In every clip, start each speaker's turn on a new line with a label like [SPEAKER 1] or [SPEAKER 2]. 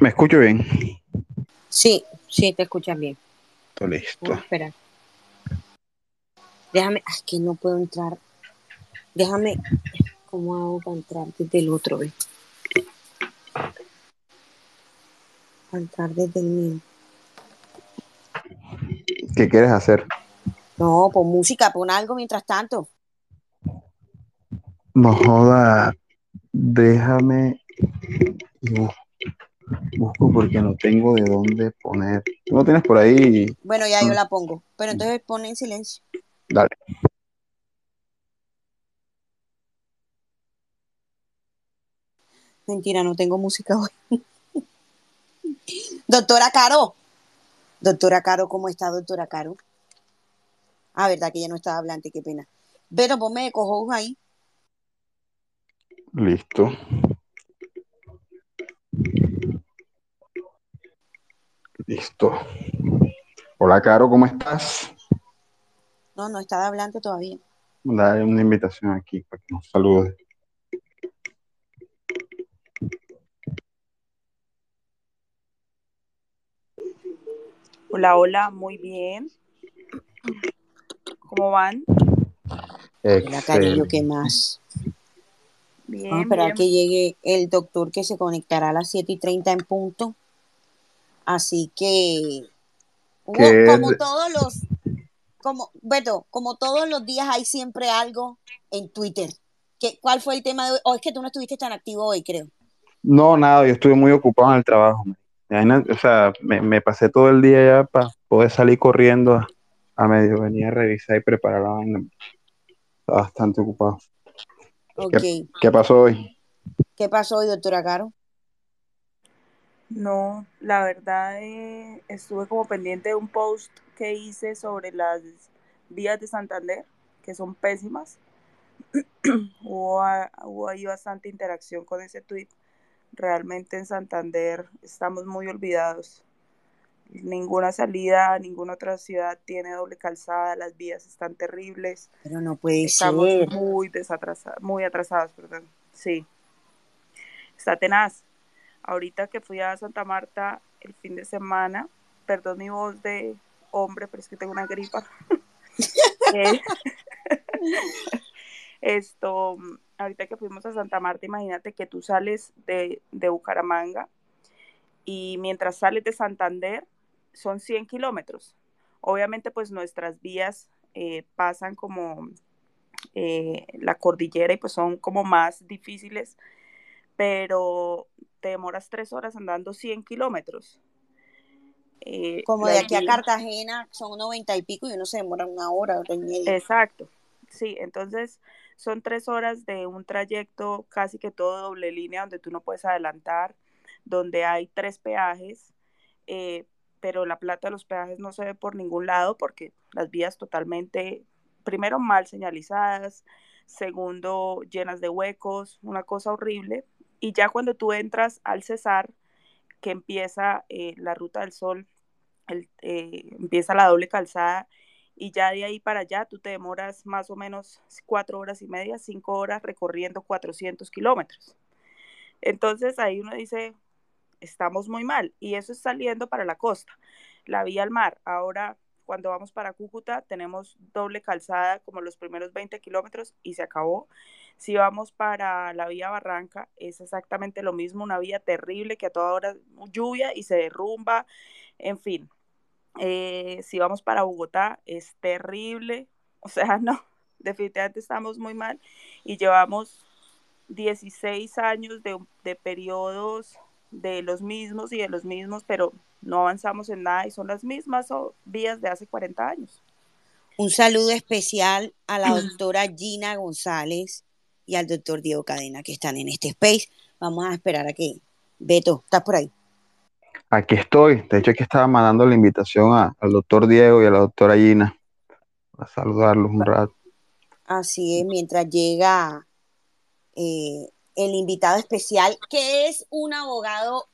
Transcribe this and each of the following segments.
[SPEAKER 1] ¿Me escucho bien?
[SPEAKER 2] Sí, sí, te escuchas bien.
[SPEAKER 1] Listo.
[SPEAKER 2] Voy a esperar. Déjame, es que no puedo entrar. Déjame, ¿cómo hago para entrar desde el otro? Para entrar desde el mío.
[SPEAKER 1] ¿Qué quieres hacer?
[SPEAKER 2] No, pon música, pon algo mientras tanto.
[SPEAKER 1] No joda. Déjame. Busco porque no tengo de dónde poner. ¿Tú no tienes por ahí?
[SPEAKER 2] Bueno, ya yo
[SPEAKER 1] Mm.
[SPEAKER 2] la pongo. Pero entonces pon en silencio.
[SPEAKER 1] Dale.
[SPEAKER 2] Mentira, no tengo música hoy. doctora Caro. Doctora Caro, ¿cómo está, doctora Caro? Ah, verdad que ya no estaba hablante, qué pena. Pero ponme de cojos ahí.
[SPEAKER 1] Listo. Listo. Hola, Caro, ¿cómo estás?
[SPEAKER 2] No, no estaba hablante todavía.
[SPEAKER 1] Dale una invitación aquí para que nos salude.
[SPEAKER 3] Hola, hola, muy bien. ¿Cómo van?
[SPEAKER 2] Hola, cariño, ¿qué más?
[SPEAKER 3] Bien,
[SPEAKER 2] Vamos a esperar
[SPEAKER 3] bien.
[SPEAKER 2] que llegue el doctor que se conectará a las 7 y 30 en punto. Así que, hubo,
[SPEAKER 1] ¿Qué
[SPEAKER 2] como todos los, como, Beto, como todos los días hay siempre algo en Twitter. ¿Qué, ¿Cuál fue el tema de hoy? O es que tú no estuviste tan activo hoy, creo.
[SPEAKER 1] No, nada, yo estuve muy ocupado en el trabajo. O sea, me, me pasé todo el día ya para poder salir corriendo a, a medio venir a revisar y preparar la vaina. Estaba bastante ocupado.
[SPEAKER 2] Ok.
[SPEAKER 1] ¿Qué, qué pasó hoy?
[SPEAKER 2] ¿Qué pasó hoy, doctora Caro?
[SPEAKER 3] No, la verdad eh, estuve como pendiente de un post que hice sobre las vías de Santander, que son pésimas. hubo, a- hubo ahí bastante interacción con ese tweet. Realmente en Santander estamos muy olvidados. Ninguna salida ninguna otra ciudad tiene doble calzada, las vías están terribles.
[SPEAKER 2] Pero no puede
[SPEAKER 3] Estamos
[SPEAKER 2] ser.
[SPEAKER 3] muy desatrasados, muy atrasados, perdón. Sí, está tenaz. Ahorita que fui a Santa Marta el fin de semana, perdón mi voz de hombre, pero es que tengo una gripa. Eh, Esto, ahorita que fuimos a Santa Marta, imagínate que tú sales de, de Bucaramanga y mientras sales de Santander son 100 kilómetros. Obviamente, pues nuestras vías eh, pasan como eh, la cordillera y pues son como más difíciles, pero te demoras tres horas andando 100 kilómetros. Eh,
[SPEAKER 2] Como de aquí a Cartagena son 90 y pico y uno se demora una hora, hora y media.
[SPEAKER 3] Exacto, sí, entonces son tres horas de un trayecto casi que todo doble línea donde tú no puedes adelantar, donde hay tres peajes, eh, pero la plata de los peajes no se ve por ningún lado porque las vías totalmente, primero mal señalizadas, segundo llenas de huecos, una cosa horrible, y ya cuando tú entras al Cesar, que empieza eh, la Ruta del Sol, el, eh, empieza la doble calzada y ya de ahí para allá tú te demoras más o menos cuatro horas y media, cinco horas recorriendo 400 kilómetros. Entonces ahí uno dice, estamos muy mal y eso es saliendo para la costa. La vía al mar, ahora cuando vamos para Cúcuta tenemos doble calzada como los primeros 20 kilómetros y se acabó. Si vamos para la vía Barranca es exactamente lo mismo, una vía terrible que a toda hora lluvia y se derrumba, en fin. Eh, si vamos para Bogotá es terrible, o sea, no, definitivamente estamos muy mal y llevamos 16 años de, de periodos de los mismos y de los mismos, pero no avanzamos en nada y son las mismas o, vías de hace 40 años.
[SPEAKER 2] Un saludo especial a la doctora Gina González y al doctor Diego Cadena que están en este space. Vamos a esperar a que Beto, ¿estás por ahí?
[SPEAKER 1] Aquí estoy. De hecho, aquí estaba mandando la invitación a- al doctor Diego y a la doctora Gina para saludarlos un rato.
[SPEAKER 2] Así es, mientras llega eh, el invitado especial, que es un abogado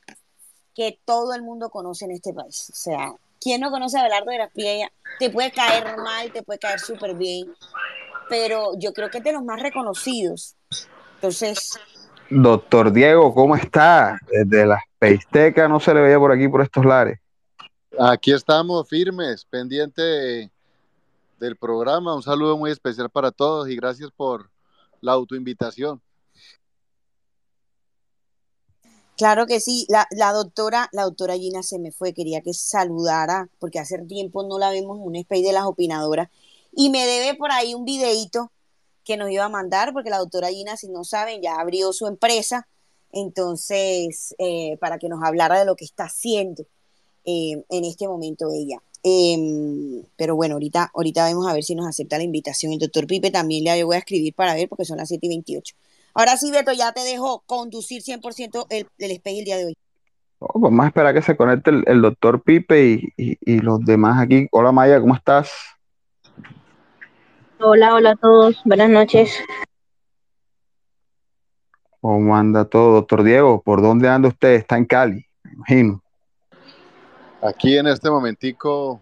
[SPEAKER 2] que todo el mundo conoce en este país. O sea, ¿quién no conoce a Abelardo de la Espriella? Te puede caer mal, te puede caer súper bien, pero yo creo que es de los más reconocidos. Entonces,
[SPEAKER 1] Doctor Diego, ¿cómo está? Desde la Peisteca no se le veía por aquí, por estos lares.
[SPEAKER 4] Aquí estamos firmes, pendiente del programa. Un saludo muy especial para todos y gracias por la autoinvitación.
[SPEAKER 2] Claro que sí, la, la, doctora, la doctora Gina se me fue, quería que saludara, porque hace tiempo no la vemos en un space de las opinadoras, y me debe por ahí un videito que nos iba a mandar, porque la doctora Gina, si no saben, ya abrió su empresa, entonces, eh, para que nos hablara de lo que está haciendo eh, en este momento ella. Eh, pero bueno, ahorita, ahorita vamos a ver si nos acepta la invitación. El doctor Pipe también le voy a escribir para ver, porque son las 7 y 28. Ahora sí, Beto, ya te dejo conducir 100% el, el space el día de hoy.
[SPEAKER 1] Oh, vamos a esperar que se conecte el, el doctor Pipe y, y, y los demás aquí. Hola Maya, ¿cómo estás?
[SPEAKER 5] Hola, hola a todos. Buenas noches.
[SPEAKER 1] ¿Cómo anda todo, doctor Diego? ¿Por dónde anda usted? Está en Cali, me imagino.
[SPEAKER 4] Aquí en este momentico,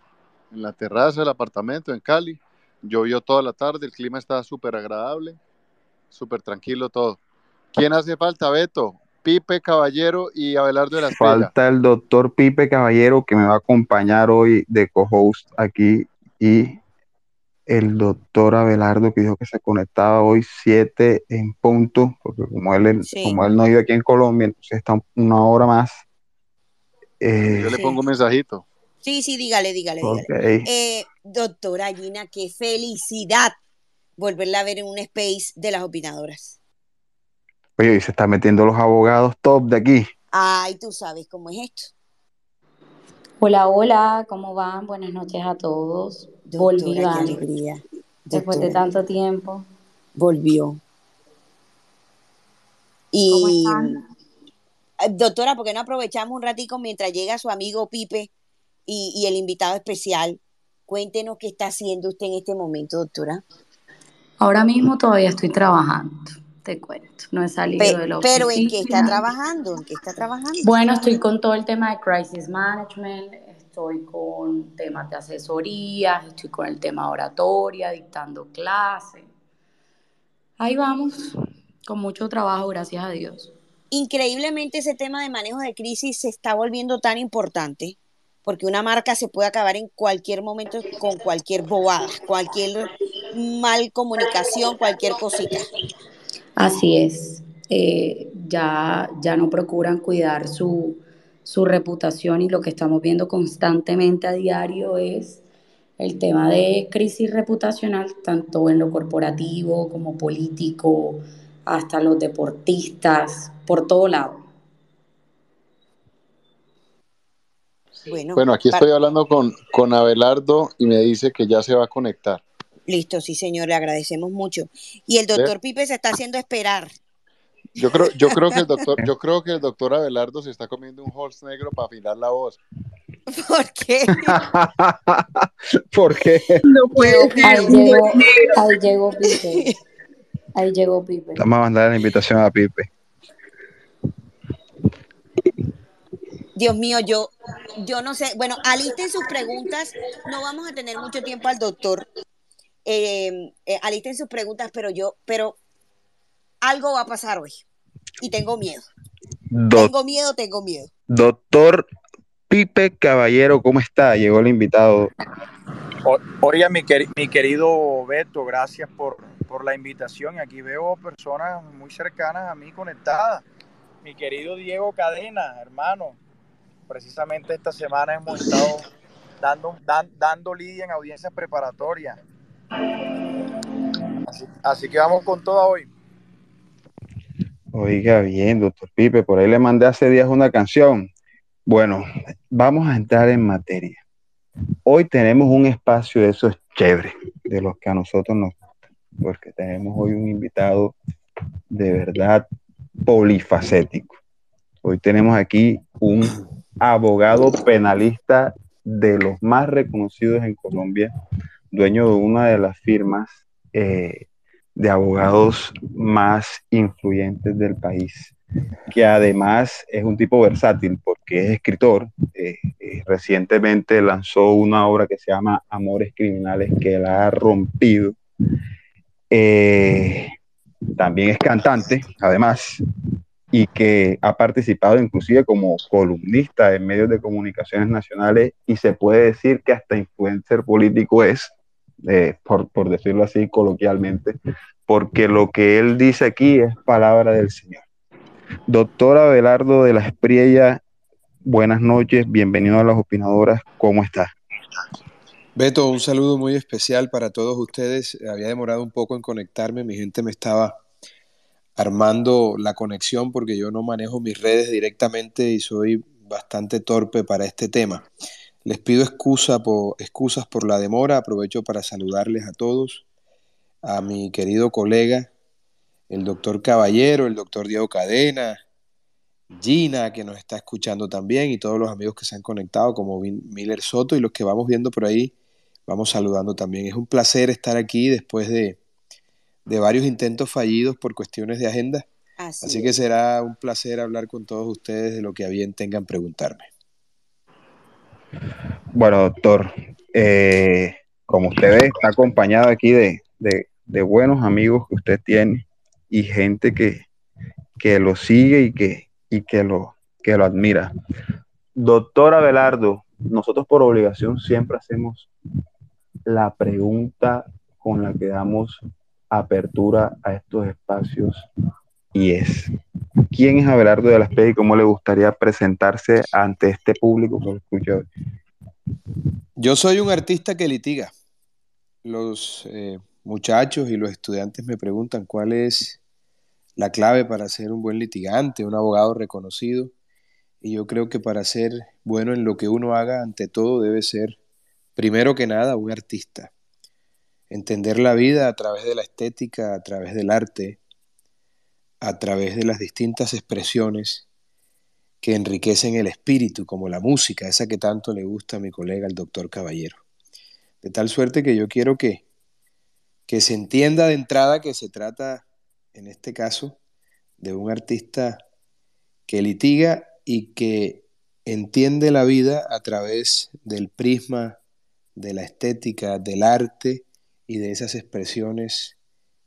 [SPEAKER 4] en la terraza del apartamento en Cali. Llovió toda la tarde, el clima está súper agradable, súper tranquilo todo. ¿Quién hace falta, Beto? Pipe Caballero y Abelardo de la Estrella.
[SPEAKER 1] Falta el doctor Pipe Caballero que me va a acompañar hoy de co-host aquí y el doctor Abelardo que dijo que se conectaba hoy 7 en punto, porque como él, sí. como él no vive aquí en Colombia, entonces está una hora más.
[SPEAKER 4] Eh, Yo le pongo un mensajito.
[SPEAKER 2] Sí, sí, dígale, dígale, okay. dígale. Eh, doctora Gina, qué felicidad volverla a ver en un space de las opinadoras.
[SPEAKER 1] Oye, y se están metiendo los abogados top de aquí.
[SPEAKER 2] Ay, tú sabes cómo es esto.
[SPEAKER 5] Hola, hola, ¿cómo van? Buenas noches a todos.
[SPEAKER 2] Doctora, Volví, qué alegría.
[SPEAKER 5] Doctora. Después de tanto tiempo.
[SPEAKER 2] Volvió. Y doctora, ¿por qué no aprovechamos un ratico mientras llega su amigo Pipe y, y, el invitado especial? Cuéntenos qué está haciendo usted en este momento, doctora.
[SPEAKER 5] Ahora mismo todavía estoy trabajando, te cuento. No he salido
[SPEAKER 2] pero,
[SPEAKER 5] de la
[SPEAKER 2] Pero ¿en qué está trabajando? ¿En qué está trabajando?
[SPEAKER 5] Bueno, estoy con todo el tema de crisis management, estoy con temas de asesorías, estoy con el tema oratoria, dictando clases. Ahí vamos, con mucho trabajo, gracias a Dios.
[SPEAKER 2] Increíblemente ese tema de manejo de crisis se está volviendo tan importante, porque una marca se puede acabar en cualquier momento con cualquier bobada, cualquier mal comunicación, cualquier cosita.
[SPEAKER 5] Así es, eh, ya, ya no procuran cuidar su, su reputación y lo que estamos viendo constantemente a diario es el tema de crisis reputacional, tanto en lo corporativo como político, hasta los deportistas, por todo lado.
[SPEAKER 4] Bueno, bueno aquí estoy hablando con, con Abelardo y me dice que ya se va a conectar.
[SPEAKER 2] Listo, sí, señor, le agradecemos mucho. Y el doctor ¿Sí? Pipe se está haciendo esperar.
[SPEAKER 4] Yo creo, yo creo que el doctor, yo creo que el doctor Abelardo se está comiendo un horse negro para afinar la voz.
[SPEAKER 2] ¿Por qué?
[SPEAKER 1] ¿Por qué?
[SPEAKER 5] No puede ser. Ahí llegó, ahí llegó Pipe. Ahí llegó Pipe.
[SPEAKER 1] Vamos a mandar la invitación a Pipe.
[SPEAKER 2] Dios mío, yo, yo no sé. Bueno, alisten sus preguntas. No vamos a tener mucho tiempo al doctor. Eh, eh, alisten sus preguntas, pero yo, pero algo va a pasar hoy. Y tengo miedo. Do tengo miedo, tengo miedo.
[SPEAKER 1] Doctor Pipe Caballero, ¿cómo está? Llegó el invitado.
[SPEAKER 6] Oiga, mi, quer mi querido Beto, gracias por, por, la invitación. Aquí veo personas muy cercanas a mí conectadas. Mi querido Diego Cadena, hermano. Precisamente esta semana hemos estado dando, dan, dando lidia en audiencias preparatorias. Así, que vamos con toda hoy.
[SPEAKER 1] Oiga bien, doctor Pipe, por ahí le mandé hace días una canción. Bueno, vamos a entrar en materia. Hoy tenemos un espacio de esos chéveres, de los que a nosotros nos gustan, porque tenemos hoy un invitado de verdad polifacético. Hoy tenemos aquí un abogado penalista de los más reconocidos en Colombia, dueño de una de las firmas eh, de abogados más influyentes del país, que además es un tipo versátil porque es escritor. Eh, eh, recientemente lanzó una obra que se llama Amores Criminales que la ha rompido. También es cantante, además, y que ha participado inclusive como columnista en medios de comunicaciones nacionales y se puede decir que hasta influencer político es, eh, por, por decirlo así coloquialmente, porque lo que él dice aquí es palabra del Señor. Doctor Abelardo de la Espriella, buenas noches, bienvenido a las opinadoras, ¿cómo está?
[SPEAKER 7] Beto, un saludo muy especial para todos ustedes. Había demorado un poco en conectarme, mi gente me estaba armando la conexión porque yo no manejo mis redes directamente y soy bastante torpe para este tema. Les pido excusa por, excusas por la demora, aprovecho para saludarles a todos, a mi querido colega, el doctor Caballero, el doctor Diego Cadena, Gina, que nos está escuchando también, y todos los amigos que se han conectado, como Miller Soto, y los que vamos viendo por ahí, vamos saludando también. Es un placer estar aquí después de, de varios intentos fallidos por cuestiones de agenda. Así, que será un placer hablar con todos ustedes de lo que a bien tengan preguntarme.
[SPEAKER 1] Bueno, doctor, eh, como usted ve, está acompañado aquí de, buenos amigos que usted tiene y gente que, que lo sigue y que, y que, lo, que lo admira. Doctor Abelardo, nosotros por obligación siempre hacemos la pregunta con la que damos apertura a estos espacios y es quién es Abelardo de las P y cómo le gustaría presentarse ante este público que lo escucha
[SPEAKER 7] Yo soy un artista que litiga. Los eh, muchachos y los estudiantes me preguntan cuál es la clave para ser un buen litigante, un abogado reconocido. Y yo creo que para ser bueno en lo que uno haga, ante todo debe ser, primero que nada, un artista entender la vida a través de la estética, a través del arte, a través de las distintas expresiones que enriquecen el espíritu, como la música, esa que tanto le gusta a mi colega, el doctor Caballero. De tal suerte que yo quiero que, que se entienda de entrada que se trata, en este caso, de un artista que litiga y que entiende la vida a través del prisma de la estética, del arte y de esas expresiones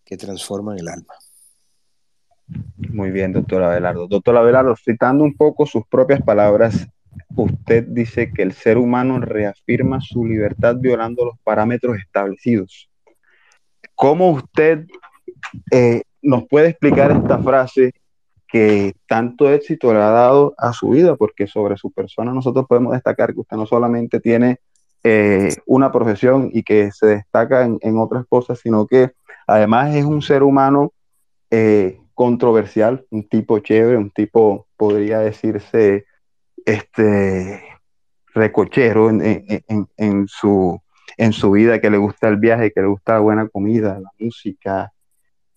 [SPEAKER 7] que transforman el alma.
[SPEAKER 1] Muy bien, doctor Abelardo. Doctor Abelardo, citando un poco sus propias palabras, usted dice que el ser humano reafirma su libertad violando los parámetros establecidos. ¿Cómo usted eh, nos puede explicar esta frase que tanto éxito le ha dado a su vida? Porque sobre su persona nosotros podemos destacar que usted no solamente tiene eh, una profesión y que se destaca en, otras cosas, sino que además es un ser humano eh, controversial, un tipo chévere, un tipo, podría decirse, este recochero en, su, en su vida, que le gusta el viaje, que le gusta la buena comida, la música,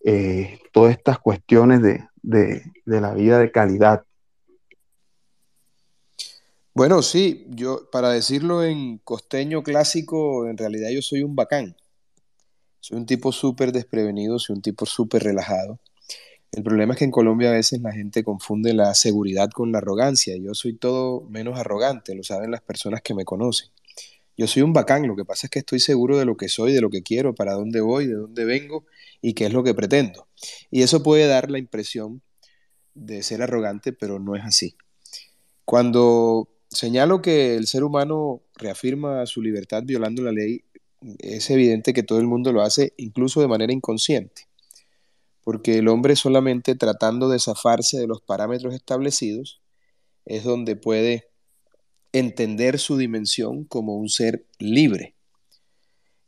[SPEAKER 1] eh, todas estas cuestiones de, de la vida de calidad.
[SPEAKER 7] Bueno, sí, yo para decirlo en costeño clásico, en realidad yo soy un bacán. Soy un tipo súper desprevenido, soy un tipo súper relajado. El problema es que en Colombia a veces la gente confunde la seguridad con la arrogancia. Yo soy todo menos arrogante, lo saben las personas que me conocen. Yo soy un bacán, lo que pasa es que estoy seguro de lo que soy, de lo que quiero, para dónde voy, de dónde vengo y qué es lo que pretendo. Y eso puede dar la impresión de ser arrogante, pero no es así. Cuando señalo que el ser humano reafirma su libertad violando la ley, es evidente que todo el mundo lo hace incluso de manera inconsciente, porque el hombre solamente tratando de zafarse de los parámetros establecidos es donde puede entender su dimensión como un ser libre.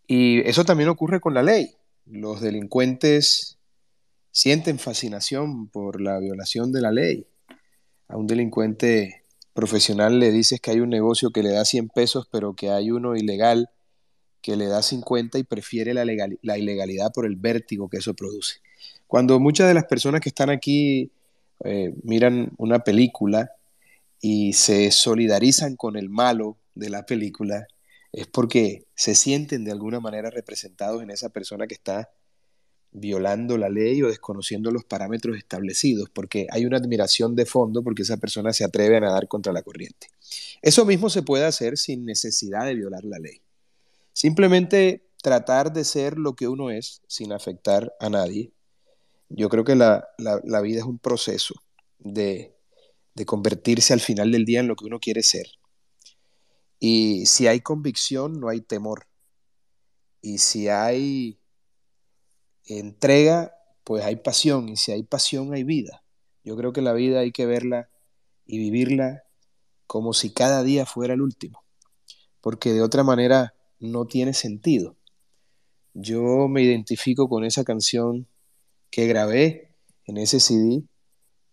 [SPEAKER 7] Y eso también ocurre con la ley. Los delincuentes sienten fascinación por la violación de la ley. A un delincuente profesional le dices que hay un negocio que le da 100 pesos, pero que hay uno ilegal que le da 50 y prefiere la, la ilegalidad por el vértigo que eso produce. Cuando muchas de las personas que están aquí eh, miran una película y se solidarizan con el malo de la película, es porque se sienten de alguna manera representados en esa persona que está violando la ley o desconociendo los parámetros establecidos, porque hay una admiración de fondo porque esa persona se atreve a nadar contra la corriente. Eso mismo se puede hacer sin necesidad de violar la ley. Simplemente tratar de ser lo que uno es sin afectar a nadie. Yo creo que la, vida es un proceso de, de convertirse al final del día en lo que uno quiere ser. Y si hay convicción, no hay temor. Y si hay entrega, pues hay pasión. Y si hay pasión, hay vida. Yo creo que la vida hay que verla y vivirla como si cada día fuera el último. Porque de otra manera no tiene sentido. Yo me identifico con esa canción que grabé en ese CD,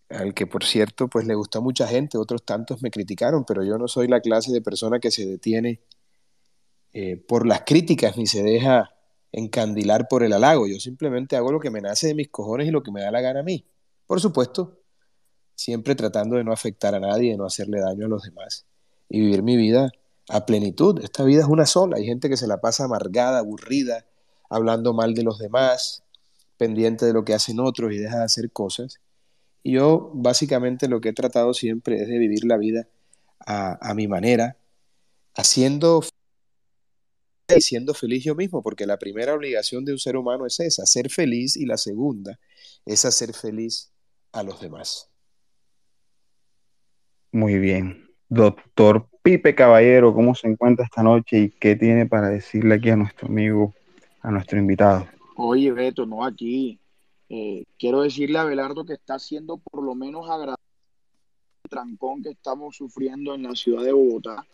[SPEAKER 7] al que por cierto pues le gustó a mucha gente, otros tantos me criticaron, pero yo no soy la clase de persona que se detiene eh, por las críticas ni se deja encandilar por el halago. Yo simplemente hago lo que me nace de mis cojones y lo que me da la gana a mí. Por supuesto, siempre tratando de no afectar a nadie, de no hacerle daño a los demás y vivir mi vida a plenitud. Esta vida es una sola. Hay gente que se la pasa amargada, aburrida, hablando mal de los demás, pendiente de lo que hacen otros y deja de hacer cosas. Y yo básicamente lo que he tratado siempre es de vivir la vida a, a mi manera, haciendo y siendo feliz yo mismo, porque la primera obligación de un ser humano es esa, ser feliz, y la segunda es hacer feliz a los demás.
[SPEAKER 1] Muy bien. Doctor Pipe Caballero, ¿cómo se encuentra esta noche y qué tiene para decirle aquí a nuestro amigo, a nuestro invitado?
[SPEAKER 8] Oye, Beto, no aquí. Eh, quiero decirle a Belardo que está siendo por lo menos agradable el trancón que estamos sufriendo en la ciudad de Bogotá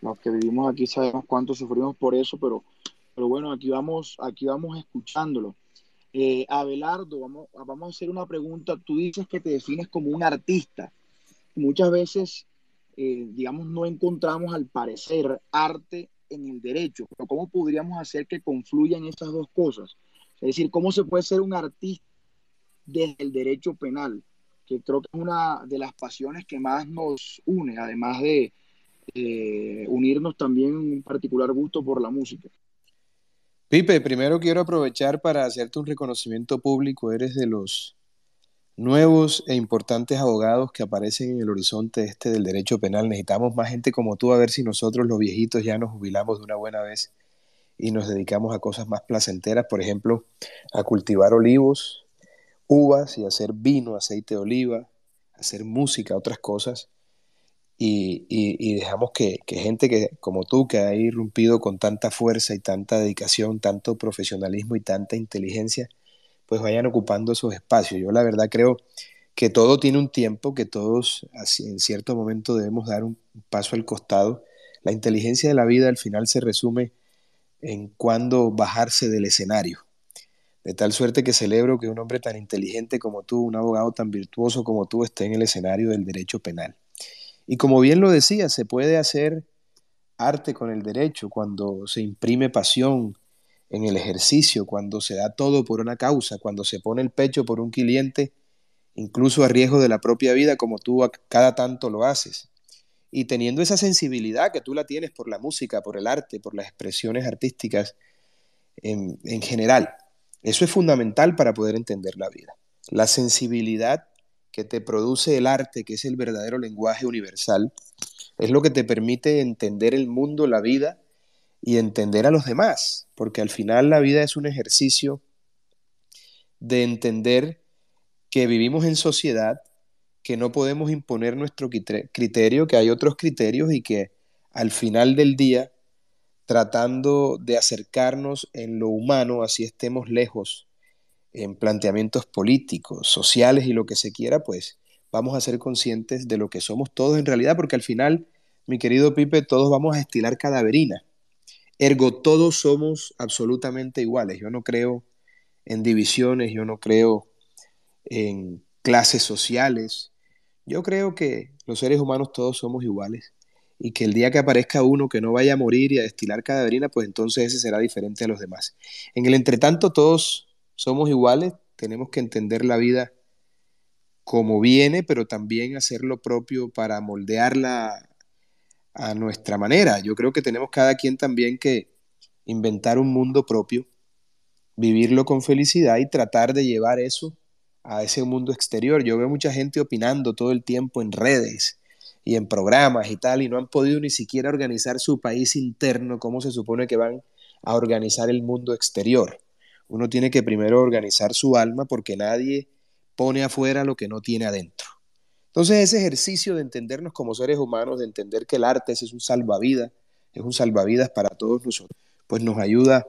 [SPEAKER 8] los que vivimos aquí sabemos cuánto sufrimos por eso, pero, pero bueno, aquí vamos, aquí vamos escuchándolo. Eh, Abelardo, vamos, vamos a hacer una pregunta. Tú dices que te defines como un artista. Muchas veces, eh, digamos, no encontramos al parecer arte en el derecho, pero ¿cómo podríamos hacer que confluyan estas dos cosas? Es decir, ¿cómo se puede ser un artista desde el derecho penal? Que creo que es una de las pasiones que más nos une, además de, unirnos también un particular gusto por la música.
[SPEAKER 7] Pipe, primero quiero aprovechar para hacerte un reconocimiento público. Eres de los nuevos e importantes abogados que aparecen en el horizonte este del derecho penal. Necesitamos más gente como tú a ver si nosotros los viejitos ya nos jubilamos de una buena vez y nos dedicamos a cosas más placenteras, por ejemplo, a cultivar olivos, uvas y hacer vino, aceite de oliva, hacer música, otras cosas y, dejamos que, gente que, como tú, que ha irrumpido con tanta fuerza y tanta dedicación, tanto profesionalismo y tanta inteligencia, pues vayan ocupando esos espacios. Yo la verdad creo que todo tiene un tiempo, que todos en cierto momento debemos dar un paso al costado. La inteligencia de la vida al final se resume en cuándo bajarse del escenario. De tal suerte que celebro que un hombre tan inteligente como tú, un abogado tan virtuoso como tú, esté en el escenario del derecho penal. Y como bien lo decía, se puede hacer arte con el derecho cuando se imprime pasión en el ejercicio, cuando se da todo por una causa, cuando se pone el pecho por un cliente, incluso a riesgo de la propia vida, como tú cada tanto lo haces. Y teniendo esa sensibilidad que tú la tienes por la música, por el arte, por las expresiones artísticas en, en general. Eso es fundamental para poder entender la vida. La sensibilidad que te produce el arte, que es el verdadero lenguaje universal, es lo que te permite entender el mundo, la vida y entender a los demás, porque al final la vida es un ejercicio de entender que vivimos en sociedad, que no podemos imponer nuestro criterio, que hay otros criterios y que al final del día, tratando de acercarnos en lo humano, así estemos lejos en planteamientos políticos, sociales y lo que se quiera, pues vamos a ser conscientes de lo que somos todos en realidad, porque al final, mi querido Pipe, todos vamos a estilar cadaverina. Ergo, todos somos absolutamente iguales. Yo no creo en divisiones, yo no creo en clases sociales. Yo creo que los seres humanos todos somos iguales y que el día que aparezca uno que no vaya a morir y a destilar cadaverina, pues entonces ese será diferente a los demás. En el entretanto, todos somos iguales, tenemos que entender la vida como viene, pero también hacer lo propio para moldearla a nuestra manera. Yo creo que tenemos cada quien también que inventar un mundo propio, vivirlo con felicidad y tratar de llevar eso a ese mundo exterior. Yo veo mucha gente opinando todo el tiempo en redes y en programas y tal, y no han podido ni siquiera organizar su país interno, como se supone que van a organizar el mundo exterior. Uno tiene que primero organizar su alma porque nadie pone afuera lo que no tiene adentro. Entonces ese ejercicio de entendernos como seres humanos, de entender que el arte es un salvavidas, es un salvavidas para todos nosotros, pues nos ayuda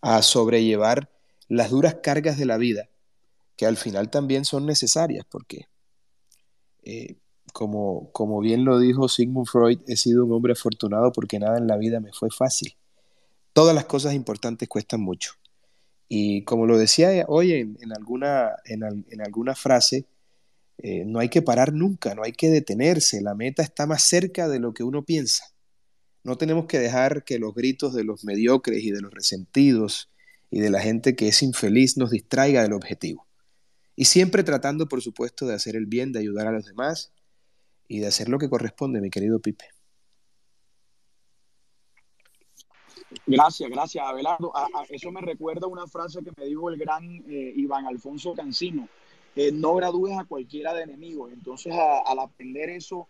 [SPEAKER 7] a sobrellevar las duras cargas de la vida, que al final también son necesarias, porque eh, como, como bien lo dijo Sigmund Freud, he sido un hombre afortunado porque nada en la vida me fue fácil. Todas las cosas importantes cuestan mucho. Y como lo decía hoy en, alguna, en, alguna frase, eh, no hay que parar nunca, no hay que detenerse, la meta está más cerca de lo que uno piensa. No tenemos que dejar que los gritos de los mediocres y de los resentidos y de la gente que es infeliz nos distraiga del objetivo. Y siempre tratando, por supuesto, de hacer el bien, de ayudar a los demás y de hacer lo que corresponde, mi querido Pipe.
[SPEAKER 8] Gracias, gracias, Abelardo. eso me recuerda una frase que me dijo el gran eh, Iván Alfonso Cancino. Eh, no gradúes a cualquiera de enemigos. Entonces, al aprender eso,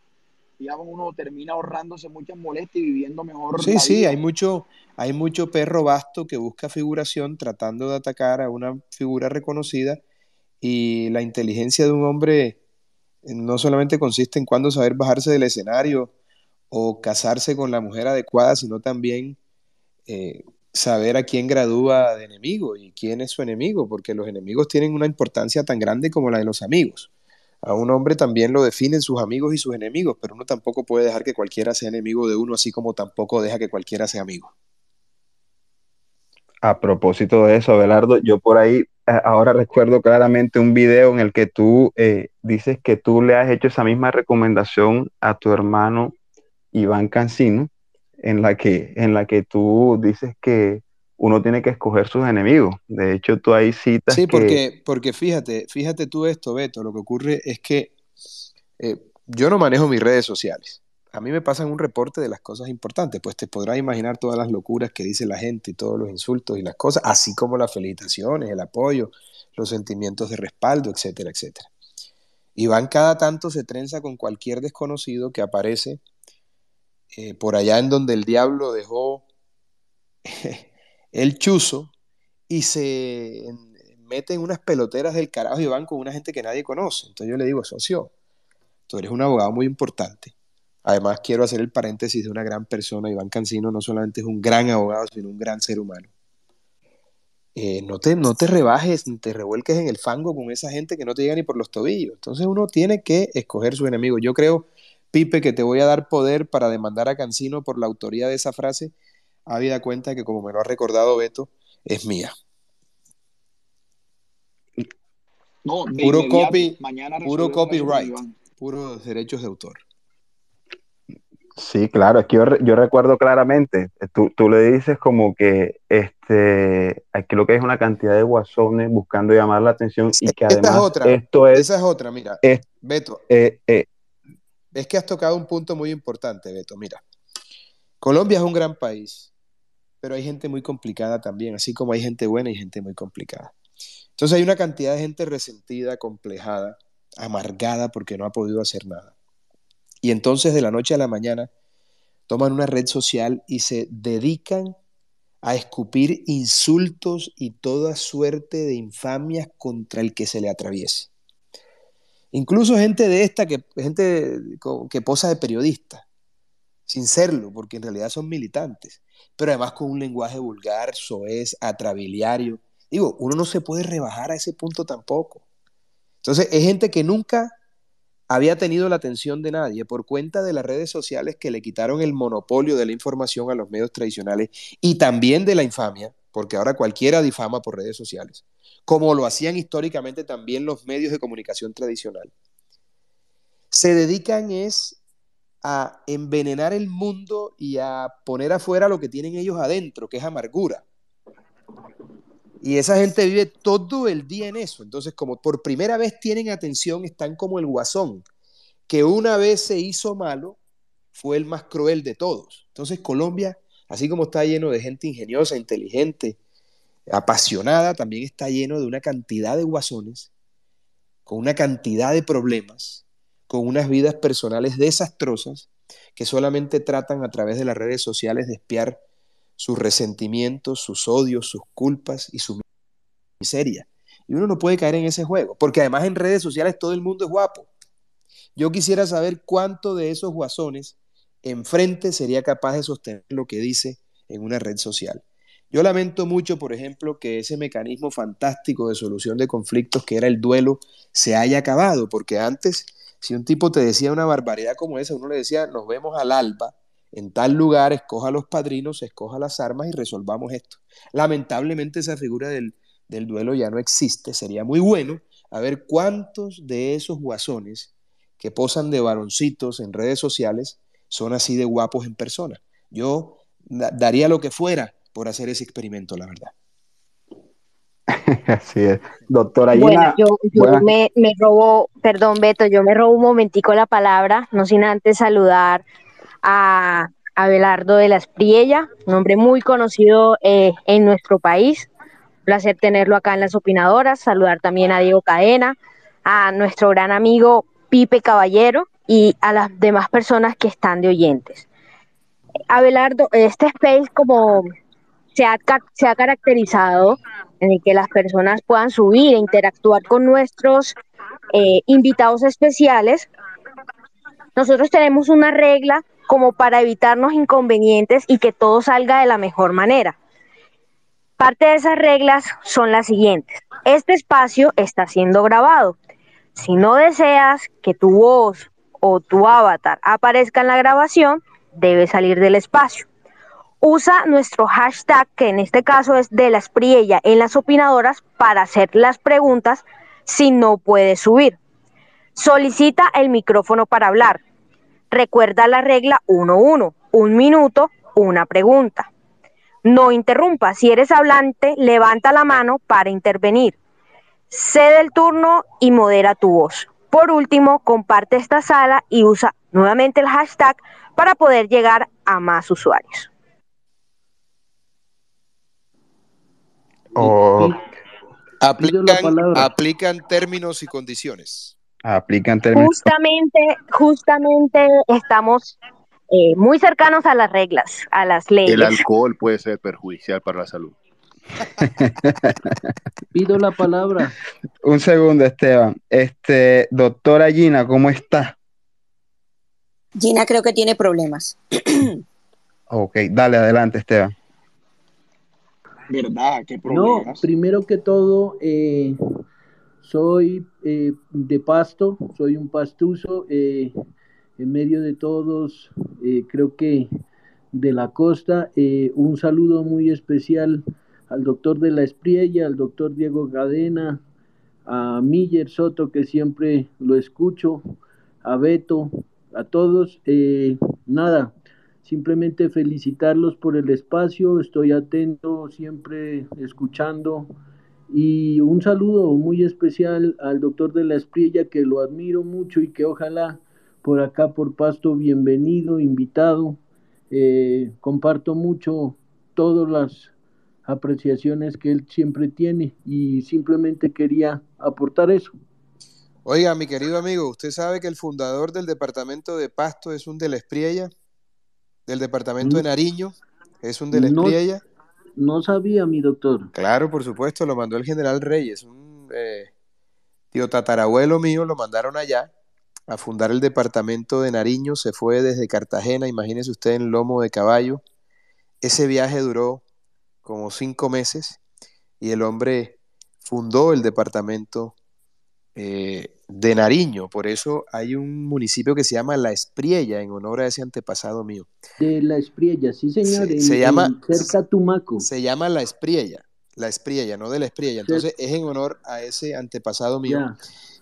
[SPEAKER 8] digamos, uno termina ahorrándose muchas molestias y viviendo mejor.
[SPEAKER 7] Sí, sí, hay mucho, hay mucho perro vasto que busca figuración tratando de atacar a una figura reconocida y la inteligencia de un hombre eh, no solamente consiste en cuándo saber bajarse del escenario o casarse con la mujer adecuada, sino también eh, saber a quién gradúa de enemigo y quién es su enemigo, porque los enemigos tienen una importancia tan grande como la de los amigos. A un hombre también lo definen sus amigos y sus enemigos, pero uno tampoco puede dejar que cualquiera sea enemigo de uno, así como tampoco deja que cualquiera sea amigo.
[SPEAKER 1] A propósito de eso, Abelardo, yo por ahí eh, ahora recuerdo claramente un video en el que tú eh, dices que tú le has hecho esa misma recomendación a tu hermano Iván Cancino, en la que, en la que tú dices que uno tiene que escoger sus enemigos. De hecho, tú ahí citas.
[SPEAKER 7] Sí, porque, porque fíjate, fíjate tú esto, Beto, lo que ocurre es que eh, yo no manejo mis redes sociales a mí me pasan un reporte de las cosas importantes, pues te podrás imaginar todas las locuras que dice la gente y todos los insultos y las cosas, así como las felicitaciones, el apoyo, los sentimientos de respaldo, etcétera, etcétera. Iván cada tanto se trenza con cualquier desconocido que aparece eh, por allá en donde el diablo dejó el chuzo y se mete en unas peloteras del carajo y van con una gente que nadie conoce. Entonces yo le digo, socio, tú eres un abogado muy importante Además, quiero hacer el paréntesis de una gran persona. Iván Cancino no solamente es un gran abogado, sino un gran ser humano. Eh, no, te, no te rebajes te revuelques en el fango con esa gente que no te llega ni por los tobillos. Entonces uno tiene que escoger su enemigo. Yo creo, Pipe, que te voy a dar poder para demandar a Cancino por la autoría de esa frase, habida cuenta que, como me lo ha recordado Beto, es mía.
[SPEAKER 8] No,
[SPEAKER 7] puro copy, puro copyright, puros derechos de autor.
[SPEAKER 1] Sí, claro, es que yo, recuerdo claramente, eh, tú, le dices como que este, aquí lo que es una cantidad de guasones buscando llamar la atención y que además esto es...
[SPEAKER 7] Esa es otra, mira, Beto,
[SPEAKER 1] eh, eh.
[SPEAKER 7] Es que has tocado un punto muy importante, Beto, mira, Colombia es un gran país, pero hay gente muy complicada también, así como hay gente buena y gente muy complicada. Entonces hay una cantidad de gente resentida, complejada, amargada porque no ha podido hacer nada. Y entonces de la noche a la mañana toman una red social y se dedican a escupir insultos y toda suerte de infamias contra el que se le atraviese. Incluso gente de esta, que, gente que posa de periodista, sin serlo, porque en realidad son militantes, pero además con un lenguaje vulgar, soez, atrabiliario. Digo, uno no se puede rebajar a ese punto tampoco. Entonces, es gente que nunca había tenido la atención de nadie por cuenta de las redes sociales que le quitaron el monopolio de la información a los medios tradicionales y también de la infamia, porque ahora cualquiera difama por redes sociales, como lo hacían históricamente también los medios de comunicación tradicional. Se dedican es a envenenar el mundo y a poner afuera lo que tienen ellos adentro, que es amargura. Y esa gente vive todo el día en eso. Entonces, como por primera vez tienen atención, están como el guasón, que una vez se hizo malo, fue el más cruel de todos. Entonces, Colombia, así como está lleno de gente ingeniosa, inteligente, apasionada, también está lleno de una cantidad de guasones, con una cantidad de problemas, con unas vidas personales desastrosas, que solamente tratan a través de las redes sociales de espiar sus resentimientos, sus odios, sus culpas y su miseria. Y uno no puede caer en ese juego, porque además en redes sociales todo el mundo es guapo. Yo quisiera saber cuánto de esos guasones enfrente sería capaz de sostener lo que dice en una red social. Yo lamento mucho, por ejemplo, que ese mecanismo fantástico de solución de conflictos que era el duelo se haya acabado, porque antes, si un tipo te decía una barbaridad como esa, uno le decía, nos vemos al alba, en tal lugar, escoja los padrinos, escoja las armas y resolvamos esto. Lamentablemente esa figura del, del duelo ya no existe, sería muy bueno a ver cuántos de esos guasones que posan de varoncitos en redes sociales son así de guapos en persona. Yo daría lo que fuera por hacer ese experimento, la verdad.
[SPEAKER 1] Así es. Doctora
[SPEAKER 9] Bueno, yo, me, me, robo, perdón Beto, yo me robo un momentico la palabra, no sin antes saludar a Abelardo de la Espriella, un hombre muy conocido eh, en nuestro país. Un placer tenerlo acá en las opinadoras, saludar también a Diego Cadena, a nuestro gran amigo Pipe Caballero y a las demás personas que están de oyentes. Abelardo, este space como se ha, se ha caracterizado en el que las personas puedan subir e interactuar con nuestros eh, invitados especiales, nosotros tenemos una regla como para evitarnos inconvenientes y que todo salga de la mejor manera. Parte de esas reglas son las siguientes. Este espacio está siendo grabado. Si no deseas que tu voz o tu avatar aparezca en la grabación, debe salir del espacio. Usa nuestro hashtag, que en este caso es de la espriella en las opinadoras, para hacer las preguntas si no puedes subir. Solicita el micrófono para hablar. Recuerda la regla 1-1, un minuto, una pregunta. No interrumpa, si eres hablante, levanta la mano para intervenir. Cede el turno y modera tu voz. Por último, comparte esta sala y usa nuevamente el hashtag para poder llegar a más usuarios.
[SPEAKER 7] Aplican, términos y condiciones.
[SPEAKER 1] Aplican términos.
[SPEAKER 9] Justamente, justamente estamos eh, muy cercanos a las reglas, a las leyes.
[SPEAKER 4] El alcohol puede ser perjudicial para la salud.
[SPEAKER 10] Pido la palabra.
[SPEAKER 1] Un segundo, Esteban. Este, doctora Gina, ¿cómo está?
[SPEAKER 2] Gina creo que tiene problemas.
[SPEAKER 1] ok, dale adelante, Esteban.
[SPEAKER 8] ¿Verdad? ¿Qué problemas?
[SPEAKER 10] No, primero que todo, eh, soy eh, de Pasto, soy un pastuso. Eh, en medio de todos, creo que de la costa, un saludo muy especial al doctor de la Espriella, al doctor Diego Cadena, a Miller Soto, que siempre lo escucho, a Beto, a todos. Eh, nada, simplemente felicitarlos por el espacio, estoy atento, siempre escuchando. Y un saludo muy especial al doctor de la Espriella, que lo admiro mucho y que ojalá por acá, por Pasto, bienvenido, invitado. Eh, comparto mucho todas las apreciaciones que él siempre tiene y simplemente quería aportar eso.
[SPEAKER 7] Oiga, mi querido amigo, ¿usted sabe que el fundador del departamento de Pasto es un de la Espriella? ¿Del departamento de mm. Nariño? ¿Es un de la Espriella?
[SPEAKER 10] No, sabía, mi doctor.
[SPEAKER 7] Claro, por supuesto, lo mandó el general Reyes, un eh, tío tatarabuelo mío, lo mandaron allá a fundar el departamento de Nariño, se fue desde Cartagena, imagínese usted en lomo de caballo. Ese viaje duró como cinco meses y el hombre fundó el departamento eh, de Nariño. Por eso hay un municipio que se llama La Espriella en honor a ese antepasado mío.
[SPEAKER 10] De La Espriella, sí señor. Se, llama cerca Tumaco.
[SPEAKER 7] Se llama La Espriella, La Espriella, no de La Espriella. Entonces es en honor a ese antepasado mío.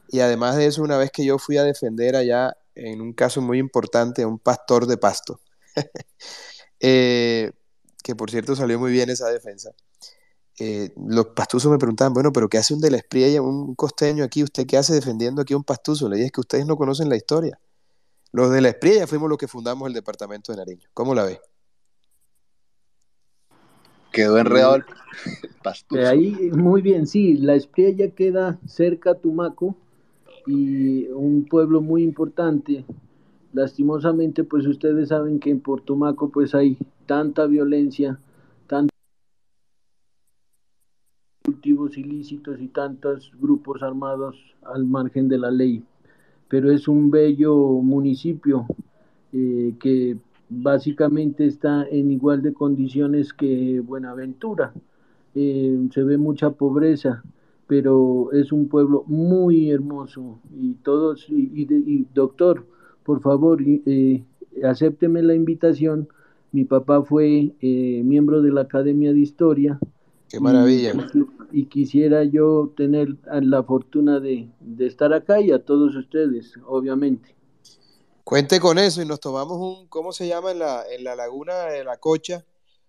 [SPEAKER 7] Y además de eso, una vez que yo fui a defender allá en un caso muy importante a un pastor de pasto. eh, que por cierto salió muy bien esa defensa, eh, los pastuzos me preguntaban, bueno, pero ¿qué hace un de la Espriella, un costeño aquí? ¿Usted qué hace defendiendo aquí a un pastuso? Le dije, es que ustedes no conocen la historia. Los de la Espriella fuimos los que fundamos el departamento de Nariño. ¿Cómo la ve?
[SPEAKER 4] Quedó enredado el pastuso.
[SPEAKER 10] Ahí, muy bien, sí, la Espriella queda cerca a Tumaco y un pueblo muy importante. Lastimosamente, pues ustedes saben que en Portumaco pues hay tanta violencia, tantos cultivos ilícitos y tantos grupos armados al margen de la ley. pero es un bello municipio eh, que básicamente está en igual de condiciones que Buenaventura. Eh, se ve mucha pobreza, pero es un pueblo muy hermoso y todos, y, y, doctor, por favor, eh, acépteme la invitación. Mi papá fue eh, miembro de la Academia de Historia.
[SPEAKER 7] Qué maravilla.
[SPEAKER 10] Y, y quisiera yo tener la fortuna de, de estar acá y a todos ustedes, obviamente.
[SPEAKER 7] Cuente con eso y nos tomamos un, ¿cómo se llama en la, en la laguna de la Cocha?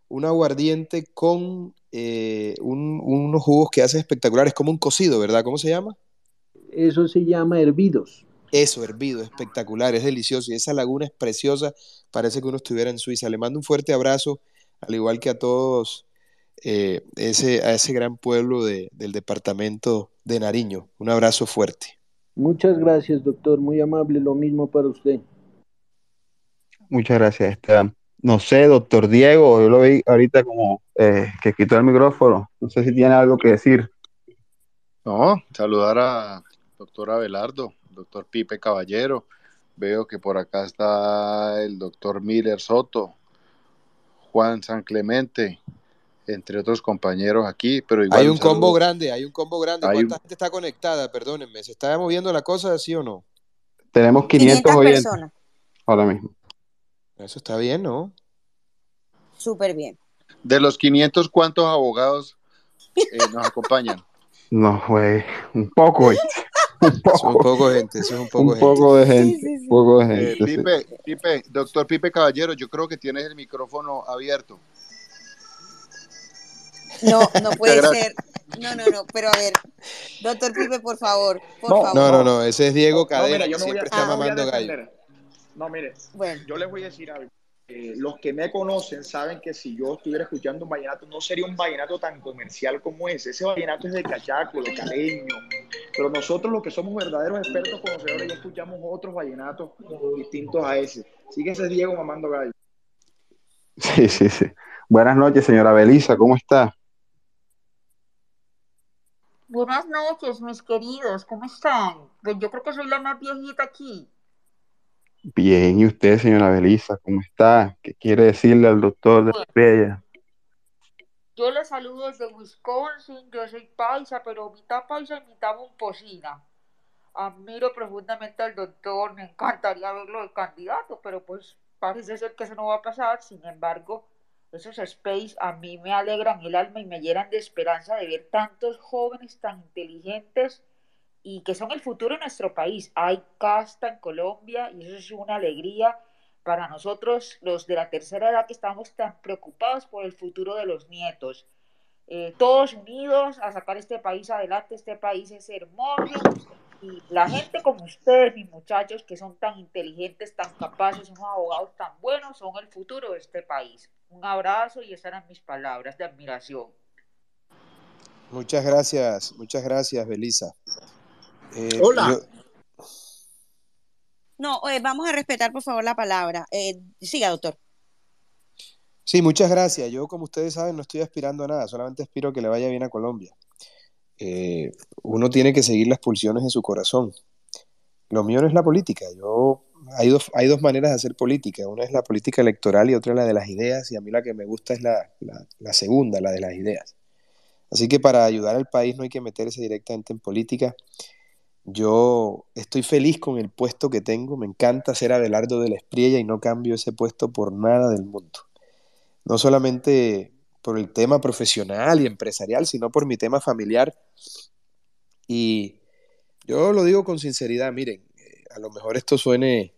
[SPEAKER 7] Un aguardiente con eh, un, unos jugos que hacen espectaculares, como un cocido, ¿verdad? ¿Cómo se llama?
[SPEAKER 10] Eso se llama hervidos.
[SPEAKER 7] Eso, hervido, espectacular, es delicioso y esa laguna es preciosa, parece que uno estuviera en Suiza. Le mando un fuerte abrazo, al igual que a todos eh, ese, a ese gran pueblo de, del departamento de Nariño. Un abrazo fuerte.
[SPEAKER 10] Muchas gracias, doctor, muy amable, lo mismo para usted.
[SPEAKER 1] Muchas gracias, Esteban. No sé, doctor Diego, yo lo vi ahorita como eh, que quitó el micrófono. No sé si tiene algo que decir.
[SPEAKER 4] No, saludar a doctor Abelardo, doctor Pipe Caballero. Veo que por acá está el doctor Miller Soto, Juan San Clemente, entre otros compañeros aquí, pero igual
[SPEAKER 7] Hay un combo grande, hay un combo grande.
[SPEAKER 4] Hay
[SPEAKER 7] ¿Cuánta
[SPEAKER 4] un-
[SPEAKER 7] gente está conectada? Perdónenme, ¿se está moviendo la cosa, sí o no?
[SPEAKER 1] Tenemos 500,
[SPEAKER 2] 500
[SPEAKER 1] oyentes
[SPEAKER 2] personas.
[SPEAKER 1] ahora mismo.
[SPEAKER 7] Eso está bien, ¿no?
[SPEAKER 2] Súper bien.
[SPEAKER 4] De los 500, ¿cuántos abogados eh, nos acompañan?
[SPEAKER 1] No, güey, un poco, ¿oíste? Un
[SPEAKER 7] Eso es un
[SPEAKER 1] poco,
[SPEAKER 7] poco de gente, eso es un poco
[SPEAKER 1] un
[SPEAKER 7] de gente.
[SPEAKER 1] poco de
[SPEAKER 2] Sí,
[SPEAKER 1] gente,
[SPEAKER 2] sí,
[SPEAKER 1] un poco de gente.
[SPEAKER 4] Pipe, Pipe, doctor Pipe Caballero, yo creo que tienes el micrófono abierto.
[SPEAKER 2] No, no puede ser. No, no, no, pero a ver, doctor Pipe, por favor, por
[SPEAKER 8] No,
[SPEAKER 2] favor.
[SPEAKER 7] No, no, no, ese es Diego
[SPEAKER 8] no,
[SPEAKER 7] Cadena,
[SPEAKER 8] mira, yo me voy a,
[SPEAKER 7] siempre
[SPEAKER 2] Ah.
[SPEAKER 7] está
[SPEAKER 8] a
[SPEAKER 7] mamando gallo.
[SPEAKER 8] No, mire,
[SPEAKER 2] Bueno,
[SPEAKER 8] yo les voy a decir algo. Eh, los que me conocen saben que si yo estuviera escuchando un vallenato, no sería un vallenato tan comercial como ese. Ese vallenato es de cachaco, de caleño. Pero nosotros, los que somos verdaderos expertos conocedores, ya escuchamos otros vallenatos distintos a ese. Así que ese es Diego mamando gallo.
[SPEAKER 1] Sí, sí, sí. Buenas noches, señora Belisa, ¿cómo está?
[SPEAKER 11] Buenas noches, mis queridos, ¿cómo están? Pues yo creo que soy la más viejita aquí.
[SPEAKER 1] Bien, ¿y usted, señora Belisa, cómo está? ¿Qué quiere decirle al doctor de Estrella?
[SPEAKER 11] yo les saludo desde Wisconsin, yo soy paisa, pero mitad paisa y mitad momposina. Admiro profundamente al doctor, me encantaría verlo de candidato, pero pues parece ser que eso no va a pasar. Sin embargo, esos space a mí me alegran el alma y me llenan de esperanza de ver tantos jóvenes tan inteligentes y que son el futuro de nuestro país. Hay casta en Colombia y eso es una alegría para nosotros, los de la tercera edad, que estamos tan preocupados por el futuro de los nietos. Eh, todos unidos a sacar este país adelante, este país es hermoso y la gente como ustedes, mis muchachos, que son tan inteligentes, tan capaces, unos abogados tan buenos, son el futuro de este país. Un abrazo y esas eran mis palabras de admiración.
[SPEAKER 7] Muchas gracias, muchas gracias, Belisa. Eh,
[SPEAKER 8] Hola.
[SPEAKER 7] yo-
[SPEAKER 2] no, eh, vamos a respetar, por favor, la palabra. Eh, siga, doctor.
[SPEAKER 7] sí, muchas gracias. Yo, como ustedes saben, no estoy aspirando a nada, solamente aspiro a que le vaya bien a Colombia. Eh, uno tiene que seguir las pulsiones de su corazón. Lo mío no es la política. Yo, hay dos, hay dos maneras de hacer política. Una es la política electoral y otra la de las ideas. Y a mí la que me gusta es la, la- la segunda, la de las ideas. Así que para ayudar al país no hay que meterse directamente en política. Yo estoy feliz con el puesto que tengo. Me encanta ser Abelardo de la Espriella y no cambio ese puesto por nada del mundo. No solamente por el tema profesional y empresarial, sino por mi tema familiar. Y yo lo digo con sinceridad, miren, eh, a lo mejor esto suene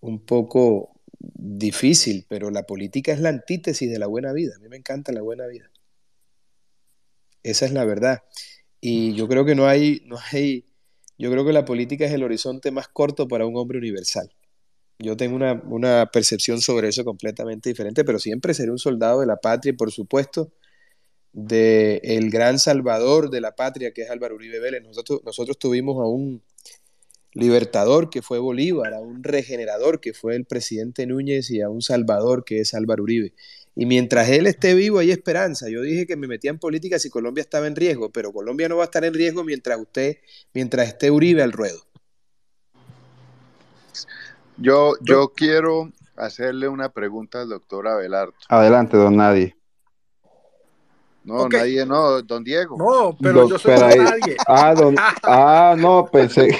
[SPEAKER 7] un poco difícil, pero la política es la antítesis de la buena vida. A mí me encanta la buena vida. Esa es la verdad. Y yo creo que no hay, no hay, yo creo que la política es el horizonte más corto para un hombre universal. Yo tengo una, una percepción sobre eso completamente diferente, pero siempre seré un soldado de la patria y por supuesto de el gran salvador de la patria que es Álvaro Uribe Vélez. Nosotros, nosotros tuvimos a un libertador que fue Bolívar, a un regenerador que fue el presidente Núñez y a un salvador que es Álvaro Uribe. Y mientras él esté vivo hay esperanza. Yo dije que me metía en política si Colombia estaba en riesgo, pero Colombia no va a estar en riesgo mientras usted, mientras esté Uribe al ruedo.
[SPEAKER 4] Yo, yo quiero hacerle una pregunta al doctor Abelardo.
[SPEAKER 1] Adelante, don Nadie.
[SPEAKER 4] No, nadie, no, don Diego.
[SPEAKER 12] No, pero
[SPEAKER 1] Don-
[SPEAKER 12] yo soy
[SPEAKER 1] pero
[SPEAKER 12] don
[SPEAKER 1] ahí-
[SPEAKER 12] nadie.
[SPEAKER 1] Ah, don, ah, no, pensé.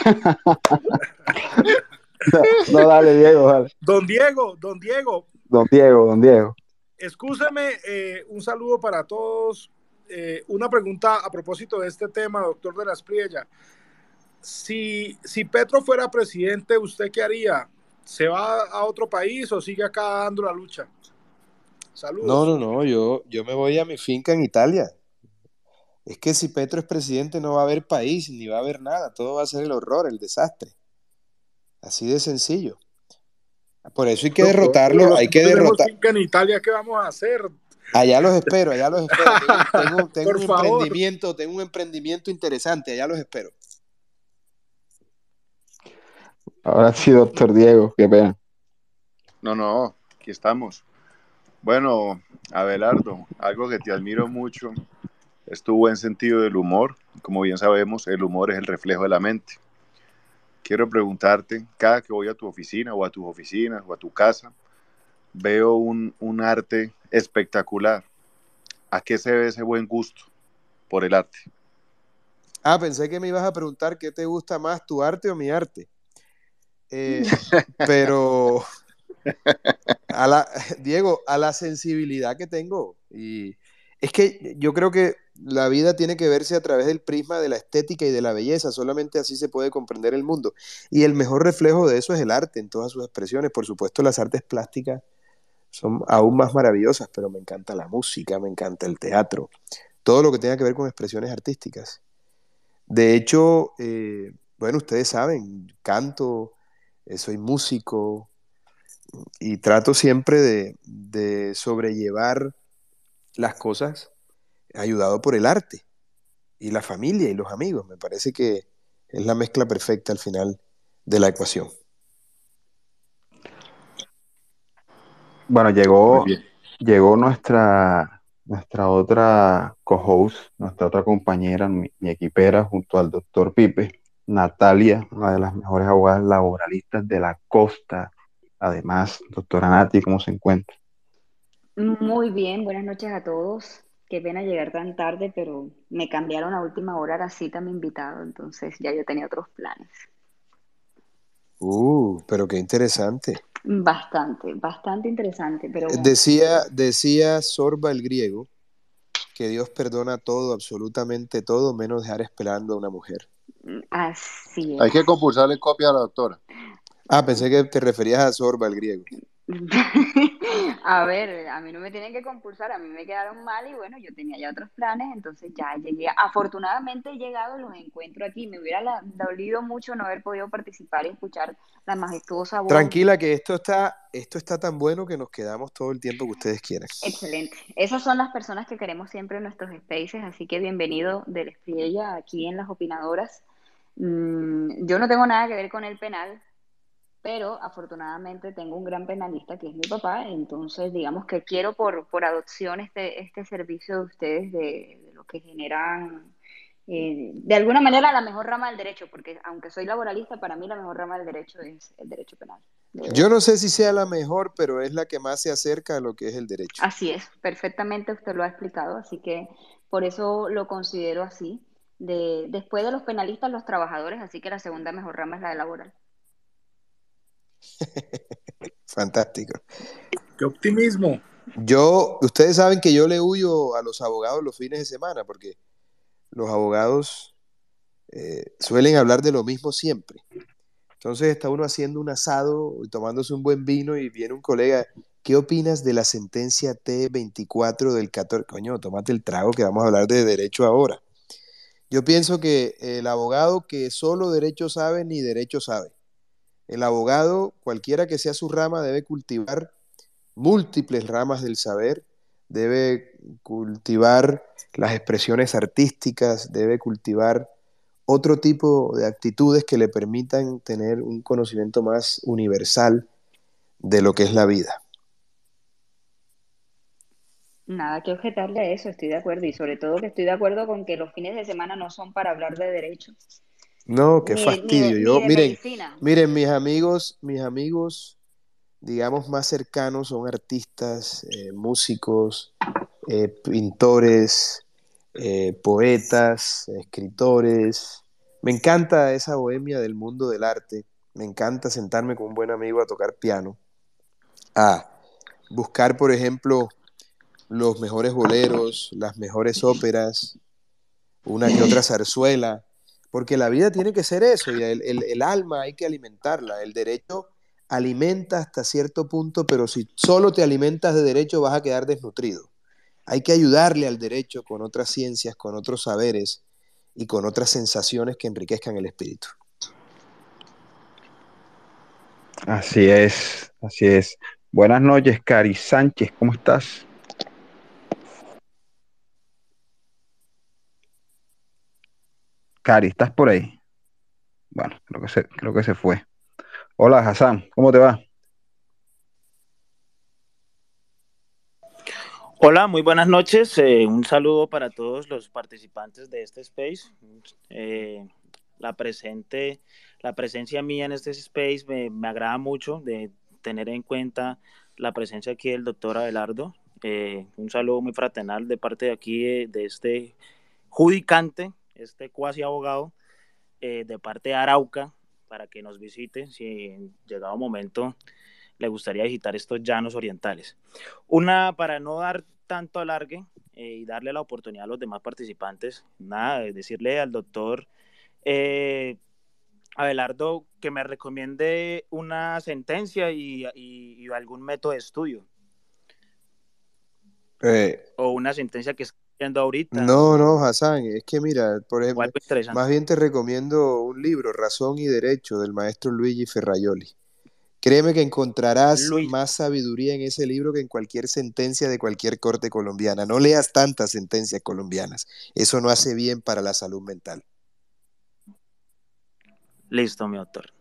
[SPEAKER 1] no, dale, Diego, dale.
[SPEAKER 12] Don Diego, don Diego,
[SPEAKER 1] Don Diego, don Diego.
[SPEAKER 12] Excúseme, eh, un saludo para todos. Eh, una pregunta a propósito de este tema, doctor de la Espriella. Si, si Petro fuera presidente, ¿usted qué haría? ¿Se va a otro país o sigue acá dando la lucha? Saludos.
[SPEAKER 7] No, no, no, yo, yo me voy a mi finca en Italia. Es que si Petro es presidente no va a haber país ni va a haber nada, todo va a ser el horror, el desastre. Así de sencillo. Por eso hay que derrotarlo, hay que derrotar.
[SPEAKER 12] en Italia, ¿qué vamos a hacer?
[SPEAKER 7] Allá los espero, allá los espero. Tengo, un
[SPEAKER 12] favor.
[SPEAKER 7] emprendimiento, tengo un emprendimiento interesante, allá los espero.
[SPEAKER 1] Ahora sí, doctor Diego, qué pena.
[SPEAKER 4] No, no, aquí estamos. Bueno, Abelardo, algo que te admiro mucho es tu buen sentido del humor. Como bien sabemos, el humor es el reflejo de la mente. Quiero preguntarte, cada que voy a tu oficina o a tus oficinas o a tu casa, veo un, un arte espectacular. ¿A qué se ve ese buen gusto por el arte?
[SPEAKER 7] Ah, pensé que me ibas a preguntar qué te gusta más, tu arte o mi arte. Eh, pero a la, Diego, a la sensibilidad que tengo. Y es que yo creo que la vida tiene que verse a través del prisma de la estética y de la belleza. Solamente así se puede comprender el mundo. Y el mejor reflejo de eso es el arte en todas sus expresiones. Por supuesto, las artes plásticas son aún más maravillosas, pero me encanta la música, me encanta el teatro, todo lo que tenga que ver con expresiones artísticas. De hecho, eh, bueno, ustedes saben, canto, eh, soy músico y trato siempre de, de sobrellevar las cosas ayudado por el arte y la familia y los amigos. Me parece que es la mezcla perfecta al final de la ecuación.
[SPEAKER 1] Bueno, llegó, llegó nuestra, nuestra otra co-host, nuestra otra compañera, mi, mi equipera, junto al doctor Pipe, Natalia, una de las mejores abogadas laboralistas de la costa. Además, doctora Nati, ¿cómo se encuentra?
[SPEAKER 13] Muy bien, buenas noches a todos. Qué pena llegar tan tarde, pero me cambiaron a última hora la cita a mi invitado, entonces ya yo tenía otros planes.
[SPEAKER 7] Uh, pero qué interesante.
[SPEAKER 13] Bastante, bastante interesante, pero bueno,
[SPEAKER 7] Decía, decía Sorba el griego que Dios perdona todo, absolutamente todo, menos dejar esperando a una mujer.
[SPEAKER 13] así
[SPEAKER 4] Hay que
[SPEAKER 13] es.
[SPEAKER 4] compulsarle copia a la doctora.
[SPEAKER 7] Ah, pensé que te referías a Sorba el griego.
[SPEAKER 13] A ver, a mí no me tienen que compulsar, a mí me quedaron mal y bueno, yo tenía ya otros planes, entonces ya llegué. Afortunadamente he llegado, los encuentro aquí. Me hubiera la- dolido mucho no haber podido participar y escuchar la majestuosa voz.
[SPEAKER 7] Tranquila que esto está, esto está tan bueno que nos quedamos todo el tiempo que ustedes quieran.
[SPEAKER 13] Excelente. Esas son las personas que queremos siempre en nuestros spaces, así que bienvenido del Espriella aquí en Las Opinadoras. Mm, yo no tengo nada que ver con el penal, pero afortunadamente tengo un gran penalista que es mi papá, entonces digamos que quiero por, por adopción este, este servicio de ustedes de, de lo que generan, eh, de alguna manera la mejor rama del derecho, porque aunque soy laboralista, para mí la mejor rama del derecho es el derecho penal.
[SPEAKER 7] Yo no sé si sea la mejor, pero es la que más se acerca a lo que es el derecho.
[SPEAKER 13] Así es, perfectamente usted lo ha explicado, así que por eso lo considero así. De, después de los penalistas, los trabajadores, así que la segunda mejor rama es la de laboral.
[SPEAKER 7] Fantástico.
[SPEAKER 12] ¡Qué optimismo!
[SPEAKER 7] Yo, ustedes saben que yo le huyo a los abogados los fines de semana porque los abogados eh, suelen hablar de lo mismo siempre. Entonces está uno haciendo un asado y tomándose un buen vino y viene un colega, ¿qué opinas de la sentencia T24 del 14? Coño, tómate el trago que vamos a hablar de derecho ahora. Yo pienso que el abogado que solo derecho sabe ni derecho sabe. El abogado, cualquiera que sea su rama, debe cultivar múltiples ramas del saber, debe cultivar las expresiones artísticas, debe cultivar otro tipo de actitudes que le permitan tener un conocimiento más universal de lo que es la vida.
[SPEAKER 13] Nada que objetarle a eso, estoy de acuerdo. Y sobre todo que estoy de acuerdo con que los fines de semana no son para hablar de derecho,
[SPEAKER 7] No, qué
[SPEAKER 2] Ni-
[SPEAKER 7] fastidio.
[SPEAKER 2] ni
[SPEAKER 7] Yo, miren,
[SPEAKER 2] medicina.
[SPEAKER 7] miren, mis amigos, mis amigos, digamos, más cercanos son artistas, eh, músicos, eh, pintores, eh, poetas, escritores. Me encanta esa bohemia del mundo del arte. Me encanta sentarme con un buen amigo a tocar piano, a buscar, por ejemplo, los mejores boleros, las mejores óperas, una que otra zarzuela, porque la vida tiene que ser eso, y el, el- alma hay que alimentarla. El derecho alimenta hasta cierto punto, pero si solo te alimentas de derecho vas a quedar desnutrido. Hay que ayudarle al derecho con otras ciencias, con otros saberes y con otras sensaciones que enriquezcan el espíritu.
[SPEAKER 1] Así es, así es. Buenas noches, Cari Sánchez, ¿cómo estás? Cari, ¿estás por ahí? Bueno, creo que se, creo que se fue. Hola, Hassan, ¿cómo te va?
[SPEAKER 14] Hola, muy buenas noches. eh, un saludo para todos los participantes de este space. Eh, la presente, la presencia mía en este space me, agrada mucho de tener en cuenta la presencia aquí del doctor Abelardo. Eh, un saludo muy fraternal de parte de aquí de este judicante, este cuasi abogado, eh, de parte de Arauca, para que nos visite si en llegado momento le gustaría visitar estos llanos orientales. Una, para no dar tanto alargue eh, y darle la oportunidad a los demás participantes, nada, de decirle al doctor eh, Abelardo que me recomiende una sentencia y, y- y algún método de estudio
[SPEAKER 7] Eh,
[SPEAKER 14] o una sentencia que ahorita
[SPEAKER 7] no, no, Hassan, es que mira, por ejemplo, más bien te recomiendo un libro, Razón y Derecho, del maestro Luigi Ferraioli. Créeme que encontrarás
[SPEAKER 14] Luis,
[SPEAKER 7] más sabiduría en ese libro que en cualquier sentencia de cualquier corte colombiana. No leas tantas sentencias colombianas. Eso no hace bien para la salud mental.
[SPEAKER 14] listo, mi doctor.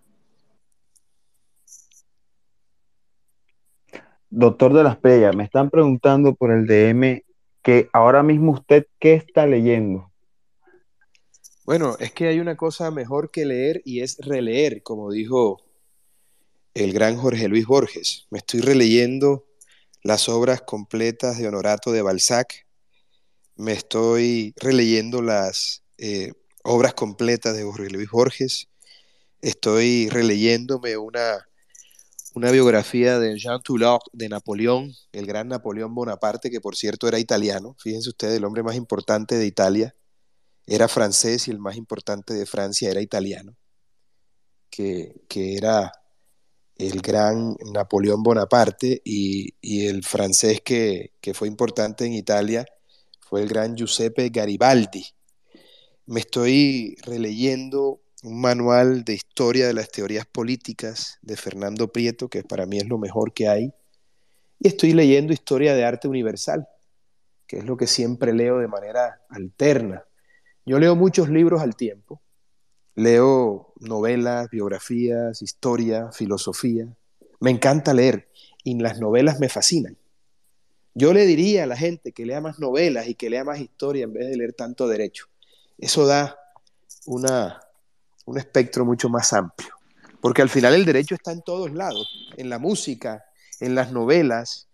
[SPEAKER 1] Doctor de las Playas, me están preguntando por el DM que ahora mismo usted, ¿qué está leyendo?
[SPEAKER 7] Bueno, es que hay una cosa mejor que leer y es releer, como dijo el gran Jorge Luis Borges. Me estoy releyendo las obras completas de Honorato de Balzac. Me estoy releyendo las eh, obras completas de Jorge Luis Borges. Estoy releyéndome una, una biografía de Jean Toulon de Napoleón, el gran Napoleón Bonaparte, que por cierto era italiano. Fíjense ustedes, el hombre más importante de Italia era francés y el más importante de Francia era italiano, que, que era el gran Napoleón Bonaparte y, y el francés que, que fue importante en Italia fue el gran Giuseppe Garibaldi. Me estoy releyendo un manual de historia de las teorías políticas de Fernando Prieto, que para mí es lo mejor que hay, y estoy leyendo historia de arte universal, que es lo que siempre leo de manera alterna. Yo leo muchos libros al tiempo, leo novelas, biografías, historia, filosofía. Me encanta leer y las novelas me fascinan. Yo le diría a la gente que lea más novelas y que lea más historia en vez de leer tanto derecho. Eso da una, un espectro mucho más amplio. Porque al final el derecho está en todos lados, en la música, en las novelas.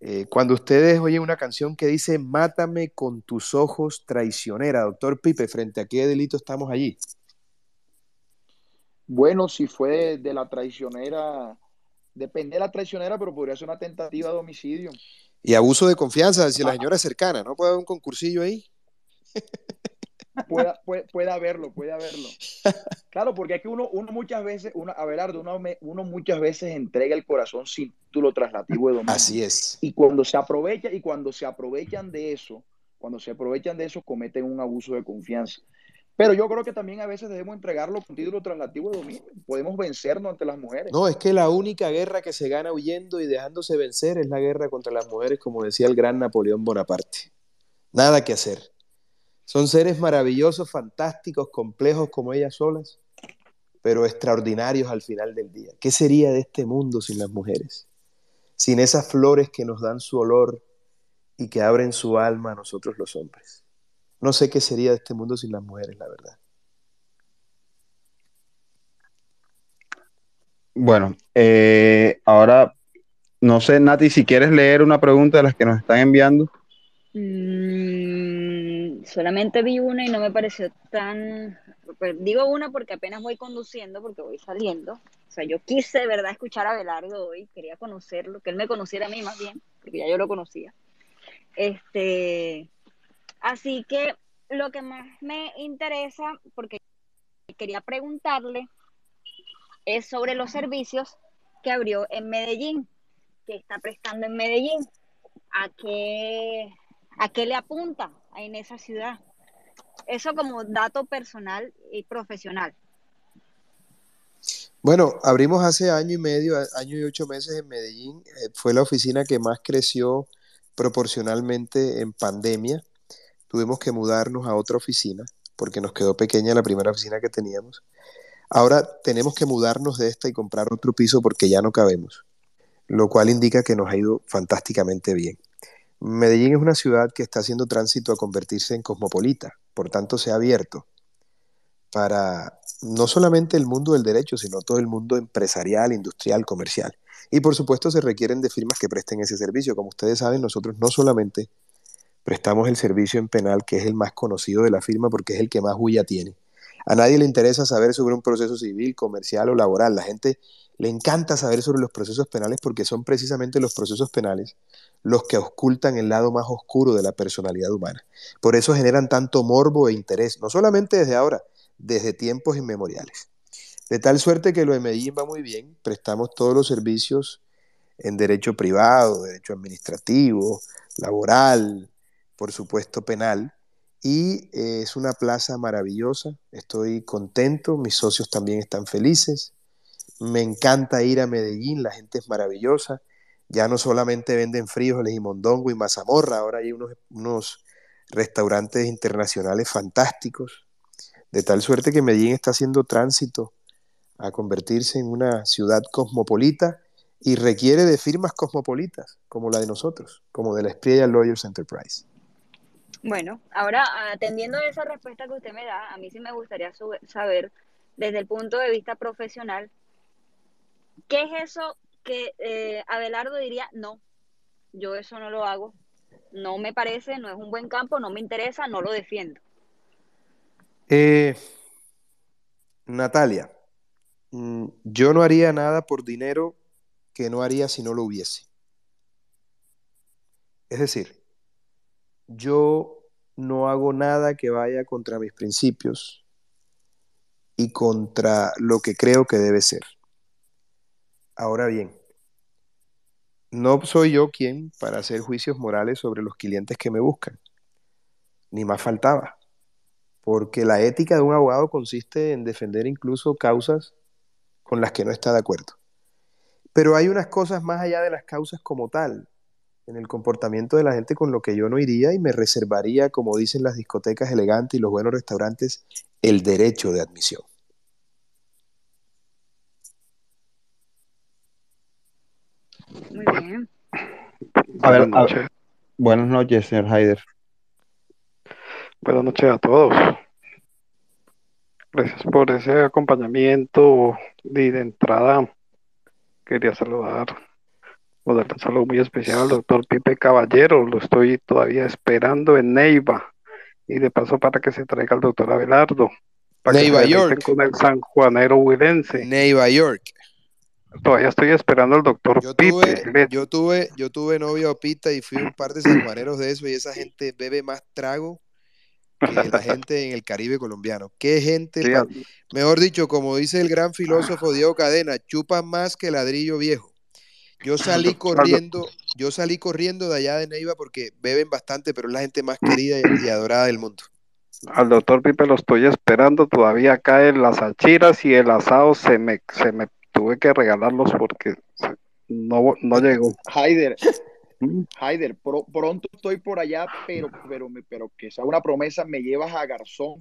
[SPEAKER 7] Eh, cuando ustedes oyen una canción que dice, mátame con tus ojos traicionera, doctor Pipe, ¿frente a qué delito estamos allí?
[SPEAKER 8] Bueno, si fue de, la traicionera, depende de la traicionera, pero podría ser una tentativa de homicidio.
[SPEAKER 7] Y abuso de confianza, si la señora es cercana, ¿no puede haber un concursillo ahí?
[SPEAKER 8] puede, puede, puede haberlo, puede haberlo. Claro, porque es que uno, uno muchas veces, uno, Abelardo, uno, me- uno muchas veces entrega el corazón sin título traslativo de dominio.
[SPEAKER 7] Así es.
[SPEAKER 8] Y cuando se aprovecha, y cuando se aprovechan de eso, cuando se aprovechan de eso, cometen un abuso de confianza. Pero yo creo que también a veces debemos entregarlo con título traslativo de dominio. Podemos vencernos ante las mujeres.
[SPEAKER 7] No, es que la única guerra que se gana huyendo y dejándose vencer es la guerra contra las mujeres, como decía el gran Napoleón Bonaparte. Nada que hacer. Son seres maravillosos, fantásticos, complejos como ellas solas, pero extraordinarios al final del día. ¿Qué sería de este mundo sin las mujeres? Sin esas flores que nos dan su olor y que abren su alma a nosotros los hombres. No sé qué sería de este mundo sin las mujeres, la verdad.
[SPEAKER 1] Bueno, eh, ahora no sé, Nati, si quieres leer una pregunta de las que nos están enviando.
[SPEAKER 13] Mm solamente vi una y no me pareció tan... pues, digo una porque apenas voy conduciendo, porque voy saliendo. O sea, yo quise, de verdad, escuchar a Belardo hoy, quería conocerlo, que él me conociera a mí más bien, porque ya yo lo conocía. Este, así que lo que más me interesa, porque quería preguntarle, es sobre los servicios que abrió en Medellín, que está prestando en Medellín. ¿A qué, a qué le apunta en esa ciudad? Eso como dato personal y profesional.
[SPEAKER 7] Bueno, abrimos hace año y medio, año y ocho meses en Medellín. Eh, fue la oficina que más creció proporcionalmente en pandemia. Tuvimos que mudarnos a otra oficina porque nos quedó pequeña la primera oficina que teníamos. Ahora tenemos que mudarnos de esta y comprar otro piso porque ya no cabemos, lo cual indica que nos ha ido fantásticamente bien. Medellín es una ciudad que está haciendo tránsito a convertirse en cosmopolita, por tanto se ha abierto para no solamente el mundo del derecho, sino todo el mundo empresarial, industrial, comercial. Y por supuesto se requieren de firmas que presten ese servicio. Como ustedes saben, nosotros no solamente prestamos el servicio en penal, que es el más conocido de la firma porque es el que más huella tiene. A nadie le interesa saber sobre un proceso civil, comercial o laboral. La gente le encanta saber sobre los procesos penales porque son precisamente los procesos penales los que ocultan el lado más oscuro de la personalidad humana. Por eso generan tanto morbo e interés, no solamente desde ahora, desde tiempos inmemoriales. De tal suerte que lo de Medellín va muy bien, prestamos todos los servicios en derecho privado, derecho administrativo, laboral, por supuesto penal, y eh, es una plaza maravillosa, estoy contento, mis socios también están felices, me encanta ir a Medellín, la gente es maravillosa, ya no solamente venden frijoles y mondongo y mazamorra, ahora hay unos, unos restaurantes internacionales fantásticos, de tal suerte que Medellín está haciendo tránsito a convertirse en una ciudad cosmopolita y requiere de firmas cosmopolitas, como la de nosotros, como de la Espriella Lawyers Enterprise.
[SPEAKER 13] Bueno, ahora atendiendo a esa respuesta que usted me da, a mí sí me gustaría saber, desde el punto de vista profesional, ¿qué es eso que eh, Abelardo diría, no, yo eso no lo hago, no me parece, no es un buen campo, no me interesa, no lo defiendo?
[SPEAKER 7] Eh, Natalia, mm, yo no haría nada por dinero que no haría si no lo hubiese. Es decir, yo no hago nada que vaya contra mis principios y contra lo que creo que debe ser. Ahora bien, no soy yo quien para hacer juicios morales sobre los clientes que me buscan, ni más faltaba, porque la ética de un abogado consiste en defender incluso causas con las que no está de acuerdo. Pero hay unas cosas más allá de las causas como tal, en el comportamiento de la gente con lo que yo no iría y me reservaría, como dicen las discotecas elegantes y los buenos restaurantes, el derecho de admisión.
[SPEAKER 13] Muy bien.
[SPEAKER 1] A ver,
[SPEAKER 15] Buenas
[SPEAKER 1] a-
[SPEAKER 15] noches.
[SPEAKER 1] buenas noches, señor Haider.
[SPEAKER 15] Buenas noches a todos. Gracias por ese acompañamiento. Y de entrada, quería saludar, o darle un saludo muy especial al doctor Pipe Caballero. Lo estoy todavía esperando en Neiva. Y de paso para que se traiga al doctor Abelardo. Para que se
[SPEAKER 7] Neiva
[SPEAKER 15] deleiten
[SPEAKER 7] York.
[SPEAKER 15] con el sanjuanero huilense.
[SPEAKER 7] Nueva York.
[SPEAKER 15] Todavía estoy esperando al doctor
[SPEAKER 7] Yo
[SPEAKER 15] Pipe.
[SPEAKER 7] tuve, yo tuve, yo tuve novia opita y fui un par de sanjuaneros de eso y esa gente bebe más trago que la gente en el Caribe colombiano. Qué gente,
[SPEAKER 15] Sí,
[SPEAKER 7] pa-
[SPEAKER 15] al-
[SPEAKER 7] mejor dicho, como dice el gran filósofo Diego Cadena, chupan más que ladrillo viejo. Yo salí
[SPEAKER 15] al-
[SPEAKER 7] corriendo, yo salí corriendo de allá de Neiva porque beben bastante, pero es la gente más querida y, y adorada del mundo.
[SPEAKER 15] Al doctor Pipe lo estoy esperando, todavía caen las achiras y el asado se me, se me tuve que regalarlos porque no, no llegó.
[SPEAKER 8] Haider,
[SPEAKER 15] Mm.
[SPEAKER 8] Haider, pro- pronto estoy por allá, pero, pero, me- pero que sea una promesa, me llevas a Garzón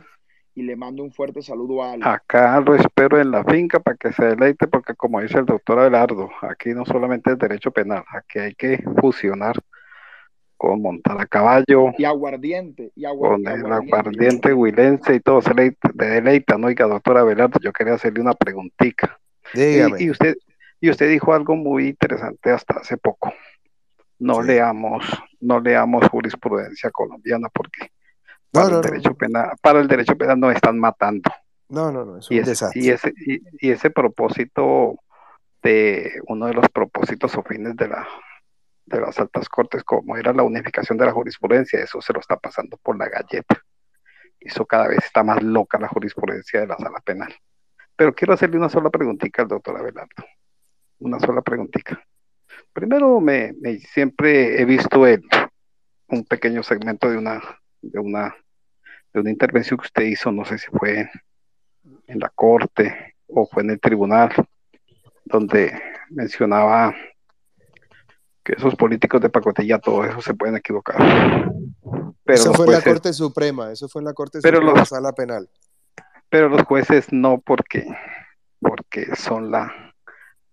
[SPEAKER 8] y le mando un fuerte saludo a Ale.
[SPEAKER 15] Acá lo espero en la finca para que se deleite, porque como dice el doctor Abelardo, aquí no solamente es derecho penal, aquí hay que fusionar con montar a caballo,
[SPEAKER 8] Y aguardiente, y, agua-
[SPEAKER 15] con
[SPEAKER 8] y
[SPEAKER 15] el
[SPEAKER 8] aguardiente.
[SPEAKER 15] aguardiente huilense y todo, se le de deleitan. Oiga, doctor Abelardo, yo quería hacerle una preguntita. Y,
[SPEAKER 7] Dígame.
[SPEAKER 15] y usted, Y usted dijo algo muy interesante hasta hace poco. No leamos, no leamos jurisprudencia colombiana porque para,
[SPEAKER 7] no,
[SPEAKER 15] el derecho
[SPEAKER 7] no.
[SPEAKER 15] Penal, para el derecho penal nos están matando.
[SPEAKER 7] No, no, no, es
[SPEAKER 15] Y ese,
[SPEAKER 7] desastre.
[SPEAKER 15] y ese, y, y ese propósito de uno de los propósitos o fines de la de las altas cortes, como era la unificación de la jurisprudencia, eso se lo está pasando por la galleta. Eso cada vez está más loca la jurisprudencia de la sala penal. Pero quiero hacerle una sola preguntita al doctor Abelardo. Una sola preguntita. Primero, me, me- siempre he visto el, un pequeño segmento de una, de una, de una intervención que usted hizo, no sé si fue en, en la corte o fue en el tribunal, donde mencionaba que esos políticos de pacotilla, todo eso se pueden equivocar. Pero
[SPEAKER 7] Eso fue en la
[SPEAKER 15] jueces,
[SPEAKER 7] Corte Suprema, eso fue en la Corte
[SPEAKER 15] Pero
[SPEAKER 7] Suprema
[SPEAKER 15] los-
[SPEAKER 7] Sala Penal.
[SPEAKER 15] Pero los jueces no porque, porque son la,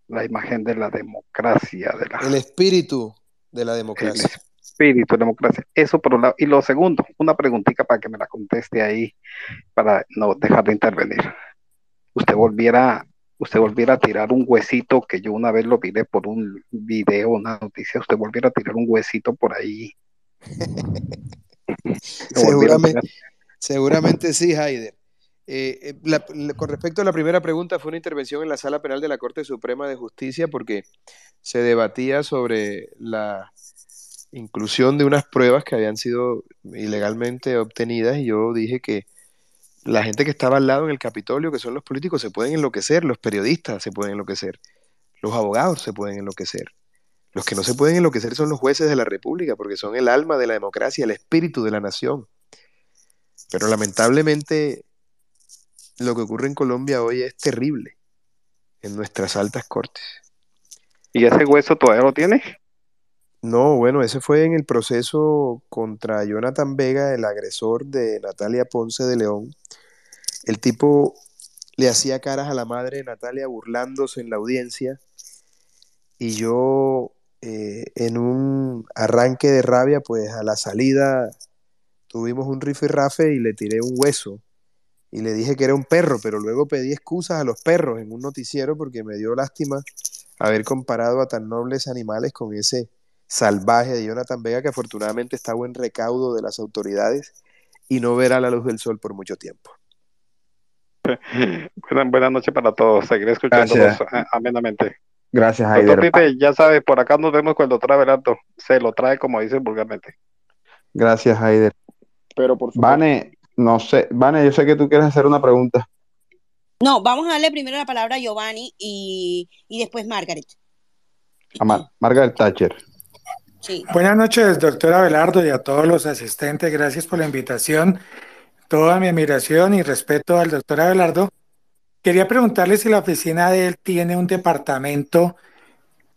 [SPEAKER 15] la imagen de la democracia, de la,
[SPEAKER 7] El espíritu de la
[SPEAKER 15] el
[SPEAKER 7] democracia.
[SPEAKER 15] espíritu de democracia. Eso por un lado. Y lo segundo, una preguntita para que me la conteste ahí, para no dejar de intervenir. Usted volviera, usted volviera a tirar un huesito, que yo una vez lo vi por un video, una noticia, usted volviera a tirar un huesito por ahí.
[SPEAKER 7] Seguramente, seguramente sí, Haider. Eh, eh, la- con respecto a la primera pregunta, fue una intervención en la Sala Penal de la Corte Suprema de Justicia porque se debatía sobre la inclusión de unas pruebas que habían sido ilegalmente obtenidas y yo dije que la gente que estaba al lado en el Capitolio, que son los políticos, se pueden enloquecer, los periodistas se pueden enloquecer, los abogados se pueden enloquecer. Los que no se pueden enloquecer son los jueces de la República, porque son el alma de la democracia, el espíritu de la nación. Pero lamentablemente lo que ocurre en Colombia hoy es terrible en nuestras altas cortes.
[SPEAKER 15] ¿Y ese hueso todavía lo tiene?
[SPEAKER 7] No, bueno, ese fue en el proceso contra Jonathan Vega, el agresor de Natalia Ponce de León. El tipo le hacía caras a la madre de Natalia burlándose en la audiencia y yo eh, en un arranque de rabia, pues a la salida tuvimos un rifirrafe y le tiré un hueso y le dije que era un perro, pero luego pedí excusas a los perros en un noticiero porque me dio lástima haber comparado a tan nobles animales con ese salvaje de Jonathan Vega que afortunadamente está a buen recaudo de las autoridades y no verá la luz del sol por mucho tiempo.
[SPEAKER 15] Buenas, buenas noches para todos. Seguiré escuchándolos eh, amenamente.
[SPEAKER 1] Gracias.
[SPEAKER 15] Pipe, ya sabe, por acá nos vemos doctor Abelardo. Se lo trae como dice vulgarmente.
[SPEAKER 1] Gracias, Haider.
[SPEAKER 8] Pero por supuesto,
[SPEAKER 1] Vane, no sé, Vane, yo sé que tú quieres hacer una pregunta.
[SPEAKER 2] No, vamos a darle primero la palabra a Giovanni y, y después Margaret.
[SPEAKER 1] A Mar- Margaret Thatcher.
[SPEAKER 2] Sí.
[SPEAKER 16] Buenas noches, doctor Abelardo, y a todos los asistentes. Gracias por la invitación. Toda mi admiración y respeto al doctor Abelardo. Quería preguntarle si la oficina de él tiene un departamento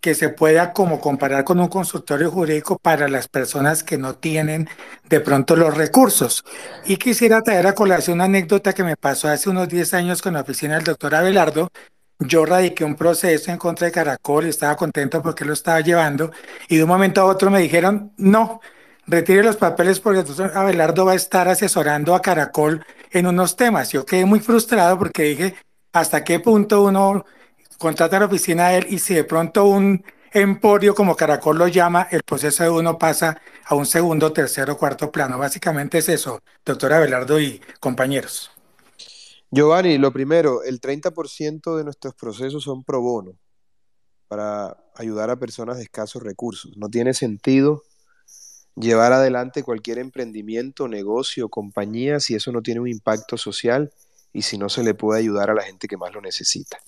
[SPEAKER 16] que se pueda como comparar con un consultorio jurídico para las personas que no tienen de pronto los recursos. Y quisiera traer a colación una anécdota que me pasó hace unos 10 años con la oficina del doctor Abelardo. Yo radiqué un proceso en contra de Caracol y estaba contento porque lo estaba llevando y de un momento a otro me dijeron, no, retire los papeles porque el doctor Abelardo va a estar asesorando a Caracol en unos temas. Yo quedé muy frustrado porque dije, ¿hasta qué punto uno contrata a la oficina de él y si de pronto un emporio como Caracol lo llama, el proceso de uno pasa a un segundo, tercero, cuarto plano? Básicamente es eso, doctor Abelardo y compañeros.
[SPEAKER 7] Giovanni, lo primero, el 30% de nuestros procesos son pro bono para ayudar a personas de escasos recursos. No tiene sentido llevar adelante cualquier emprendimiento, negocio, compañía si eso no tiene un impacto social y si no se le puede ayudar a la gente que más lo necesita.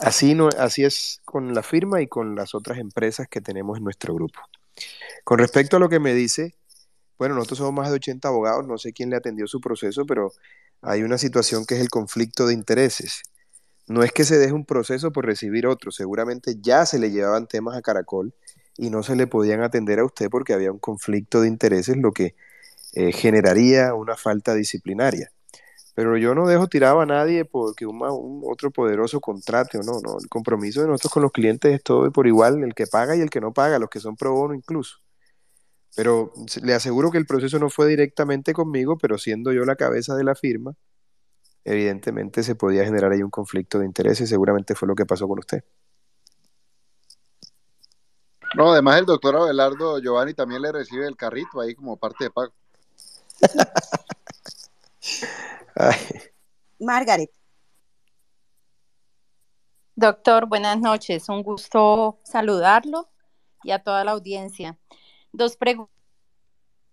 [SPEAKER 7] Así, no, así es con la firma y con las otras empresas que tenemos en nuestro grupo. Con respecto a lo que me dice, bueno, nosotros somos más de 80 abogados, no sé quién le atendió su proceso, pero hay una situación que es el conflicto de intereses. No es que se deje un proceso por recibir otro, seguramente ya se le llevaban temas a Caracol y no se le podían atender a usted porque había un conflicto de intereses, lo que eh, generaría una falta disciplinaria. Pero yo no dejo tirado a nadie porque un, un otro poderoso contrate o no, no. El compromiso de nosotros con los clientes es todo por igual, el que paga y el que no paga, los que son pro bono incluso. Pero le aseguro que el proceso no fue directamente conmigo, pero siendo yo la cabeza de la firma, evidentemente se podía generar ahí un conflicto de intereses, seguramente fue lo que pasó con usted.
[SPEAKER 4] No, además el doctor Abelardo Giovanni también le recibe el carrito ahí como parte de pago.
[SPEAKER 2] Margaret.
[SPEAKER 17] Doctor, buenas noches. Un gusto saludarlo y a toda la audiencia. Dos preguntas.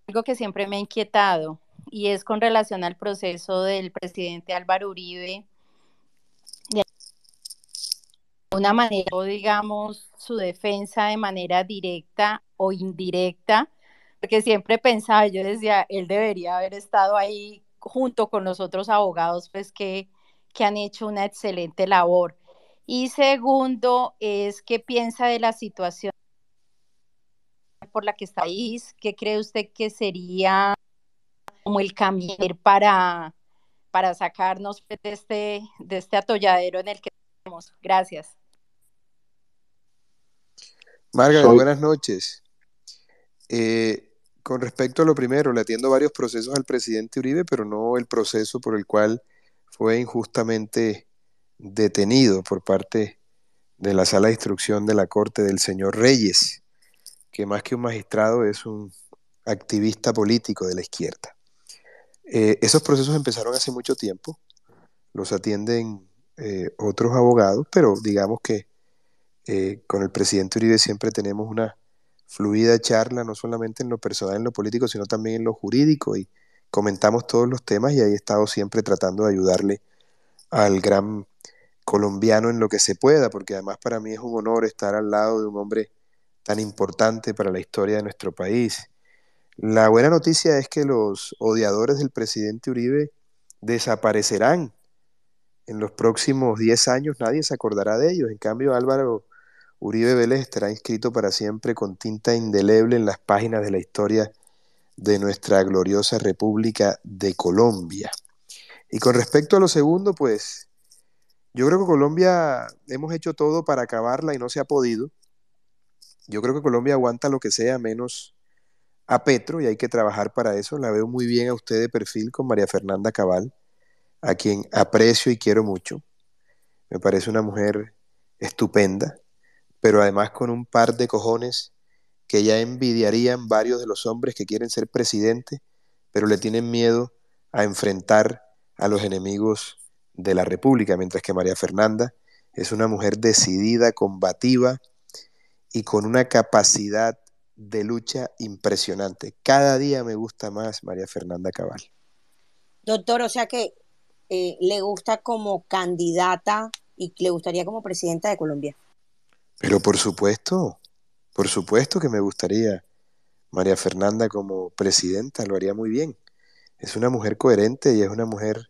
[SPEAKER 17] Algo que siempre me ha inquietado y es con relación al proceso del presidente Álvaro Uribe. De una manera, digamos, su defensa de manera directa o indirecta, porque siempre pensaba, yo decía, él debería haber estado ahí junto con los otros abogados, pues que, que han hecho una excelente labor. Y segundo, es qué piensa de la situación por la que está ahí, ¿qué cree usted que sería como el camino para, para sacarnos de este, de este atolladero en el que estamos? Gracias.
[SPEAKER 7] Margaret, buenas noches. Eh, con respecto a lo primero, le atiendo varios procesos al presidente Uribe, pero no el proceso por el cual fue injustamente detenido por parte de la sala de instrucción de la Corte del señor Reyes que más que un magistrado es un activista político de la izquierda. Eh, esos procesos empezaron hace mucho tiempo, los atienden eh, otros abogados, pero digamos que eh, con el presidente Uribe siempre tenemos una fluida charla, no solamente en lo personal, en lo político, sino también en lo jurídico, y comentamos todos los temas y ahí he estado siempre tratando de ayudarle al gran colombiano en lo que se pueda, porque además para mí es un honor estar al lado de un hombre tan importante para la historia de nuestro país. La buena noticia es que los odiadores del presidente Uribe desaparecerán. En los próximos 10 años nadie se acordará de ellos. En cambio, Álvaro Uribe Vélez estará inscrito para siempre con tinta indeleble en las páginas de la historia de nuestra gloriosa República de Colombia. Y con respecto a lo segundo, pues yo creo que Colombia hemos hecho todo para acabarla y no se ha podido. Yo creo que Colombia aguanta lo que sea menos a Petro y hay que trabajar para eso. La veo muy bien a usted de perfil con María Fernanda Cabal, a quien aprecio y quiero mucho. Me parece una mujer estupenda, pero además con un par de cojones que ya envidiarían varios de los hombres que quieren ser presidente, pero le tienen miedo a enfrentar a los enemigos de la República, mientras que María Fernanda es una mujer decidida, combativa, y con una capacidad de lucha impresionante. Cada día me gusta más María Fernanda Cabal.
[SPEAKER 2] Doctor, o sea que eh, le gusta como candidata y le gustaría como presidenta de Colombia.
[SPEAKER 7] Pero por supuesto, por supuesto que me gustaría María Fernanda como presidenta, lo haría muy bien. Es una mujer coherente y es una mujer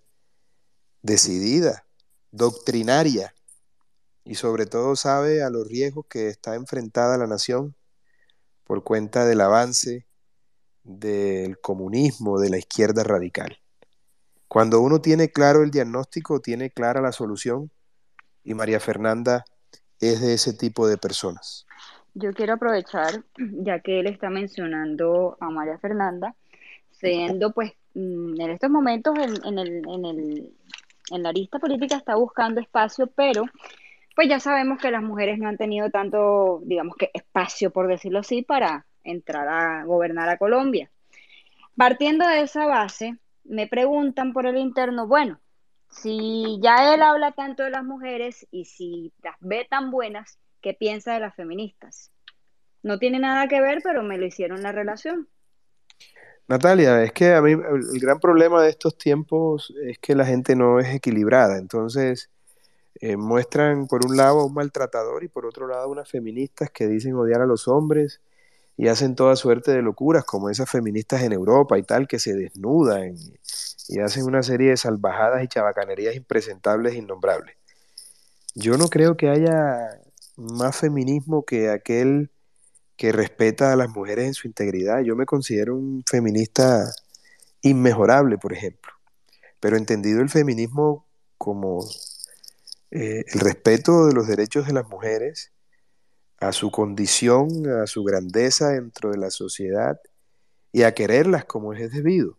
[SPEAKER 7] decidida, doctrinaria, y sobre todo sabe a los riesgos que está enfrentada la nación por cuenta del avance del comunismo, de la izquierda radical. Cuando uno tiene claro el diagnóstico, tiene clara la solución y María Fernanda es de ese tipo de personas.
[SPEAKER 5] Yo quiero aprovechar, ya que él está mencionando a María Fernanda, siendo pues mm, en estos momentos en, el, en, el, en la lista política está buscando espacio, pero pues ya sabemos que las mujeres no han tenido tanto, digamos que espacio, por decirlo así, para entrar a gobernar a Colombia. Partiendo de esa base, me preguntan por el interno, bueno, si ya él habla tanto de las mujeres y si las ve tan buenas, ¿qué piensa de las feministas? No tiene nada que ver, pero me lo hicieron la relación.
[SPEAKER 7] Natalia, es que a mí el gran problema de estos tiempos es que la gente no es equilibrada. Entonces, eh, muestran por un lado a un maltratador y por otro lado a unas feministas que dicen odiar a los hombres y hacen toda suerte de locuras, como esas feministas en Europa y tal, que se desnudan y, hacen una serie de salvajadas y chabacanerías impresentables e innombrables. Yo no creo que haya más feminismo que aquel que respeta a las mujeres en su integridad. Yo me considero un feminista inmejorable, por ejemplo, pero entendido el feminismo como eh, el respeto de los derechos de las mujeres, a su condición, a su grandeza dentro de la sociedad y a quererlas como es debido.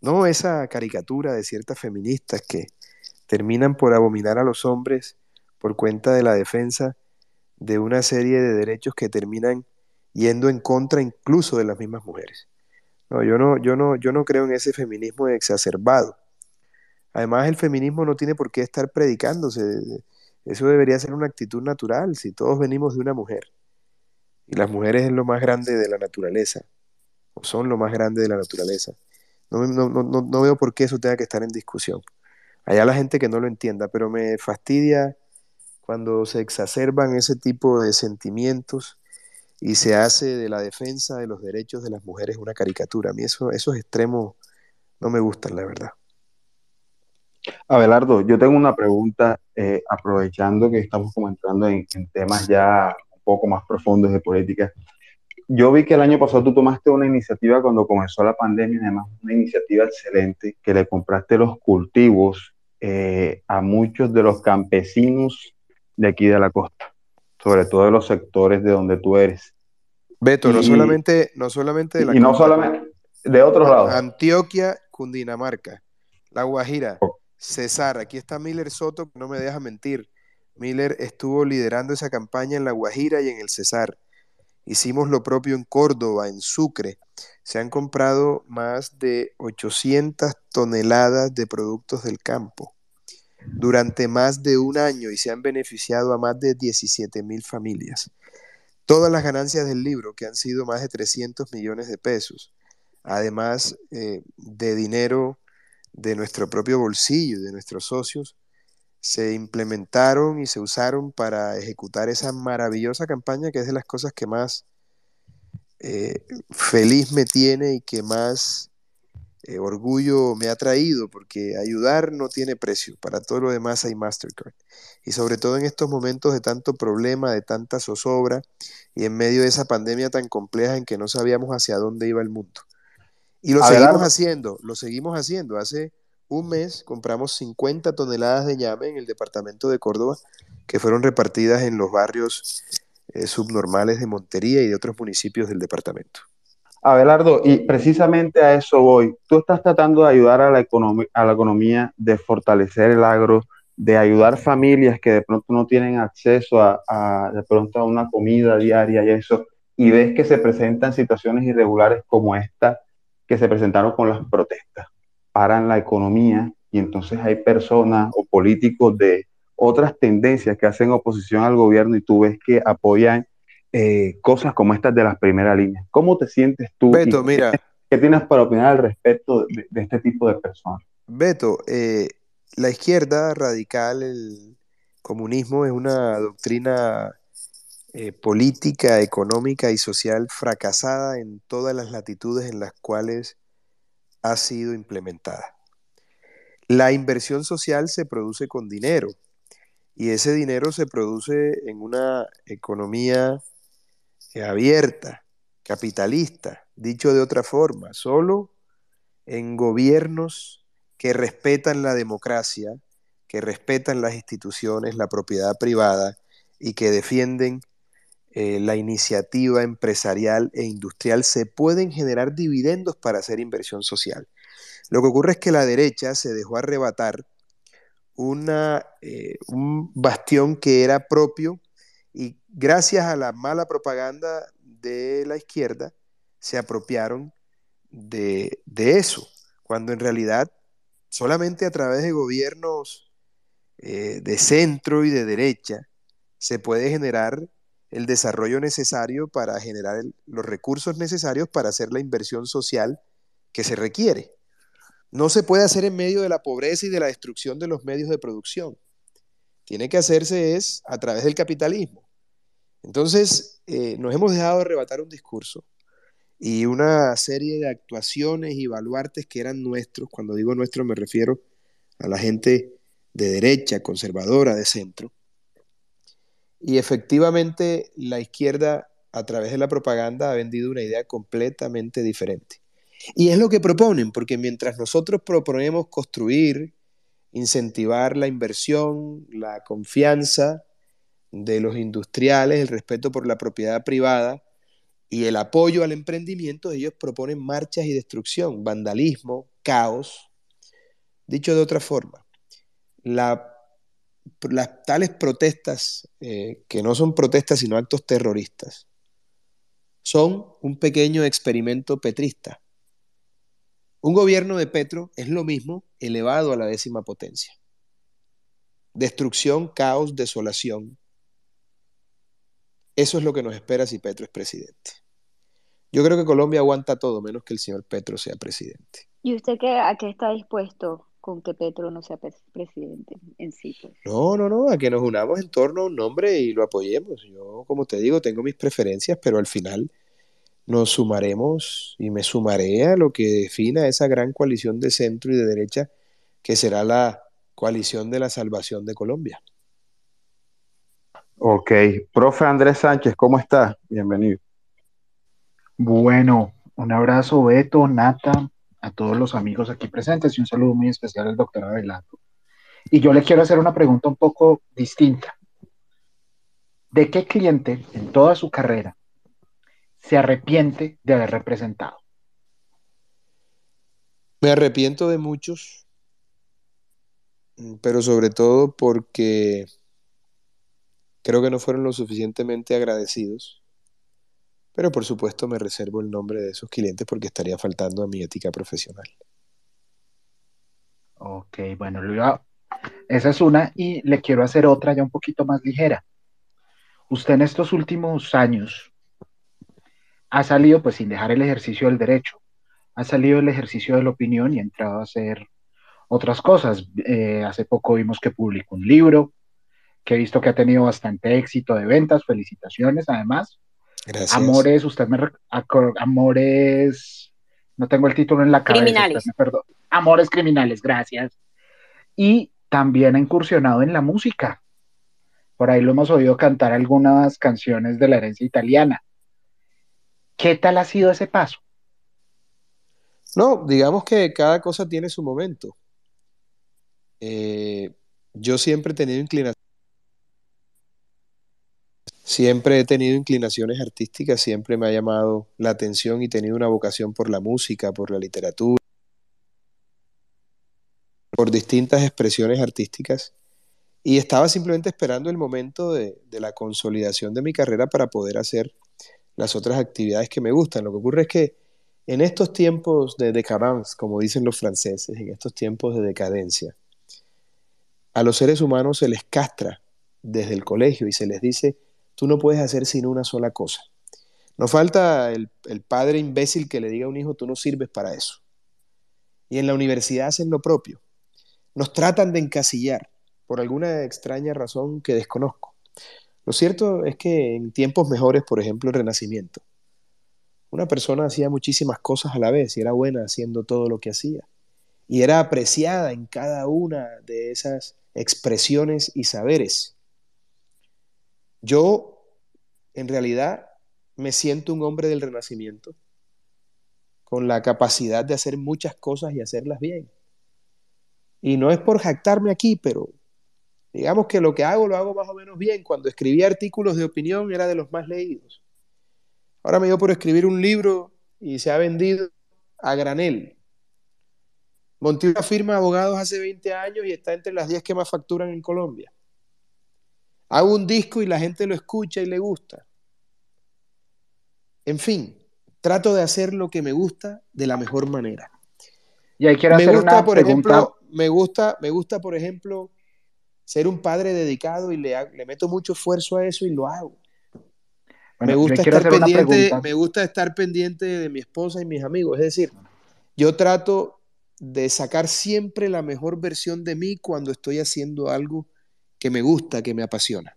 [SPEAKER 7] No esa caricatura de ciertas feministas que terminan por abominar a los hombres por cuenta de la defensa de una serie de derechos que terminan yendo en contra incluso de las mismas mujeres. No, yo no, yo no, yo no creo en ese feminismo exacerbado. Además, el feminismo no tiene por qué estar predicándose. Eso debería ser una actitud natural, si todos venimos de una mujer. Y las mujeres es lo más grande de la naturaleza, o son lo más grande de la naturaleza. No, no, no, no veo por qué eso tenga que estar en discusión. Allá la gente que no lo entienda, pero me fastidia cuando se exacerban ese tipo de sentimientos y se hace de la defensa de los derechos de las mujeres una caricatura. A mí eso, esos extremos no me gustan, la verdad.
[SPEAKER 1] Abelardo, yo tengo una pregunta, eh, aprovechando que estamos comentando en, en, temas ya un poco más profundos de política. Yo vi que el año pasado tú tomaste una iniciativa cuando comenzó la pandemia, además una iniciativa excelente, que le compraste los cultivos eh, a muchos de los campesinos de aquí de la costa, sobre todo de los sectores de donde tú eres.
[SPEAKER 7] Beto, y, no solamente, no solamente de la
[SPEAKER 1] y costa, no solamente de otros lados.
[SPEAKER 7] Antioquia, Cundinamarca, La Guajira, Cesar, aquí está Miller Soto, no me deja mentir. Miller estuvo liderando esa campaña en La Guajira y en el Cesar. Hicimos lo propio en Córdoba, en Sucre. Se han comprado más de 800 toneladas de productos del campo durante más de un año y se han beneficiado a más de 17 mil familias. Todas las ganancias del libro, que han sido más de 300 millones de pesos, además eh, de dinero de nuestro propio bolsillo y de nuestros socios, se implementaron y se usaron para ejecutar esa maravillosa campaña que es de las cosas que más eh, feliz me tiene y que más eh, orgullo me ha traído, porque ayudar no tiene precio, para todo lo demás hay Mastercard. Y sobre todo en estos momentos de tanto problema, de tanta zozobra, y en medio de esa pandemia tan compleja en que no sabíamos hacia dónde iba el mundo. Y lo seguimos haciendo, lo seguimos haciendo. Hace un mes compramos 50 toneladas de ñame en el departamento de Córdoba, que fueron repartidas en los barrios eh, subnormales de Montería y de otros municipios del departamento.
[SPEAKER 1] Abelardo, y precisamente a eso voy. Tú estás tratando de ayudar a la, a la economía, de fortalecer el agro, de ayudar familias que de pronto no tienen acceso a, a, de pronto a una comida diaria y eso, y ves que se presentan situaciones irregulares como esta que se presentaron con las protestas. Paran la economía y entonces hay personas o políticos de otras tendencias que hacen oposición al gobierno y tú ves que apoyan eh, cosas como estas de las primeras líneas. ¿Cómo te sientes tú?
[SPEAKER 7] Beto, mira.
[SPEAKER 1] ¿Qué, ¿Qué tienes para opinar al respecto de, de este tipo de personas?
[SPEAKER 7] Beto, eh, la izquierda radical, el comunismo, es una doctrina eh, política, económica y social fracasada en todas las latitudes en las cuales ha sido implementada. La inversión social se produce con dinero y ese dinero se produce en una economía abierta, capitalista, dicho de otra forma, solo en gobiernos que respetan la democracia, que respetan las instituciones, la propiedad privada y que defienden eh, la iniciativa empresarial e industrial, se pueden generar dividendos para hacer inversión social. Lo que ocurre es que la derecha se dejó arrebatar una, eh, un bastión que era propio y gracias a la mala propaganda de la izquierda se apropiaron de, de eso, cuando en realidad solamente a través de gobiernos eh, de centro y de derecha se puede generar el desarrollo necesario para generar el, los recursos necesarios para hacer la inversión social que se requiere. No se puede hacer en medio de la pobreza y de la destrucción de los medios de producción. Tiene que hacerse es a través del capitalismo. Entonces, eh, nos hemos dejado arrebatar un discurso y una serie de actuaciones y baluartes que eran nuestros. Cuando digo nuestros me refiero a la gente de derecha, conservadora, de centro. Y efectivamente la izquierda, a través de la propaganda, ha vendido una idea completamente diferente. Y es lo que proponen, porque mientras nosotros proponemos construir, incentivar la inversión, la confianza de los industriales, el respeto por la propiedad privada y el apoyo al emprendimiento, ellos proponen marchas y destrucción, vandalismo, caos. Dicho de otra forma, la las tales protestas, eh, que no son protestas sino actos terroristas, son un pequeño experimento petrista. Un gobierno de Petro es lo mismo elevado a la décima potencia. Destrucción, caos, desolación. Eso es lo que nos espera si Petro es presidente. Yo creo que Colombia aguanta todo menos que el señor Petro sea presidente.
[SPEAKER 5] ¿Y usted qué, a qué está dispuesto con que Petro no sea presidente en sí? Pues?
[SPEAKER 7] No, no, no, a que nos unamos en torno a un nombre y lo apoyemos. Yo, como te digo, tengo mis preferencias, pero al final nos sumaremos y me sumaré a lo que defina esa gran coalición de centro y de derecha que será la coalición de la salvación de Colombia.
[SPEAKER 1] Ok, profe Andrés Sánchez, ¿cómo está? Bienvenido.
[SPEAKER 18] Bueno, un abrazo Beto, Nata, a todos los amigos aquí presentes y un saludo muy especial al doctor Abelardo. Y yo le quiero hacer una pregunta un poco distinta. ¿De qué cliente en toda su carrera se arrepiente de haber representado?
[SPEAKER 7] Me arrepiento de muchos, pero sobre todo porque creo que no fueron lo suficientemente agradecidos. Pero por supuesto me reservo el nombre de esos clientes porque estaría faltando a mi ética profesional.
[SPEAKER 18] Ok, bueno, esa es una y le quiero hacer otra ya un poquito más ligera. Usted en estos últimos años ha salido pues sin dejar el ejercicio del derecho, ha salido el ejercicio de la opinión y ha entrado a hacer otras cosas. Eh, hace poco vimos que publicó un libro, que he visto que ha tenido bastante éxito de ventas, felicitaciones además.
[SPEAKER 7] Gracias.
[SPEAKER 18] Amores, usted me... Amores, no tengo el título en la cabeza.
[SPEAKER 2] Criminales.
[SPEAKER 18] Amores criminales, gracias. Y también ha incursionado en la música. Por ahí lo hemos oído cantar algunas canciones de la herencia italiana. ¿Qué tal ha sido ese paso?
[SPEAKER 7] No, digamos que cada cosa tiene su momento. Eh, yo siempre he tenido inclinación. Siempre he tenido inclinaciones artísticas, siempre me ha llamado la atención y tenido una vocación por la música, por la literatura, por distintas expresiones artísticas. Y estaba simplemente esperando el momento de, la consolidación de mi carrera para poder hacer las otras actividades que me gustan. Lo que ocurre es que en estos tiempos de decadence, como dicen los franceses, en estos tiempos de decadencia, a los seres humanos se les castra desde el colegio y se les dice, tú no puedes hacer sino una sola cosa. No falta el, el padre imbécil que le diga a un hijo, tú no sirves para eso. Y en la universidad hacen lo propio. Nos tratan de encasillar por alguna extraña razón que desconozco. Lo cierto es que en tiempos mejores, por ejemplo, el Renacimiento, una persona hacía muchísimas cosas a la vez y era buena haciendo todo lo que hacía. Y era apreciada en cada una de esas expresiones y saberes. Yo, en realidad, me siento un hombre del Renacimiento, con la capacidad de hacer muchas cosas y hacerlas bien. Y no es por jactarme aquí, pero Digamos que lo que hago lo hago más o menos bien. Cuando escribí artículos de opinión era de los más leídos. Ahora me dio por escribir un libro y se ha vendido a granel. Monté una firma de abogados hace 20 años y está entre las 10 que más facturan en Colombia. Hago un disco y la gente lo escucha y le gusta. En fin, trato de hacer lo que me gusta de la mejor manera.
[SPEAKER 18] Y ahí quiero
[SPEAKER 7] me
[SPEAKER 18] hacer
[SPEAKER 7] gusta,
[SPEAKER 18] una
[SPEAKER 7] por
[SPEAKER 18] pregunta.
[SPEAKER 7] ejemplo, me gusta, me gusta, por ejemplo, ser un padre dedicado y le, le meto mucho esfuerzo a eso y lo hago.
[SPEAKER 18] Bueno,
[SPEAKER 7] me gusta estar pendiente, me gusta estar pendiente de mi esposa y mis amigos. Es decir, yo trato de sacar siempre la mejor versión de mí cuando estoy haciendo algo que me gusta, que me apasiona.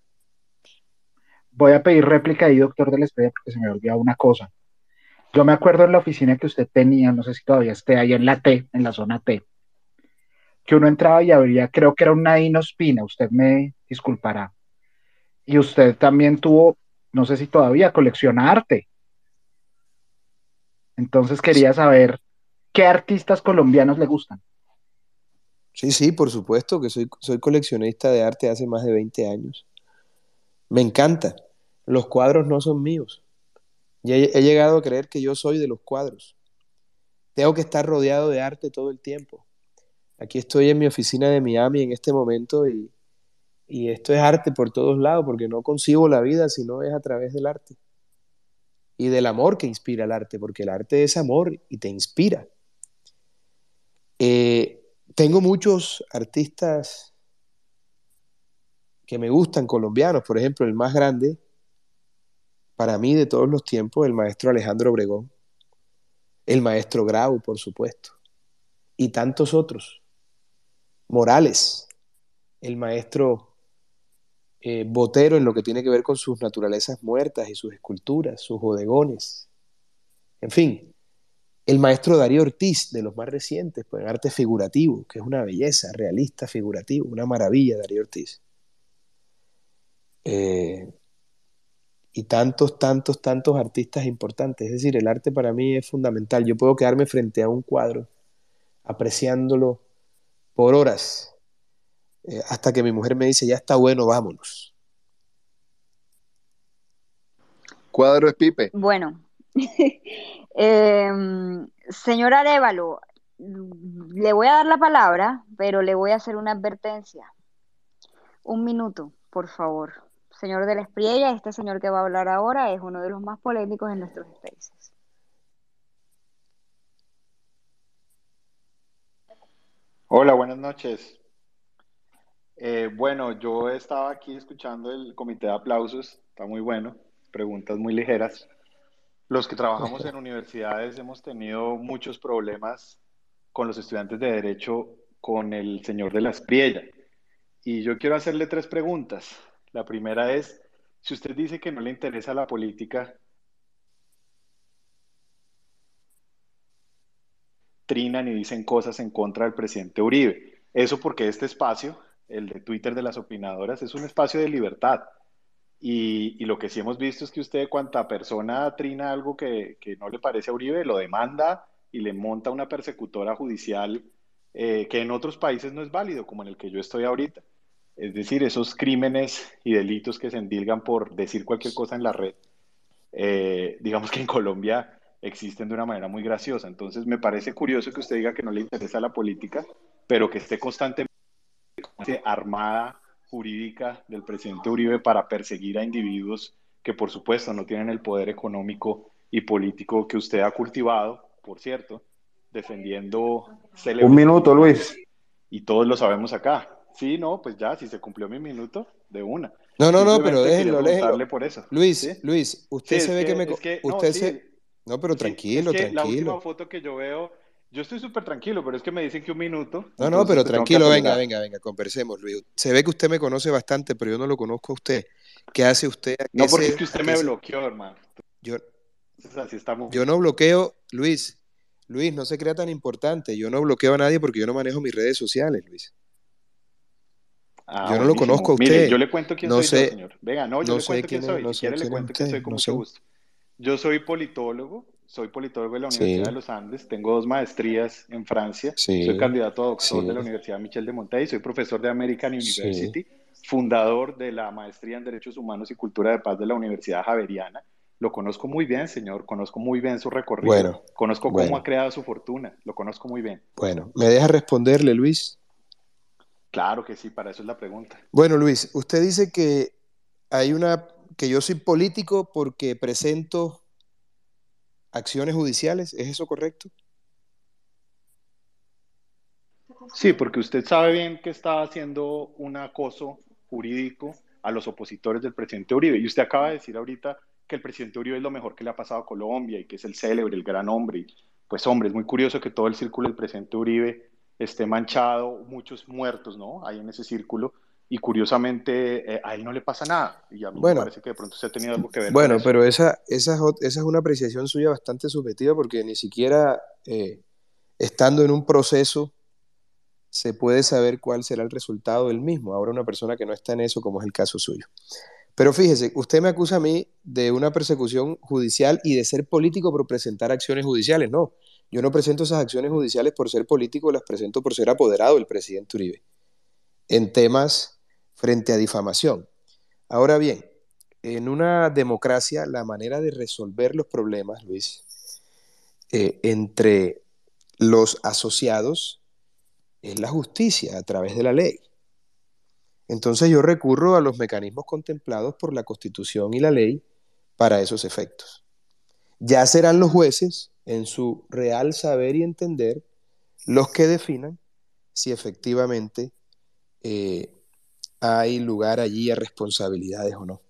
[SPEAKER 18] Voy a pedir réplica ahí, doctor de la Estrella, porque se me olvidó una cosa. Yo me acuerdo en la oficina que usted tenía, no sé si todavía esté ahí en la T, en la zona T, que uno entraba y habría, creo que era una Spina, usted me disculpará. Y usted también tuvo, no sé si todavía, colecciona arte. Entonces quería saber qué artistas colombianos le gustan.
[SPEAKER 7] Sí, sí, por supuesto que soy, soy coleccionista de arte hace más de 20 años. Me encanta. Los cuadros no son míos. Y he, llegado a creer que yo soy de los cuadros. Tengo que estar rodeado de arte todo el tiempo. Aquí estoy en mi oficina de Miami en este momento y, Y esto es arte por todos lados, porque no concibo la vida si no es a través del arte. Y del amor que inspira el arte, porque el arte es amor y te inspira. Eh, tengo muchos artistas que me gustan, colombianos, por ejemplo, el más grande, para mí de todos los tiempos, el maestro Alejandro Obregón, el maestro Grau, por supuesto, y tantos otros. Morales, el maestro eh, Botero en lo que tiene que ver con sus naturalezas muertas y sus esculturas, sus bodegones. En fin, el maestro Darío Ortiz, de los más recientes, pues en arte figurativo, que es una belleza, realista, figurativo, una maravilla Darío Ortiz. Eh, y tantos, tantos, tantos artistas importantes. Es decir, el arte para mí es fundamental. Yo puedo quedarme frente a un cuadro apreciándolo por horas, eh, hasta que mi mujer me dice, ya está bueno, vámonos.
[SPEAKER 4] Cuadro es Pipe.
[SPEAKER 2] Bueno, eh, señor Arevalo, le voy a dar la palabra, pero le voy a hacer una advertencia. Un minuto, por favor. Señor de la Espriella, este señor que va a hablar ahora es uno de los más polémicos en nuestros spaces.
[SPEAKER 19] Hola, buenas noches. Eh, bueno, yo estaba aquí escuchando el comité de aplausos, está muy bueno, preguntas muy ligeras. Los que trabajamos en universidades hemos tenido muchos problemas con los estudiantes de Derecho con el señor de la Espriella. Y yo quiero hacerle tres preguntas. La primera es, si usted dice que no le interesa la política, trinan y dicen cosas en contra del presidente Uribe. Eso porque este espacio, el de Twitter de las opinadoras, es un espacio de libertad. Y, lo que sí hemos visto es que usted, cuanta persona trina algo que, no le parece a Uribe, lo demanda y le monta una persecutora judicial eh, que en otros países no es válido, como en el que yo estoy ahorita. Es decir, esos crímenes y delitos que se endilgan por decir cualquier cosa en la red, eh, digamos que en Colombia existen de una manera muy graciosa. Entonces, me parece curioso que usted diga que no le interesa la política, pero que esté constantemente armada jurídica del presidente Uribe para perseguir a individuos que, por supuesto, no tienen el poder económico y político que usted ha cultivado, por cierto, defendiendo...
[SPEAKER 1] Un minuto, Luis.
[SPEAKER 19] Y todos lo sabemos acá. Sí, no, pues ya, si se cumplió mi minuto, de una.
[SPEAKER 7] No, no, no, pero déjenlo,
[SPEAKER 19] déjenlo. por eso.
[SPEAKER 7] Luis, Luis, usted se ve que, me...
[SPEAKER 19] no,
[SPEAKER 7] usted se... No, pero tranquilo,
[SPEAKER 19] es que
[SPEAKER 7] tranquilo.
[SPEAKER 19] La última foto que yo veo, yo estoy súper tranquilo, pero es que me dicen que un minuto.
[SPEAKER 7] No, no, pero tranquilo, venga, venga, venga, conversemos, Luis. Se ve que usted me conoce bastante, pero yo no lo conozco a usted. ¿Qué hace usted?
[SPEAKER 19] No, porque es que usted me bloqueó, hermano.
[SPEAKER 7] Yo,
[SPEAKER 19] Así estamos.
[SPEAKER 7] yo no bloqueo, Luis. Luis, no se crea tan importante. Yo no bloqueo a nadie porque yo no manejo mis redes sociales, Luis.
[SPEAKER 19] Ah,
[SPEAKER 7] yo no lo conozco a usted.
[SPEAKER 19] Mire, yo le cuento quién
[SPEAKER 7] no
[SPEAKER 19] soy
[SPEAKER 7] sé,
[SPEAKER 19] yo, señor. Venga, no, yo
[SPEAKER 7] no
[SPEAKER 19] le
[SPEAKER 7] sé
[SPEAKER 19] cuento quién,
[SPEAKER 7] quién
[SPEAKER 19] soy.
[SPEAKER 7] no
[SPEAKER 19] si quiere le cuento quién soy con
[SPEAKER 7] no
[SPEAKER 19] mucho
[SPEAKER 7] sé.
[SPEAKER 19] gusto. Yo soy politólogo, soy politólogo de la Universidad
[SPEAKER 7] Sí,
[SPEAKER 19] de los Andes, tengo dos maestrías en Francia, soy candidato a doctor de la Universidad Michel de Montaigne, soy profesor de American. University, fundador de la maestría en Derechos Humanos y Cultura de Paz de la Universidad Javeriana. Lo conozco muy bien, señor, conozco muy bien su recorrido,
[SPEAKER 7] Bueno,
[SPEAKER 19] conozco cómo ha creado su fortuna, lo conozco muy bien.
[SPEAKER 7] bueno. ¿Me deja responderle, Luis?
[SPEAKER 19] Claro que sí, para eso es la pregunta.
[SPEAKER 7] Bueno, Luis, usted dice que hay una, que yo soy político porque presento acciones judiciales, ¿es eso correcto?
[SPEAKER 19] Sí, porque usted sabe bien que está haciendo un acoso jurídico a los opositores del presidente Uribe. Y usted acaba de decir ahorita que el presidente Uribe es lo mejor que le ha pasado a Colombia y que es el célebre, el gran hombre. Y, pues hombre, es muy curioso que todo el círculo del presidente Uribe esté manchado, muchos muertos, ¿no? Hay en ese círculo. Y curiosamente eh, a él no le pasa nada. Y a mí me
[SPEAKER 7] Bueno,
[SPEAKER 19] parece que de pronto usted ha tenido algo que ver con
[SPEAKER 7] bueno,
[SPEAKER 19] eso.
[SPEAKER 7] pero esa, esa, esa es una apreciación suya bastante subjetiva porque ni siquiera eh, estando en un proceso se puede saber cuál será el resultado del mismo. Ahora una persona que no está en eso, como es el caso suyo. Pero fíjese, usted me acusa a mí de una persecución judicial y de ser político por presentar acciones judiciales. No, yo no presento esas acciones judiciales por ser político, las presento por ser apoderado del presidente Uribe en temas frente a difamación. Ahora bien, en una democracia la manera de resolver los problemas, Luis, eh, entre los asociados es la justicia a través de la ley. entonces yo recurro a los mecanismos contemplados por la Constitución y la ley para esos efectos. Ya serán los jueces, en su real saber y entender, los que definan si efectivamente eh, hay lugar allí a responsabilidades o no.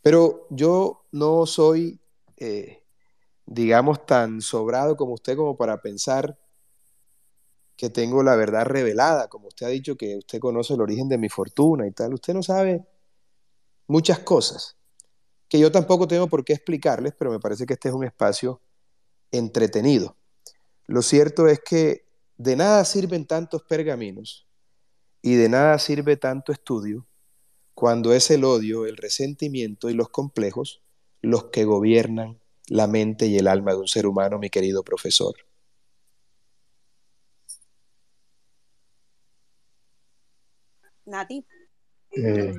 [SPEAKER 7] Pero yo no soy, eh, digamos, tan sobrado como usted como para pensar que tengo la verdad revelada, como usted ha dicho que usted conoce el origen de mi fortuna y tal. Usted no sabe muchas cosas que yo tampoco tengo por qué explicarles, pero me parece que este es un espacio entretenido. Lo cierto es que de nada sirven tantos pergaminos y de nada sirve tanto estudio cuando es el odio, el resentimiento y los complejos los que gobiernan la mente y el alma de un ser humano, mi querido profesor.
[SPEAKER 2] Nati.
[SPEAKER 1] Eh,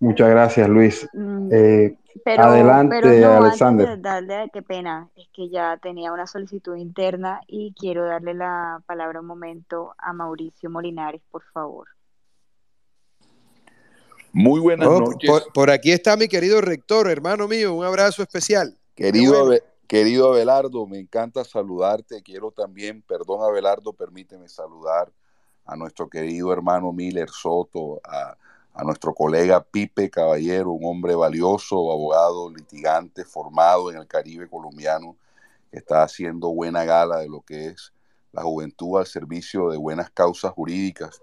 [SPEAKER 1] muchas gracias, Luis.
[SPEAKER 13] Mm,
[SPEAKER 1] Eh,
[SPEAKER 13] Pero,
[SPEAKER 1] adelante,
[SPEAKER 13] pero no,
[SPEAKER 1] Alexander.
[SPEAKER 13] antes de darle, qué pena, es que ya tenía una solicitud interna y quiero darle la palabra un momento a Mauricio Molinares, por favor.
[SPEAKER 20] Muy buenas
[SPEAKER 7] Oh,
[SPEAKER 20] noches.
[SPEAKER 7] por, por aquí está mi querido rector, hermano mío, un abrazo especial.
[SPEAKER 20] Querido,
[SPEAKER 7] bueno.
[SPEAKER 20] Querido Abelardo, me encanta saludarte. Quiero también, perdón Abelardo, permíteme saludar a nuestro querido hermano Miller Soto, a, a nuestro colega Pipe Caballero, un hombre valioso, abogado, litigante, formado en el Caribe colombiano, que está haciendo buena gala de lo que es la juventud al servicio de buenas causas jurídicas.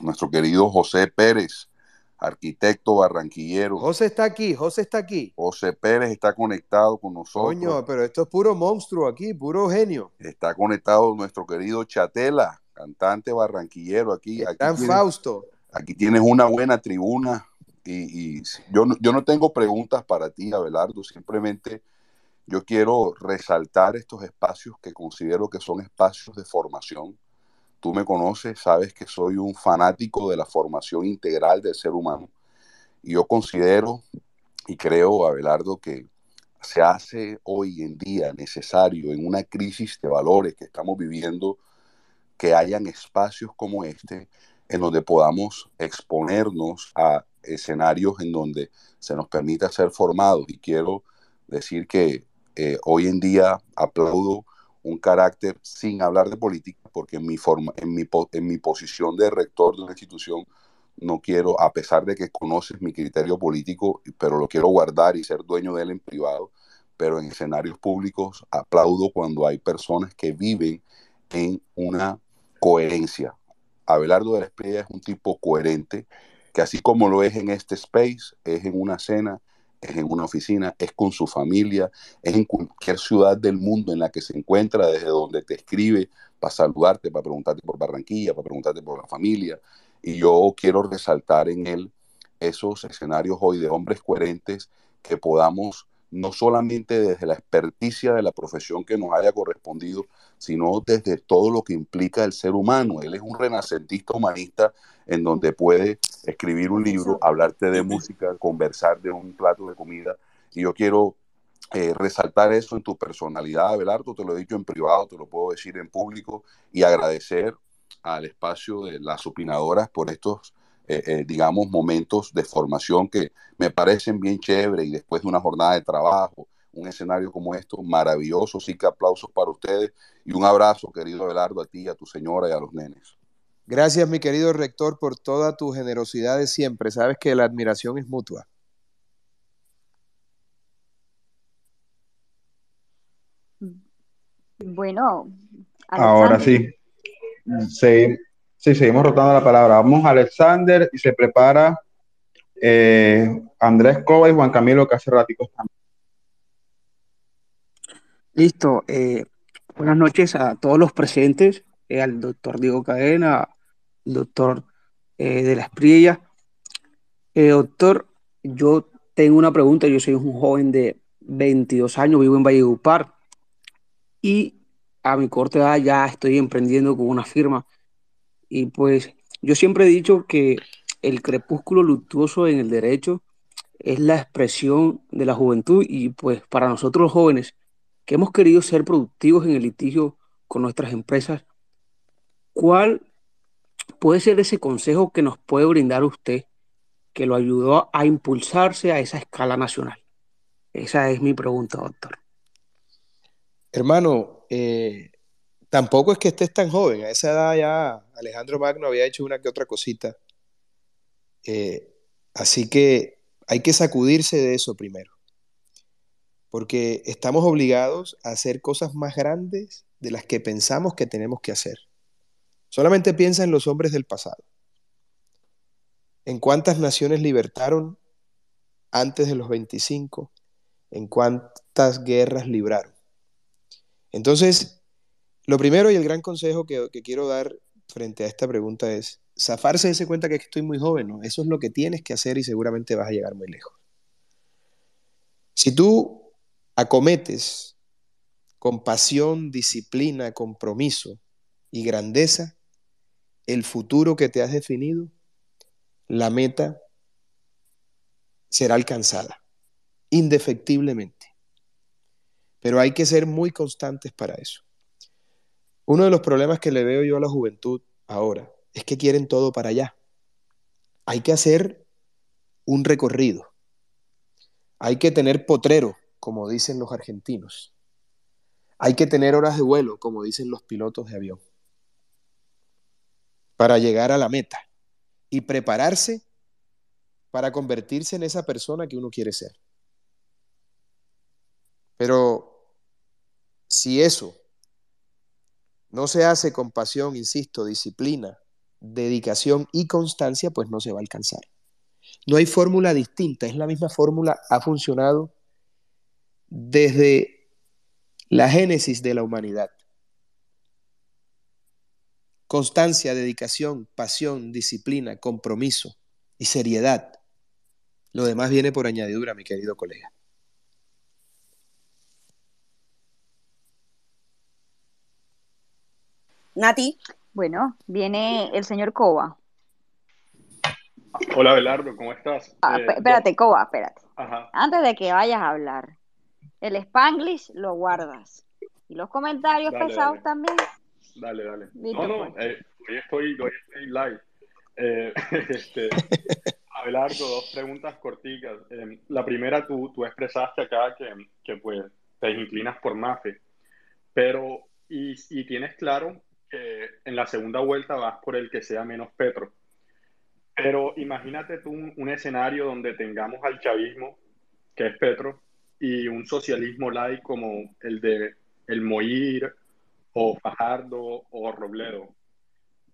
[SPEAKER 20] Nuestro querido José Pérez, arquitecto barranquillero.
[SPEAKER 7] José está aquí, José está aquí.
[SPEAKER 20] José Pérez está conectado con nosotros.
[SPEAKER 7] Coño, pero esto es puro monstruo aquí, puro genio.
[SPEAKER 20] Está conectado nuestro querido Chatela, cantante barranquillero aquí. Aquí
[SPEAKER 7] Está en Fausto.
[SPEAKER 20] Aquí tienes una buena tribuna y, yo, no- yo no tengo preguntas para ti, Abelardo, simplemente yo quiero resaltar estos espacios que considero que son espacios de formación. Tú me conoces, sabes que soy un fanático de la formación integral del ser humano y yo considero y creo, Abelardo, que se hace hoy en día necesario en una crisis de valores que estamos viviendo que hayan espacios como este en donde podamos exponernos a escenarios en donde se nos permita ser formados. Y quiero decir que eh, hoy en día aplaudo un carácter sin hablar de política, porque en mi, forma, en, mi, en mi posición de rector de una institución no quiero, a pesar de que conoces mi criterio político, pero lo quiero guardar y ser dueño de él en privado, pero en escenarios públicos aplaudo cuando hay personas que viven en una coherencia. Abelardo de la Espriella es un tipo coherente, que así como lo es en este space, es en una cena, es en una oficina, es con su familia, es en cualquier ciudad del mundo en la que se encuentra, desde donde te escribe para saludarte, para preguntarte por Barranquilla, para preguntarte por la familia. Y yo quiero resaltar en él esos escenarios hoy de hombres coherentes que podamos no solamente desde la experticia de la profesión que nos haya correspondido, sino desde todo lo que implica el ser humano. Él es un renacentista humanista en donde puede escribir un libro, hablarte de música, conversar de un plato de comida. Y yo quiero eh, resaltar eso en tu personalidad, Abelardo, te lo he dicho en privado, te lo puedo decir en público, y agradecer al espacio de las opinadoras por estos, eh, eh, digamos, momentos de formación que me parecen bien chévere y después de una jornada de trabajo, un escenario como esto, maravilloso, sí que aplausos para ustedes y un abrazo, querido Abelardo, a ti, a tu señora y a los nenes.
[SPEAKER 7] Gracias, mi querido rector, por toda tu generosidad de siempre. Sabes que la admiración es mutua.
[SPEAKER 13] Bueno,
[SPEAKER 1] Ahora sí. Se- sí, seguimos rotando la palabra. Vamos a Alexander y se prepara eh, Andrés Cova y Juan Camilo que hace ratico.
[SPEAKER 21] Listo. eh, buenas noches a todos los presentes, eh, al doctor Diego Cadena, al doctor de la Espriella. Doctor, yo tengo una pregunta. Yo soy un joven de 22 años, vivo en Valledupar y a mi corta edad ya estoy emprendiendo con una firma. Y pues yo siempre he dicho que el crepúsculo luctuoso en el derecho es la expresión de la juventud y pues para nosotros los jóvenes que hemos querido ser productivos en el litigio con nuestras empresas, ¿cuál puede ser ese consejo que nos puede brindar usted que lo ayudó a impulsarse a esa escala nacional? Esa es mi pregunta, doctor.
[SPEAKER 7] Hermano, eh, tampoco es que estés tan joven. A esa edad ya Alejandro Magno había hecho una que otra cosita. Eh, así que hay que sacudirse de eso primero. Porque estamos obligados a hacer cosas más grandes de las que pensamos que tenemos que hacer. Solamente piensa en los hombres del pasado. ¿En cuántas naciones libertaron antes de los 25? ¿En cuántas guerras libraron? Entonces, lo primero y el gran consejo que, quiero dar frente a esta pregunta es zafarse de ese cuenta que estoy muy joven. Eso es lo que tienes que hacer y seguramente vas a llegar muy lejos. Si tú acometes con pasión, disciplina, compromiso y grandeza el futuro que te has definido, la meta será alcanzada, indefectiblemente. Pero hay que ser muy constantes para eso. Uno de los problemas que le veo yo a la juventud ahora es que quieren todo para allá. Hay que hacer un recorrido. Hay que tener potrero, como dicen los argentinos. Hay que tener horas de vuelo, como dicen los pilotos de avión para llegar a la meta y prepararse para convertirse en esa persona que uno quiere ser. Pero si eso no se hace con pasión, insisto, disciplina, dedicación y constancia, pues no se va a alcanzar. No hay fórmula distinta, es la misma fórmula, ha funcionado desde la génesis de la humanidad. Constancia, dedicación, pasión, disciplina, compromiso y seriedad. Lo demás viene por añadidura, mi querido colega.
[SPEAKER 2] Nati.
[SPEAKER 13] Bueno, viene el señor Coba.
[SPEAKER 22] Hola, Belardo, ¿cómo estás?
[SPEAKER 13] Ah,
[SPEAKER 22] Eh,
[SPEAKER 13] espérate, Coba, espérate.
[SPEAKER 22] Ajá.
[SPEAKER 13] Antes de que vayas a hablar, el Spanglish lo guardas. Y los comentarios
[SPEAKER 22] Dale,
[SPEAKER 13] pesados
[SPEAKER 22] dale.
[SPEAKER 13] también.
[SPEAKER 22] Dale, dale.
[SPEAKER 13] Listo,
[SPEAKER 22] no, no,
[SPEAKER 13] pues.
[SPEAKER 22] eh, hoy, estoy, hoy estoy live. Eh, este, Abelardo, dos preguntas corticas. Eh, la primera, tú, tú expresaste acá que, que pues te inclinas por Mafe, pero y, y tienes claro en la segunda vuelta vas por el que sea menos Petro. Pero imagínate tú un, escenario donde tengamos al chavismo, que es Petro, y un socialismo light como el de el Moir o Fajardo o Robledo.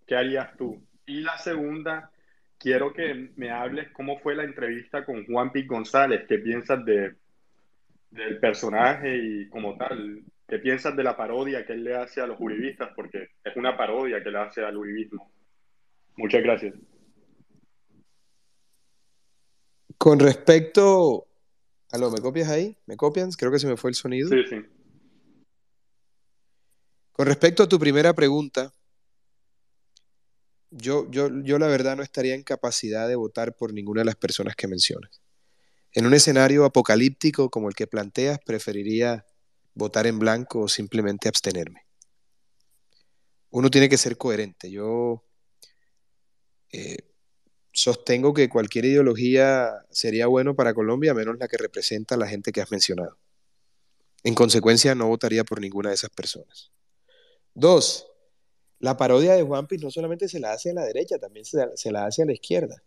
[SPEAKER 22] ¿Qué harías tú? Y la segunda, quiero que me hables cómo fue la entrevista con Juan Piz González, qué piensas de, del personaje y como tal, qué piensas de la parodia que él le hace a los uribistas, porque es una parodia que le hace al uribismo. Muchas gracias.
[SPEAKER 7] Con respecto... Aló, ¿me copias ahí? ¿Me copian? Creo que se me fue el sonido.
[SPEAKER 22] Sí, sí.
[SPEAKER 7] Con respecto a tu primera pregunta, yo, yo, yo la verdad no estaría en capacidad de votar por ninguna de las personas que mencionas. En un escenario apocalíptico como el que planteas, preferiría votar en blanco o simplemente abstenerme. Uno tiene que ser coherente. Yo eh, sostengo que cualquier ideología sería bueno para Colombia, menos la que representa a la gente que has mencionado. En consecuencia, no votaría por ninguna de esas personas. Dos, la parodia de Juan Piz no solamente se la hace a la derecha, también se, se la hace a la izquierda.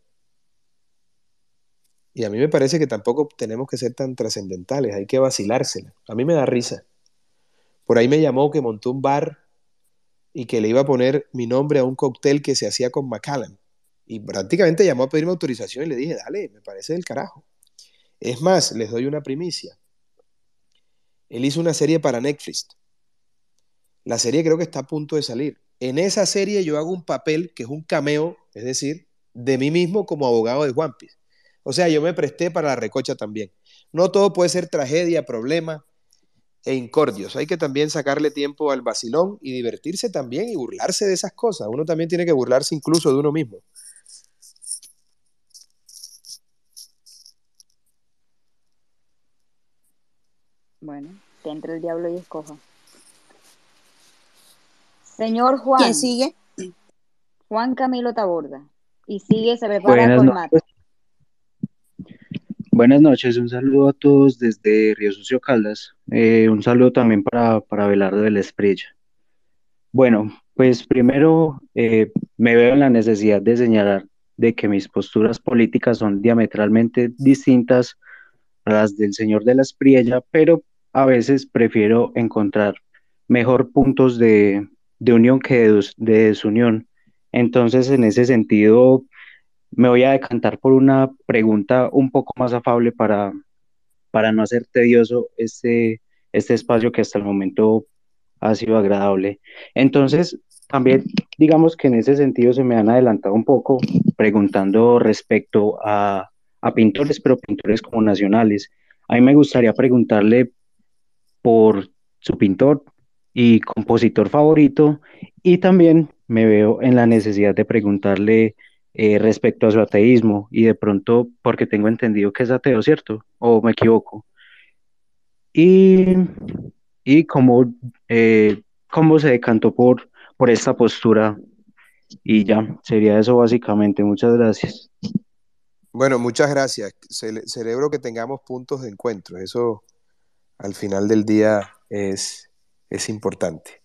[SPEAKER 7] Y a mí me parece que tampoco tenemos que ser tan trascendentales, hay que vacilársela. A mí me da risa. Por ahí me llamó que montó un bar y que le iba a poner mi nombre a un cóctel que se hacía con Macallan. Y prácticamente llamó a pedirme autorización y le dije, dale, me parece del carajo. Es más, les doy una primicia. Él hizo una serie para Netflix. La serie creo que está a punto de salir. En esa serie yo hago un papel que es un cameo, es decir, de mí mismo como abogado de Juan Piz. O sea, yo me presté para la recocha también. No todo puede ser tragedia, problema e incordios. Hay que también sacarle tiempo al vacilón y divertirse también y burlarse de esas cosas. Uno también tiene que burlarse incluso de uno mismo.
[SPEAKER 13] Bueno, que entre el diablo y escoja. Señor Juan.
[SPEAKER 2] ¿Quién sigue?
[SPEAKER 13] Juan Camilo Taborda. Y sigue, se prepara
[SPEAKER 23] Buenas
[SPEAKER 13] con
[SPEAKER 23] noches.
[SPEAKER 13] mate.
[SPEAKER 23] Buenas noches, un saludo a todos desde Río Sucio Caldas. Eh, un saludo también para, para Abelardo de la Esprilla. Bueno, pues primero eh, me veo en la necesidad de señalar de que mis posturas políticas son diametralmente distintas a las del señor de la Espriella, pero a veces prefiero encontrar mejor puntos de, de unión que de, de desunión. Entonces, en ese sentido, me voy a decantar por una pregunta un poco más afable para, para no hacer tedioso este, este espacio que hasta el momento ha sido agradable. Entonces, también digamos que en ese sentido se me han adelantado un poco preguntando respecto a, a pintores, pero pintores como nacionales. A mí me gustaría preguntarle por su pintor y compositor favorito y también me veo en la necesidad de preguntarle eh, respecto a su ateísmo y de pronto porque tengo entendido que es ateo, ¿cierto? ¿O me equivoco? Y, y cómo, eh, cómo se decantó por, por esta postura y ya, sería eso básicamente. Muchas gracias.
[SPEAKER 7] Bueno, muchas gracias. Cele- celebro que tengamos puntos de encuentro. Eso al final del día es, es importante.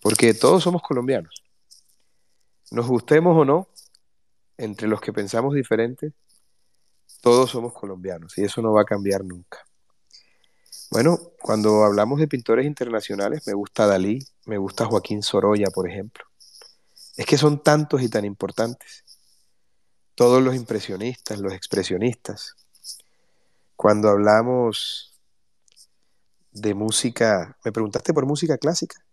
[SPEAKER 7] Porque todos somos colombianos. Nos gustemos o no, entre los que pensamos diferente, todos somos colombianos y eso no va a cambiar nunca. Bueno, cuando hablamos de pintores internacionales, me gusta Dalí, me gusta Joaquín Sorolla, por ejemplo. Es que son tantos y tan importantes. Todos los impresionistas, los expresionistas. Cuando hablamos de música, me preguntaste por música clásica.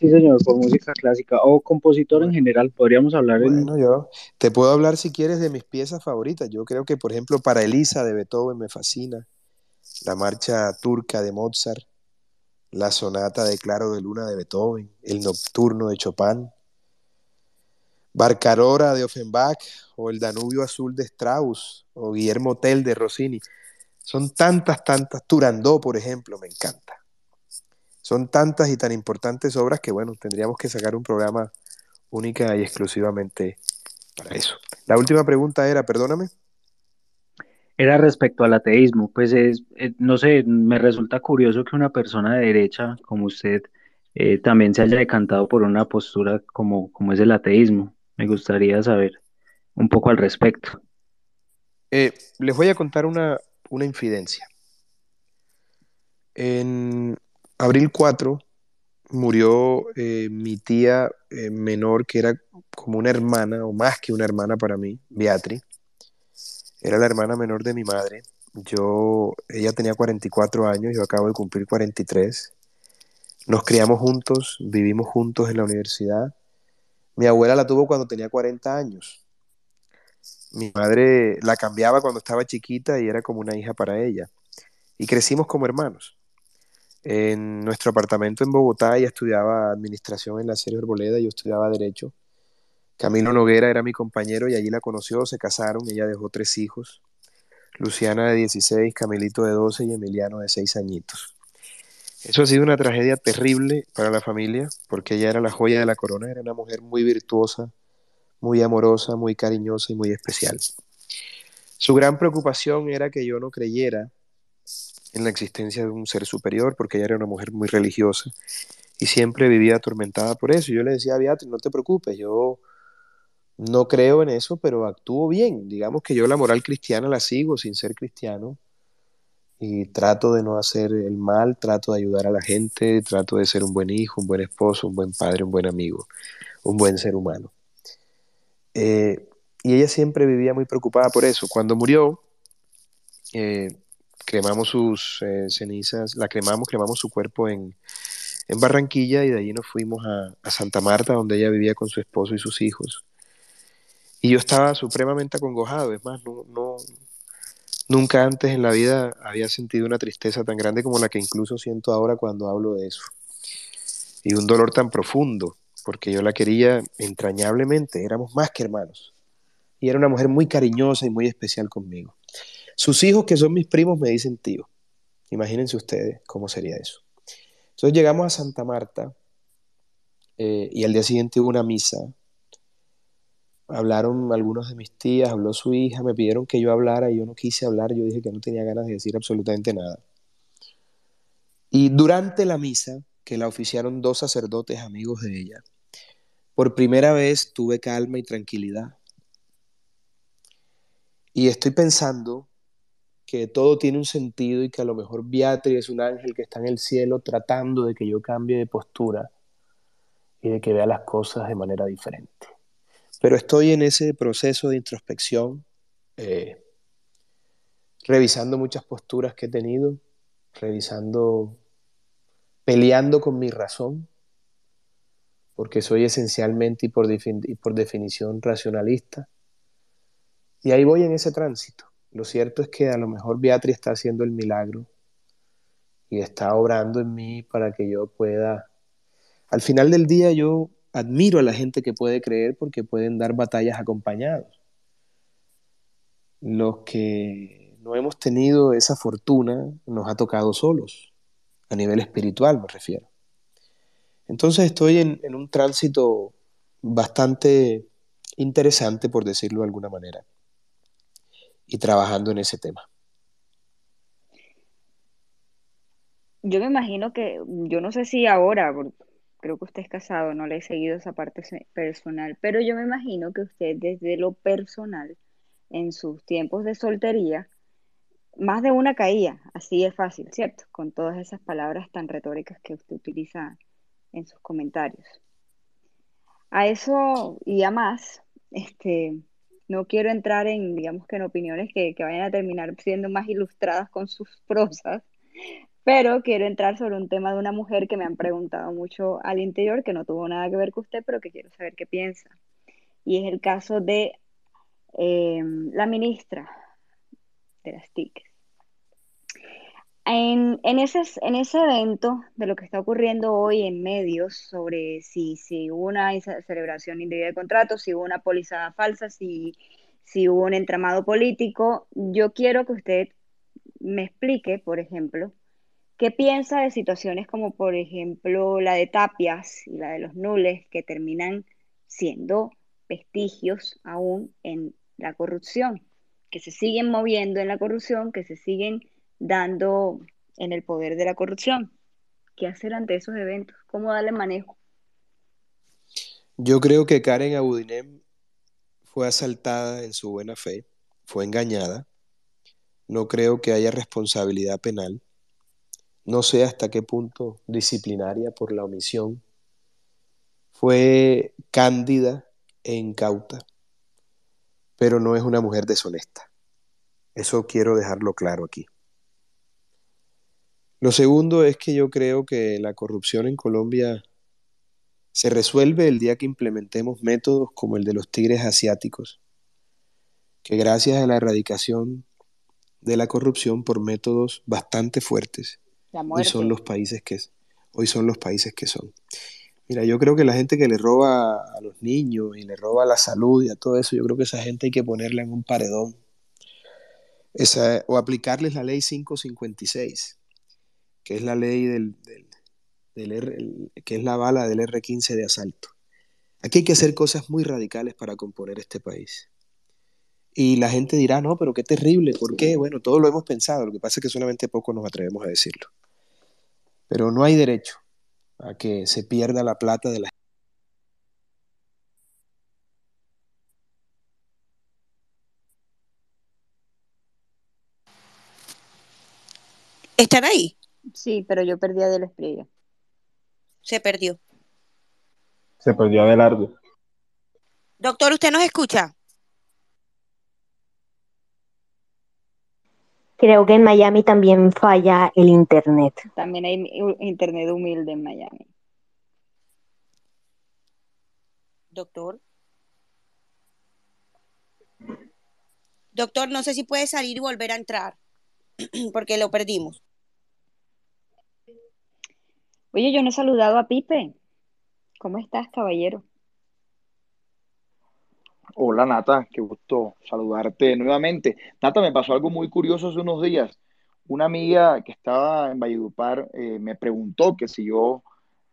[SPEAKER 23] Sí, señor, por música clásica o compositor en general, podríamos hablar en...
[SPEAKER 7] Bueno, yo te puedo hablar si quieres de mis piezas favoritas. Yo creo que, por ejemplo, para Elisa de Beethoven me fascina, la marcha turca de Mozart, la sonata de Claro de Luna de Beethoven, el nocturno de Chopin, Barcarora de Offenbach o el Danubio Azul de Strauss o Guillermo Tell de Rossini. Son tantas, tantas. Turandot, por ejemplo, me encanta. Son tantas y tan importantes obras que, bueno, tendríamos que sacar un programa única y exclusivamente para eso. La última pregunta era, perdóname.
[SPEAKER 23] Era respecto al ateísmo, pues es, eh, no sé, me resulta curioso que una persona de derecha como usted eh, también se haya decantado por una postura como, como es el ateísmo. Me gustaría saber un poco al respecto.
[SPEAKER 7] Eh, les voy a contar una, una infidencia. En abril 4 murió eh, mi tía eh, menor, que era como una hermana, o más que una hermana para mí, Beatriz. Era la hermana menor de mi madre. Yo, ella tenía 44 años, yo acabo de cumplir 43. Nos criamos juntos, vivimos juntos en la universidad. Mi abuela la tuvo cuando tenía 40 años. Mi madre la cambiaba cuando estaba chiquita y era como una hija para ella. Y crecimos como hermanos. En nuestro apartamento en Bogotá ella estudiaba administración en la serie Arboleda, yo estudiaba derecho. Camilo Noguera era mi compañero y allí la conoció, se casaron, ella dejó tres hijos. Luciana de 16, Camilito de 12 y Emiliano de 6 añitos. Eso ha sido una tragedia terrible para la familia porque ella era la joya de la corona, era una mujer muy virtuosa, muy amorosa, muy cariñosa y muy especial. Su gran preocupación era que yo no creyera en la existencia de un ser superior porque ella era una mujer muy religiosa y siempre vivía atormentada por eso. Yo le decía a Beatriz, no te preocupes, yo no creo en eso, pero actúo bien. Digamos que yo la moral cristiana la sigo sin ser cristiano y trato de no hacer el mal, trato de ayudar a la gente, trato de ser un buen hijo, un buen esposo, un buen padre, un buen amigo, un buen ser humano. Eh, y ella siempre vivía muy preocupada por eso. Cuando murió, eh, cremamos sus eh, cenizas, la cremamos, cremamos su cuerpo en, en Barranquilla y de allí nos fuimos a, a Santa Marta, donde ella vivía con su esposo y sus hijos. Y yo estaba supremamente acongojado, es más, no, no, nunca antes en la vida había sentido una tristeza tan grande como la que incluso siento ahora cuando hablo de eso. Y un dolor tan profundo, porque yo la quería entrañablemente, éramos más que hermanos. Y era una mujer muy cariñosa y muy especial conmigo. Sus hijos, que son mis primos, me dicen tío. Imagínense ustedes cómo sería eso. Entonces llegamos a Santa Marta eh, y al día siguiente hubo una misa. Hablaron algunos de mis tías, habló su hija, me pidieron que yo hablara y yo no quise hablar, yo dije que no tenía ganas de decir absolutamente nada. Y durante la misa, que la oficiaron dos sacerdotes amigos de ella, por primera vez tuve calma y tranquilidad. Y estoy pensando que todo tiene un sentido y que a lo mejor Beatriz es un ángel que está en el cielo tratando de que yo cambie de postura y de que vea las cosas de manera diferente. Pero estoy en ese proceso de introspección, eh, revisando muchas posturas que he tenido, revisando, peleando con mi razón, porque soy esencialmente y por, y por definición racionalista. Y ahí voy en ese tránsito. Lo cierto es que a lo mejor Beatriz está haciendo el milagro y está obrando en mí para que yo pueda... Al final del día yo admiro a la gente que puede creer porque pueden dar batallas acompañados. Los que no hemos tenido esa fortuna nos ha tocado solos, a nivel espiritual me refiero. Entonces estoy en, en un tránsito bastante interesante, por decirlo de alguna manera y trabajando en ese tema.
[SPEAKER 13] Yo me imagino que, yo no sé si ahora, creo que usted es casado, no le he seguido esa parte personal, pero yo me imagino que usted desde lo personal, en sus tiempos de soltería, más de una caía, así es fácil, ¿cierto? Con todas esas palabras tan retóricas que usted utiliza en sus comentarios. A eso y a más, este, no quiero entrar en, digamos que en opiniones que, que vayan a terminar siendo más ilustradas con sus prosas, pero quiero entrar sobre un tema de una mujer que me han preguntado mucho al interior, que no tuvo nada que ver con usted, pero que quiero saber qué piensa. Y es el caso de eh, la ministra de las TIC. En, en, ese, en ese evento de lo que está ocurriendo hoy en medios sobre si, si hubo una celebración indebida de contratos, si hubo una póliza falsa, si, si hubo un entramado político, yo quiero que usted me explique, por ejemplo, qué piensa de situaciones como, por ejemplo, la de Tapias y la de los Nules, que terminan siendo vestigios aún en la corrupción, que se siguen moviendo en la corrupción, que se siguen dando en el poder de la corrupción. ¿Qué hacer ante esos eventos? ¿Cómo darle manejo?
[SPEAKER 7] Yo creo que Karen Abudinem fue asaltada en su buena fe, fue engañada. No creo que haya responsabilidad penal. No sé hasta qué punto disciplinaria por la omisión. Fue cándida e incauta, pero no es una mujer deshonesta. Eso quiero dejarlo claro aquí. Lo segundo es que yo creo que la corrupción en Colombia se resuelve el día que implementemos métodos como el de los tigres asiáticos, que gracias a la erradicación de la corrupción por métodos bastante fuertes, hoy son los países que hoy son los países que son. Mira, yo creo que la gente que le roba a los niños y le roba la salud y a todo eso, yo creo que esa gente hay que ponerla en un paredón. Esa, o aplicarles la ley 556 que es la ley del, que es la bala del R-15 de asalto. Aquí hay que hacer cosas muy radicales para componer este país. Y la gente dirá, no, pero qué terrible, ¿por qué? Bueno, todo lo hemos pensado, lo que pasa es que solamente poco nos atrevemos a decirlo. Pero no hay derecho a que se pierda la plata de la
[SPEAKER 2] ¿Están ahí?
[SPEAKER 13] Sí, pero yo perdí a Del Espriella.
[SPEAKER 2] Se perdió.
[SPEAKER 1] Se perdió Abelardo.
[SPEAKER 2] Doctor, ¿usted nos escucha?
[SPEAKER 9] Creo que en Miami también falla el internet.
[SPEAKER 13] También hay internet humilde en Miami.
[SPEAKER 2] Doctor. Doctor, no sé si puede salir y volver a entrar, porque lo perdimos.
[SPEAKER 13] Oye, yo no he saludado a Pipe. ¿Cómo estás, caballero?
[SPEAKER 8] Hola, Nata, qué gusto saludarte nuevamente. Nata, me pasó algo muy curioso hace unos días. Una amiga que estaba en Valledupar eh, me preguntó que si yo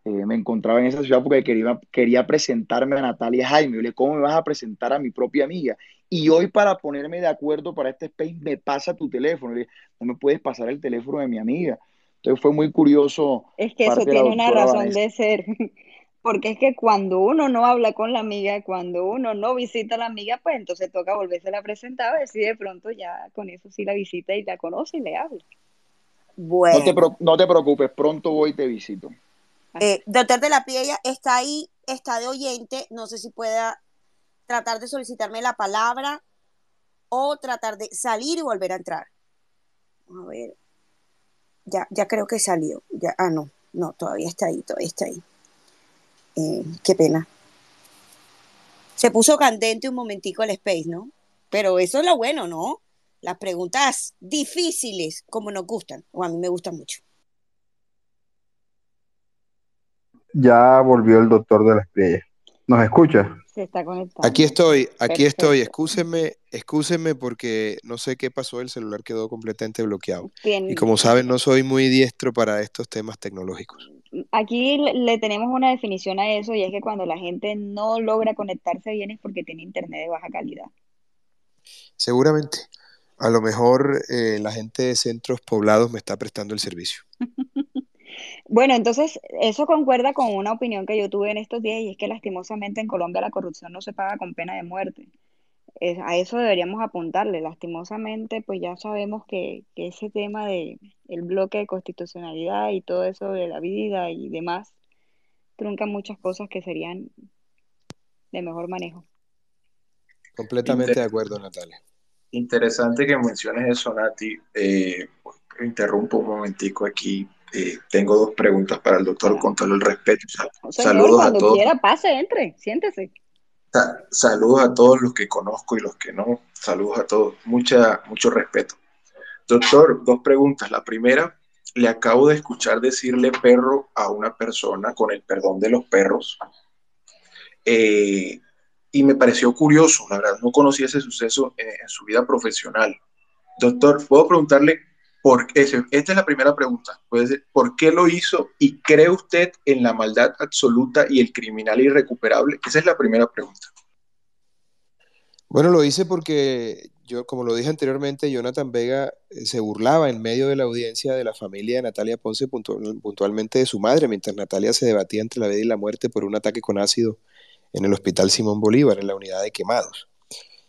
[SPEAKER 8] eh, me encontraba en esa ciudad porque quería, quería presentarme a Natalia Jaime. Yo le ¿cómo me vas a presentar a mi propia amiga? Y hoy para ponerme de acuerdo para este space me pasa tu teléfono. Le no me puedes pasar el teléfono de mi amiga. Entonces fue muy curioso.
[SPEAKER 13] Es que eso tiene una razón de ser. Porque es que cuando uno no habla con la amiga, cuando uno no visita a la amiga, pues entonces toca volverse a presentar, a ver si de pronto ya con eso sí la visita y la conoce y le habla.
[SPEAKER 8] Bueno. No te, no te preocupes, pronto voy y te visito.
[SPEAKER 2] Eh, doctor de la Piella está ahí, está de oyente, no sé si pueda tratar de solicitarme la palabra o tratar de salir y volver a entrar. A ver, ya, ya creo que salió, ya, ah, no, no, todavía está ahí, todavía está ahí. Eh, qué pena. Se puso candente un momentico el space, ¿no? Pero eso es lo bueno, ¿no? Las preguntas difíciles, como nos gustan, o a mí me gustan mucho.
[SPEAKER 1] Ya volvió el doctor de la estrella. ¿Nos escucha?
[SPEAKER 13] Se está conectando.
[SPEAKER 7] Aquí estoy, aquí estoy. Excúsenme, excúsenme porque no sé qué pasó, el celular quedó completamente bloqueado. Y como saben, no soy muy diestro para estos temas tecnológicos.
[SPEAKER 13] Aquí le tenemos una definición a eso y es que cuando la gente no logra conectarse bien es porque tiene internet de baja calidad.
[SPEAKER 7] Seguramente. A lo mejor eh, la gente de centros poblados me está prestando el servicio.
[SPEAKER 13] Bueno, entonces eso concuerda con una opinión que yo tuve en estos días y es que lastimosamente en Colombia la corrupción no se paga con pena de muerte. a eso deberíamos apuntarle. Lastimosamente, pues ya sabemos que, que ese tema de el bloque de constitucionalidad y todo eso de la vida y demás trunca muchas cosas que serían de mejor manejo.
[SPEAKER 7] Completamente de acuerdo, Natalia.
[SPEAKER 24] Interesante que menciones eso, Nati. Eh, interrumpo un momentico aquí eh, tengo dos preguntas para el doctor con todo el respeto.
[SPEAKER 13] saludos a todos. quiera, pase, entre, siéntese.
[SPEAKER 24] saludos a todos los que conozco y los que no. Saludos a todos. Mucha, mucho respeto. Doctor, dos preguntas. La primera, le acabo de escuchar decirle perro a una persona, con el perdón de los perros, eh, y me pareció curioso, la verdad, no conocía ese suceso en su vida profesional. Doctor, ¿puedo preguntarle esta es la primera pregunta. Puede ¿Por qué lo hizo y cree usted en la maldad absoluta y el criminal irrecuperable? Esa es la primera pregunta.
[SPEAKER 7] Bueno, lo hice porque yo, como lo dije anteriormente, Jonathan Vega eh, se burlaba en medio de la audiencia de la familia de Natalia Ponce, puntualmente de su madre, mientras Natalia se debatía entre la vida y la muerte por un ataque con ácido en el Hospital Simón Bolívar, en la unidad de quemados.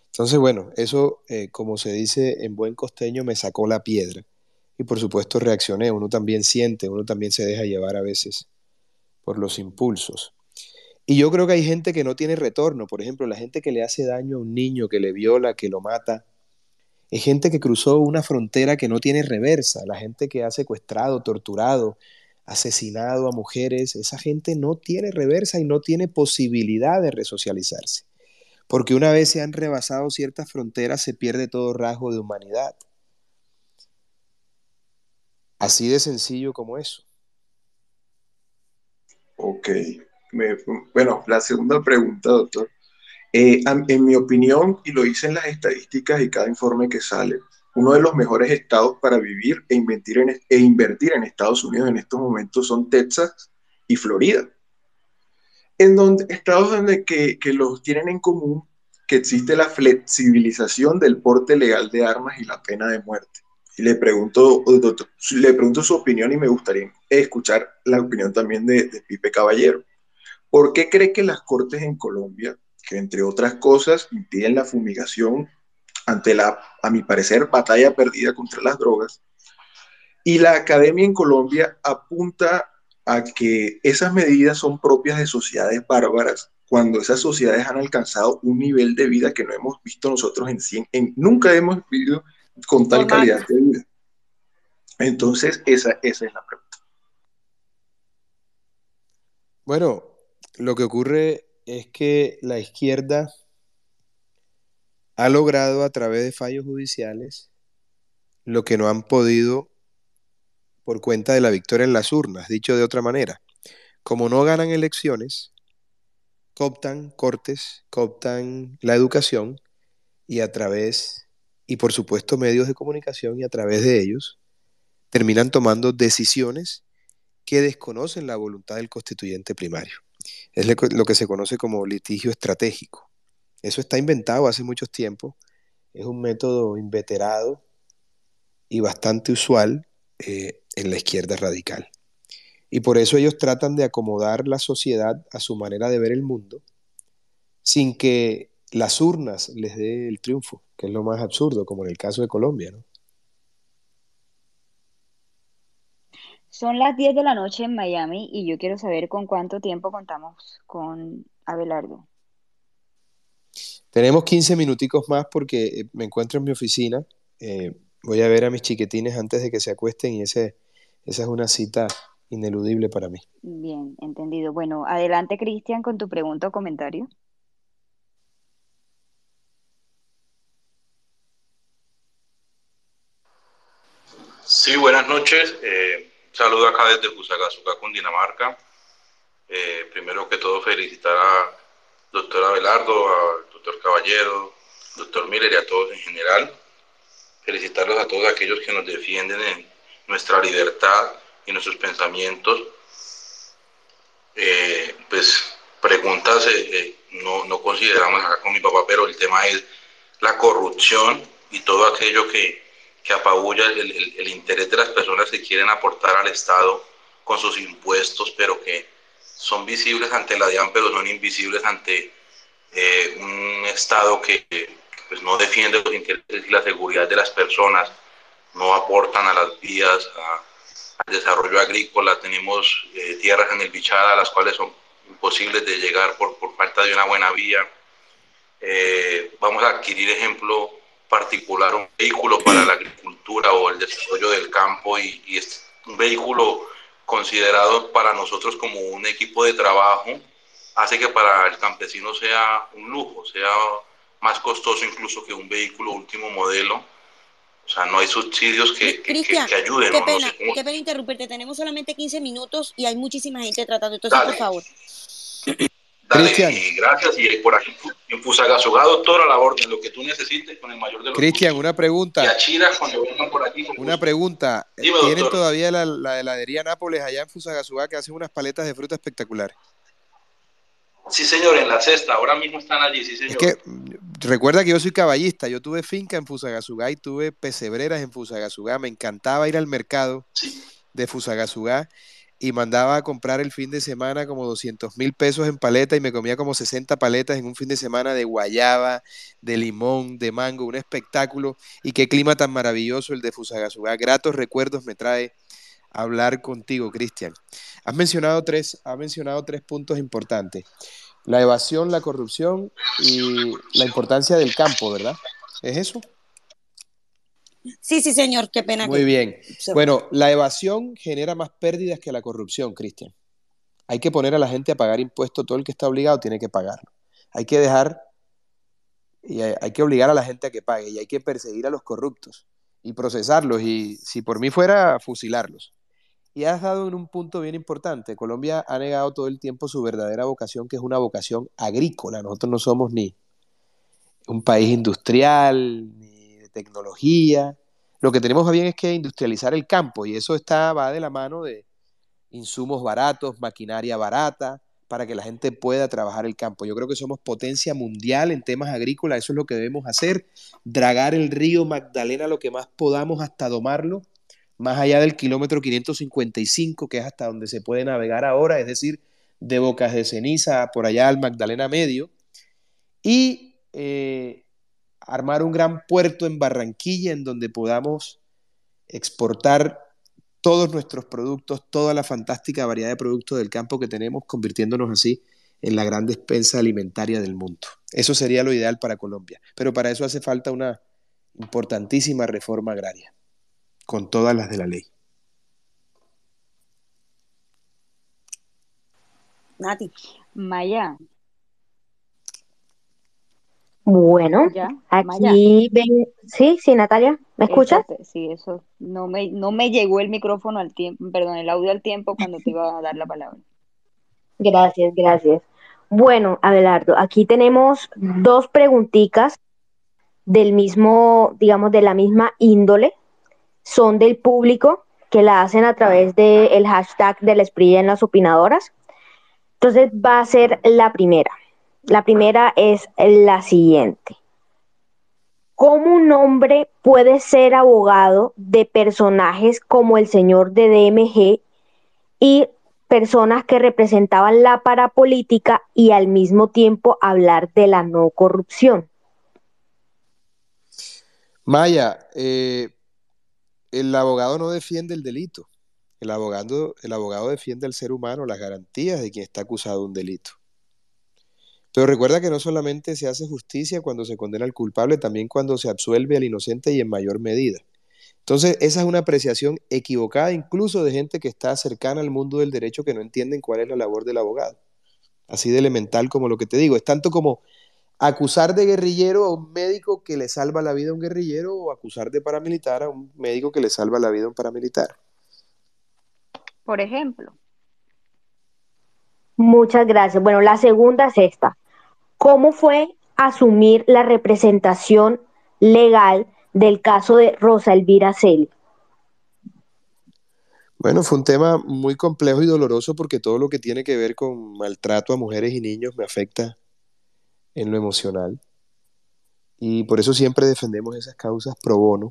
[SPEAKER 7] Entonces, bueno, eso, eh, como se dice en buen costeño, me sacó la piedra y por supuesto reaccioné. Uno también siente, uno también se deja llevar a veces por los impulsos. Y yo creo que hay gente que no tiene retorno, por ejemplo, la gente que le hace daño a un niño, que le viola, que lo mata. Es gente que cruzó una frontera que no tiene reversa, la gente que ha secuestrado, torturado, asesinado a mujeres, esa gente no tiene reversa y no tiene posibilidad de resocializarse. Porque una vez se han rebasado ciertas fronteras se pierde todo rasgo de humanidad. Así de sencillo como eso.
[SPEAKER 24] Ok. bueno, la segunda pregunta, doctor. Eh, en mi opinión, y lo hice en las estadísticas y cada informe que sale, uno de los mejores estados para vivir e invertir en, e invertir en Estados Unidos en estos momentos son Texas y Florida. En donde, estados donde que, que los tienen en común que existe la flexibilización del porte legal de armas y la pena de muerte le pregunto, doctor, le pregunto su opinión y me gustaría escuchar la opinión también de, de, Pipe Caballero. ¿Por qué cree que las cortes en Colombia, que entre otras cosas impiden la fumigación ante la, a mi parecer, batalla perdida contra las drogas, y la academia en Colombia apunta a que esas medidas son propias de sociedades bárbaras cuando esas sociedades han alcanzado un nivel de vida que no hemos visto nosotros en 100, en, nunca hemos vivido con tal calidad de vida. Entonces, esa, esa es la pregunta.
[SPEAKER 7] Bueno, lo que ocurre es que la izquierda ha logrado a través de fallos judiciales lo que no han podido por cuenta de la victoria en las urnas, dicho de otra manera. Como no ganan elecciones, cooptan cortes, cooptan la educación y a través y por supuesto medios de comunicación y a través de ellos terminan tomando decisiones que desconocen la voluntad del constituyente primario. Es lo que se conoce como litigio estratégico. Eso está inventado hace mucho tiempo. Es un método inveterado y bastante usual eh, en la izquierda radical. Y por eso ellos tratan de acomodar la sociedad a su manera de ver el mundo, sin que las urnas les dé el triunfo, que es lo más absurdo, como en el caso de Colombia. ¿no?
[SPEAKER 13] Son las 10 de la noche en Miami y yo quiero saber con cuánto tiempo contamos con Abelardo.
[SPEAKER 7] Tenemos 15 minuticos más porque eh, me encuentro en mi oficina. Eh, voy a ver a mis chiquitines antes de que se acuesten y ese, esa es una cita ineludible para mí.
[SPEAKER 13] Bien, entendido. Bueno, adelante Cristian con tu pregunta o comentario.
[SPEAKER 25] Sí, buenas noches. Eh, saludo acá desde Fusagasugá, Cundinamarca. Eh, primero que todo, felicitar a doctor Abelardo, al doctor Caballero, doctor Miller y a todos en general. Felicitarlos a todos aquellos que nos defienden en nuestra libertad y nuestros pensamientos. Eh, pues preguntas eh, eh, no, no consideramos acá con mi papá, pero el tema es la corrupción y todo aquello que, que apabulla el, el, el, interés de las personas que quieren aportar al Estado con sus impuestos, pero que son visibles ante la DIAN, pero son invisibles ante eh, un Estado que pues, no defiende los intereses y la seguridad de las personas, no aportan a las vías, a, al desarrollo agrícola, tenemos eh, tierras en el Bichada, las cuales son imposibles de llegar por, por falta de una buena vía. Eh, vamos a adquirir ejemplo particular, un vehículo para la agricultura o el desarrollo del campo y, y es un vehículo considerado para nosotros como un equipo de trabajo, hace que para el campesino sea un lujo, sea más costoso incluso que un vehículo último modelo. O sea, no hay subsidios que, que, que, que ayuden.
[SPEAKER 2] Qué pena,
[SPEAKER 25] No sé
[SPEAKER 2] qué pena interrumpirte. Tenemos solamente 15 minutos y hay muchísima gente tratando. Entonces, por favor.
[SPEAKER 25] Dale, y gracias. Y por aquí en Fusagasugá, doctor, a la orden, lo que tú necesites con el mayor de los
[SPEAKER 7] Cristian, una
[SPEAKER 25] Y
[SPEAKER 7] pregunta.
[SPEAKER 25] a Chira, cuando vengan por aquí. con
[SPEAKER 7] Una
[SPEAKER 25] gusto.
[SPEAKER 7] pregunta.
[SPEAKER 25] Dime,
[SPEAKER 7] ¿Tienen
[SPEAKER 25] doctor.
[SPEAKER 7] todavía la, la heladería Nápoles allá en Fusagasugá que hacen unas paletas de fruta espectaculares?
[SPEAKER 25] Sí, señor, en la cesta. Ahora mismo están allí, sí, señor.
[SPEAKER 7] Es que mm, recuerda que yo soy caballista, yo tuve finca en Fusagasugá y tuve pesebreras en Fusagasugá, me encantaba ir al mercado de Fusagasugá y mandaba a comprar el fin de semana como 200 mil pesos en paleta y me comía como 60 paletas en un fin de semana de guayaba, de limón, de mango, un espectáculo y qué clima tan maravilloso el de Fusagasugá. Gratos recuerdos me trae hablar contigo, Cristian. Has mencionado tres, has mencionado tres puntos importantes. La evasión, la corrupción y la importancia del campo, ¿verdad? ¿Es eso?
[SPEAKER 2] Sí, sí, señor. Qué pena.
[SPEAKER 7] Muy
[SPEAKER 2] que-
[SPEAKER 7] bien. Bueno, la evasión genera más pérdidas que la corrupción, Cristian. Hay que poner a la gente a pagar impuestos, todo el que está obligado tiene que pagarlo. Hay que dejar y hay, hay que obligar a la gente a que pague y hay que perseguir a los corruptos y procesarlos y si por mí fuera, fusilarlos. Y has dado en un punto bien importante. Colombia ha negado todo el tiempo su verdadera vocación, que es una vocación agrícola. Nosotros no somos ni un país industrial, ni tecnología. Lo que tenemos bien es que industrializar el campo y eso está, va de la mano de insumos baratos, maquinaria barata, para que la gente pueda trabajar el campo. Yo creo que somos potencia mundial en temas agrícolas, eso es lo que debemos hacer, dragar el río Magdalena lo que más podamos hasta domarlo, más allá del kilómetro 555, que es hasta donde se puede navegar ahora, es decir, de Bocas de Ceniza por allá al Magdalena Medio, y eh, armar un gran puerto en Barranquilla en donde podamos exportar todos nuestros productos, toda la fantástica variedad de productos del campo que tenemos, convirtiéndonos así en la gran despensa alimentaria del mundo. Eso sería lo ideal para Colombia, pero para eso hace falta una importantísima reforma agraria, con todas las de la ley.
[SPEAKER 2] Nati.
[SPEAKER 13] Maya,
[SPEAKER 9] Bueno,
[SPEAKER 13] ya,
[SPEAKER 9] aquí ven. Sí, sí, Natalia, ¿me escuchas?
[SPEAKER 13] Sí, eso. No me, no me llegó el micrófono al tiempo, perdón, el audio al tiempo cuando te iba a dar la palabra.
[SPEAKER 9] Gracias, gracias. Bueno, Abelardo, aquí tenemos dos preguntitas del mismo, digamos, de la misma índole. Son del público que la hacen a través del hashtag de la Esprilla en las opinadoras. Entonces va a ser la primera. La primera es la siguiente. ¿Cómo un hombre puede ser abogado de personajes como el señor de DMG y personas que representaban la parapolítica y al mismo tiempo hablar de la no corrupción?
[SPEAKER 7] Maya, eh, el abogado no defiende el delito. El abogado, el abogado defiende al ser humano, las garantías de quien está acusado de un delito. Pero recuerda que no solamente se hace justicia cuando se condena al culpable, también cuando se absuelve al inocente y en mayor medida. Entonces, esa es una apreciación equivocada incluso de gente que está cercana al mundo del derecho que no entienden cuál es la labor del abogado. Así de elemental como lo que te digo. Es tanto como acusar de guerrillero a un médico que le salva la vida a un guerrillero o acusar de paramilitar a un médico que le salva la vida a un paramilitar.
[SPEAKER 13] Por ejemplo.
[SPEAKER 9] Muchas gracias. Bueno, la segunda es esta. ¿Cómo fue asumir la representación legal del caso de Rosa Elvira Celi?
[SPEAKER 7] Bueno, fue un tema muy complejo y doloroso porque todo lo que tiene que ver con maltrato a mujeres y niños me afecta en lo emocional. Y por eso siempre defendemos esas causas pro bono,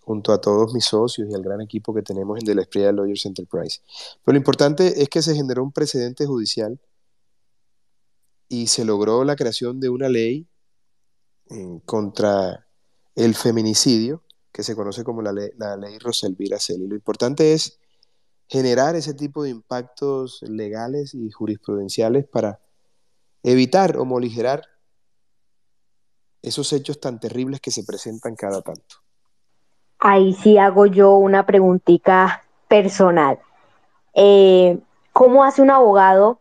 [SPEAKER 7] junto a todos mis socios y al gran equipo que tenemos en De la Esprilla Lawyers Enterprise. Pero lo importante es que se generó un precedente judicial y se logró la creación de una ley eh, contra el feminicidio, que se conoce como la ley, la ley Roselvira Celi. Lo importante es generar ese tipo de impactos legales y jurisprudenciales para evitar o moligerar esos hechos tan terribles que se presentan cada tanto.
[SPEAKER 9] Ahí sí hago yo una preguntita personal. Eh, ¿Cómo hace un abogado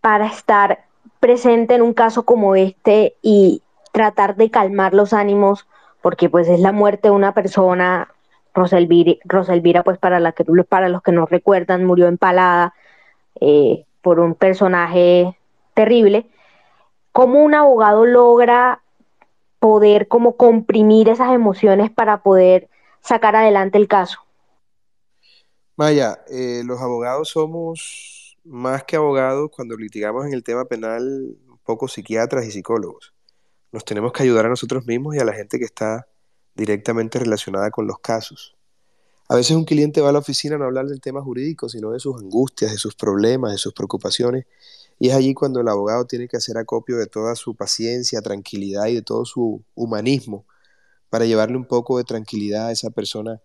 [SPEAKER 9] para estar presente en un caso como este y tratar de calmar los ánimos? Porque pues es la muerte de una persona, Roselvira, pues para, los que no recuerdan, murió empalada eh, por un personaje terrible, ¿cómo un abogado logra poder como comprimir esas emociones para poder sacar adelante el caso?
[SPEAKER 7] Vaya, eh, los abogados somos más que abogados cuando litigamos en el tema penal, un poco psiquiatras y psicólogos. Nos tenemos que ayudar a nosotros mismos y a la gente que está directamente relacionada con los casos. A veces un cliente va a la oficina a no hablar del tema jurídico, sino de sus angustias, de sus problemas, de sus preocupaciones, y es allí cuando el abogado tiene que hacer acopio de toda su paciencia, tranquilidad y de todo su humanismo para llevarle un poco de tranquilidad a esa persona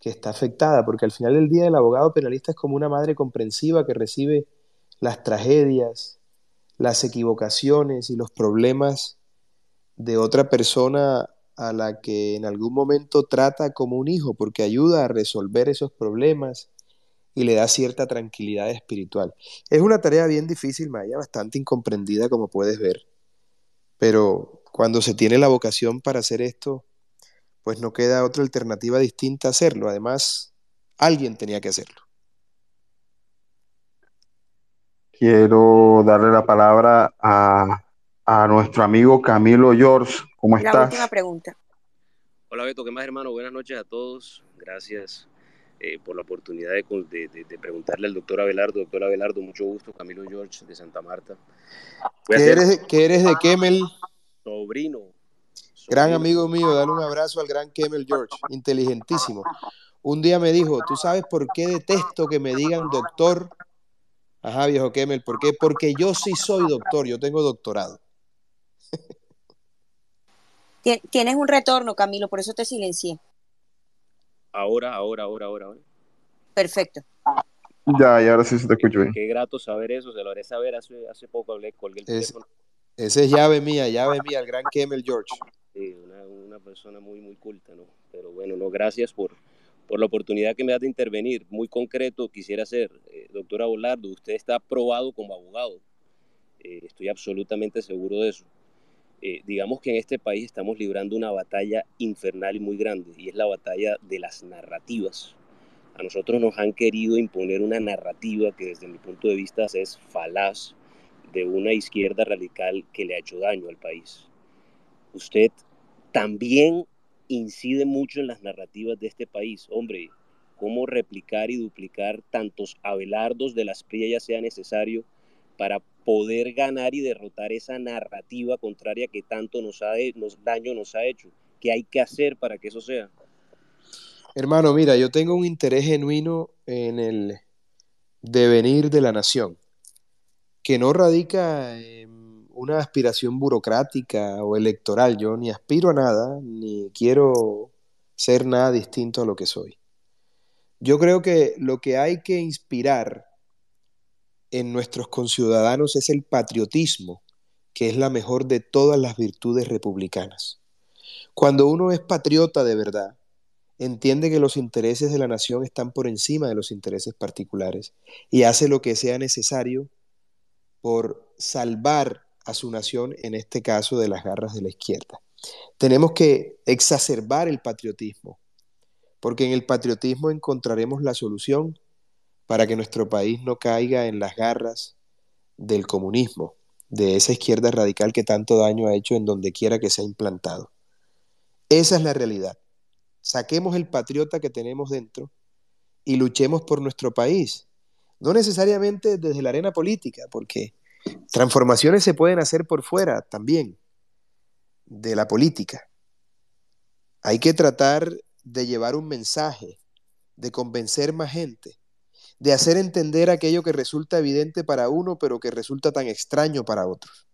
[SPEAKER 7] que está afectada, porque al final del día el abogado penalista es como una madre comprensiva que recibe las tragedias, las equivocaciones y los problemas de otra persona a la que en algún momento trata como un hijo, porque ayuda a resolver esos problemas y le da cierta tranquilidad espiritual. Es una tarea bien difícil, Maya, bastante incomprendida como puedes ver, pero cuando se tiene la vocación para hacer esto, pues no queda otra alternativa distinta a hacerlo. Además, alguien tenía que hacerlo.
[SPEAKER 1] Quiero darle la palabra a, a nuestro amigo Camilo George. ¿Cómo estás?
[SPEAKER 2] La última pregunta.
[SPEAKER 26] Hola Beto, ¿qué más hermano? Buenas noches a todos. Gracias eh, por la oportunidad de, de, preguntarle al doctor Abelardo. Doctor Abelardo, mucho gusto. Camilo George de Santa Marta.
[SPEAKER 7] ¿Qué, eres, ¿Qué, eres, de Kemel?
[SPEAKER 26] Sobrino.
[SPEAKER 7] Gran amigo mío, dale un abrazo al gran Kemel George, inteligentísimo. Un día me dijo, ¿tú sabes por qué detesto que me digan doctor? Ajá, viejo Kemel, ¿por qué? Porque yo sí soy doctor, yo tengo doctorado.
[SPEAKER 2] Tienes un retorno, Camilo, por eso te silencié.
[SPEAKER 26] Ahora, ahora, ahora, ahora, ahora.
[SPEAKER 2] Perfecto.
[SPEAKER 1] Ya, y ahora sí se te escucho bien.
[SPEAKER 26] Qué grato saber eso, se lo haré saber hace, hace poco, hablé, colgué el teléfono.
[SPEAKER 7] Ese es llave mía, llave mía, el gran Kemel George.
[SPEAKER 26] Sí, una, una, persona muy, muy culta, ¿no? Pero bueno, no, gracias por, por la oportunidad que me das de intervenir. Muy concreto, quisiera ser, eh, doctora Bolardo, usted está aprobado como abogado. Eh, estoy absolutamente seguro de eso. Eh, digamos que en este país estamos librando una batalla infernal y muy grande, y es la batalla de las narrativas. A nosotros nos han querido imponer una narrativa que desde mi punto de vista es falaz de una izquierda radical que le ha hecho daño al país. Usted también incide mucho en las narrativas de este país. Hombre, cómo replicar y duplicar tantos Abelardos de las Priellas sea necesario para poder ganar y derrotar esa narrativa contraria que tanto nos ha, daño nos ha hecho. ¿Qué hay que hacer para que eso sea?
[SPEAKER 7] Hermano, mira, yo tengo un interés genuino en el devenir de la nación, que no radica en una aspiración burocrática o electoral. Yo ni aspiro a nada, ni quiero ser nada distinto a lo que soy. Yo creo que lo que hay que inspirar en nuestros conciudadanos es el patriotismo, que es la mejor de todas las virtudes republicanas. Cuando uno es patriota de verdad, entiende que los intereses de la nación están por encima de los intereses particulares y hace lo que sea necesario por salvar a su nación, en este caso de las garras de la izquierda. Tenemos que exacerbar el patriotismo, porque en el patriotismo encontraremos la solución para que nuestro país no caiga en las garras del comunismo, de esa izquierda radical que tanto daño ha hecho en donde quiera que se ha implantado. Esa es la realidad. Saquemos el patriota que tenemos dentro y luchemos por nuestro país. No necesariamente desde la arena política, porque transformaciones se pueden hacer por fuera también de la política. Hay que tratar de llevar un mensaje, de convencer más gente, de hacer entender aquello que resulta evidente para uno, pero que resulta tan extraño para otros.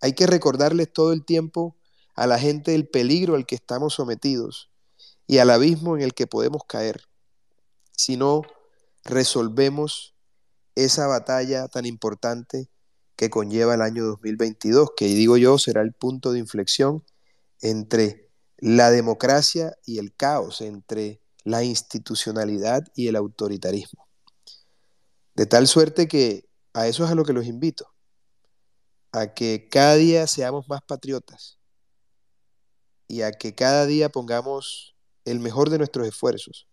[SPEAKER 7] Hay que recordarles todo el tiempo a la gente el peligro al que estamos sometidos y al abismo en el que podemos caer si no resolvemos esa batalla tan importante que conlleva el año 2022, que digo yo será el punto de inflexión entre la democracia y el caos, entre la institucionalidad y el autoritarismo. De tal suerte que a eso es a lo que los invito, a que cada día seamos más patriotas y a que cada día pongamos el mejor de nuestros esfuerzos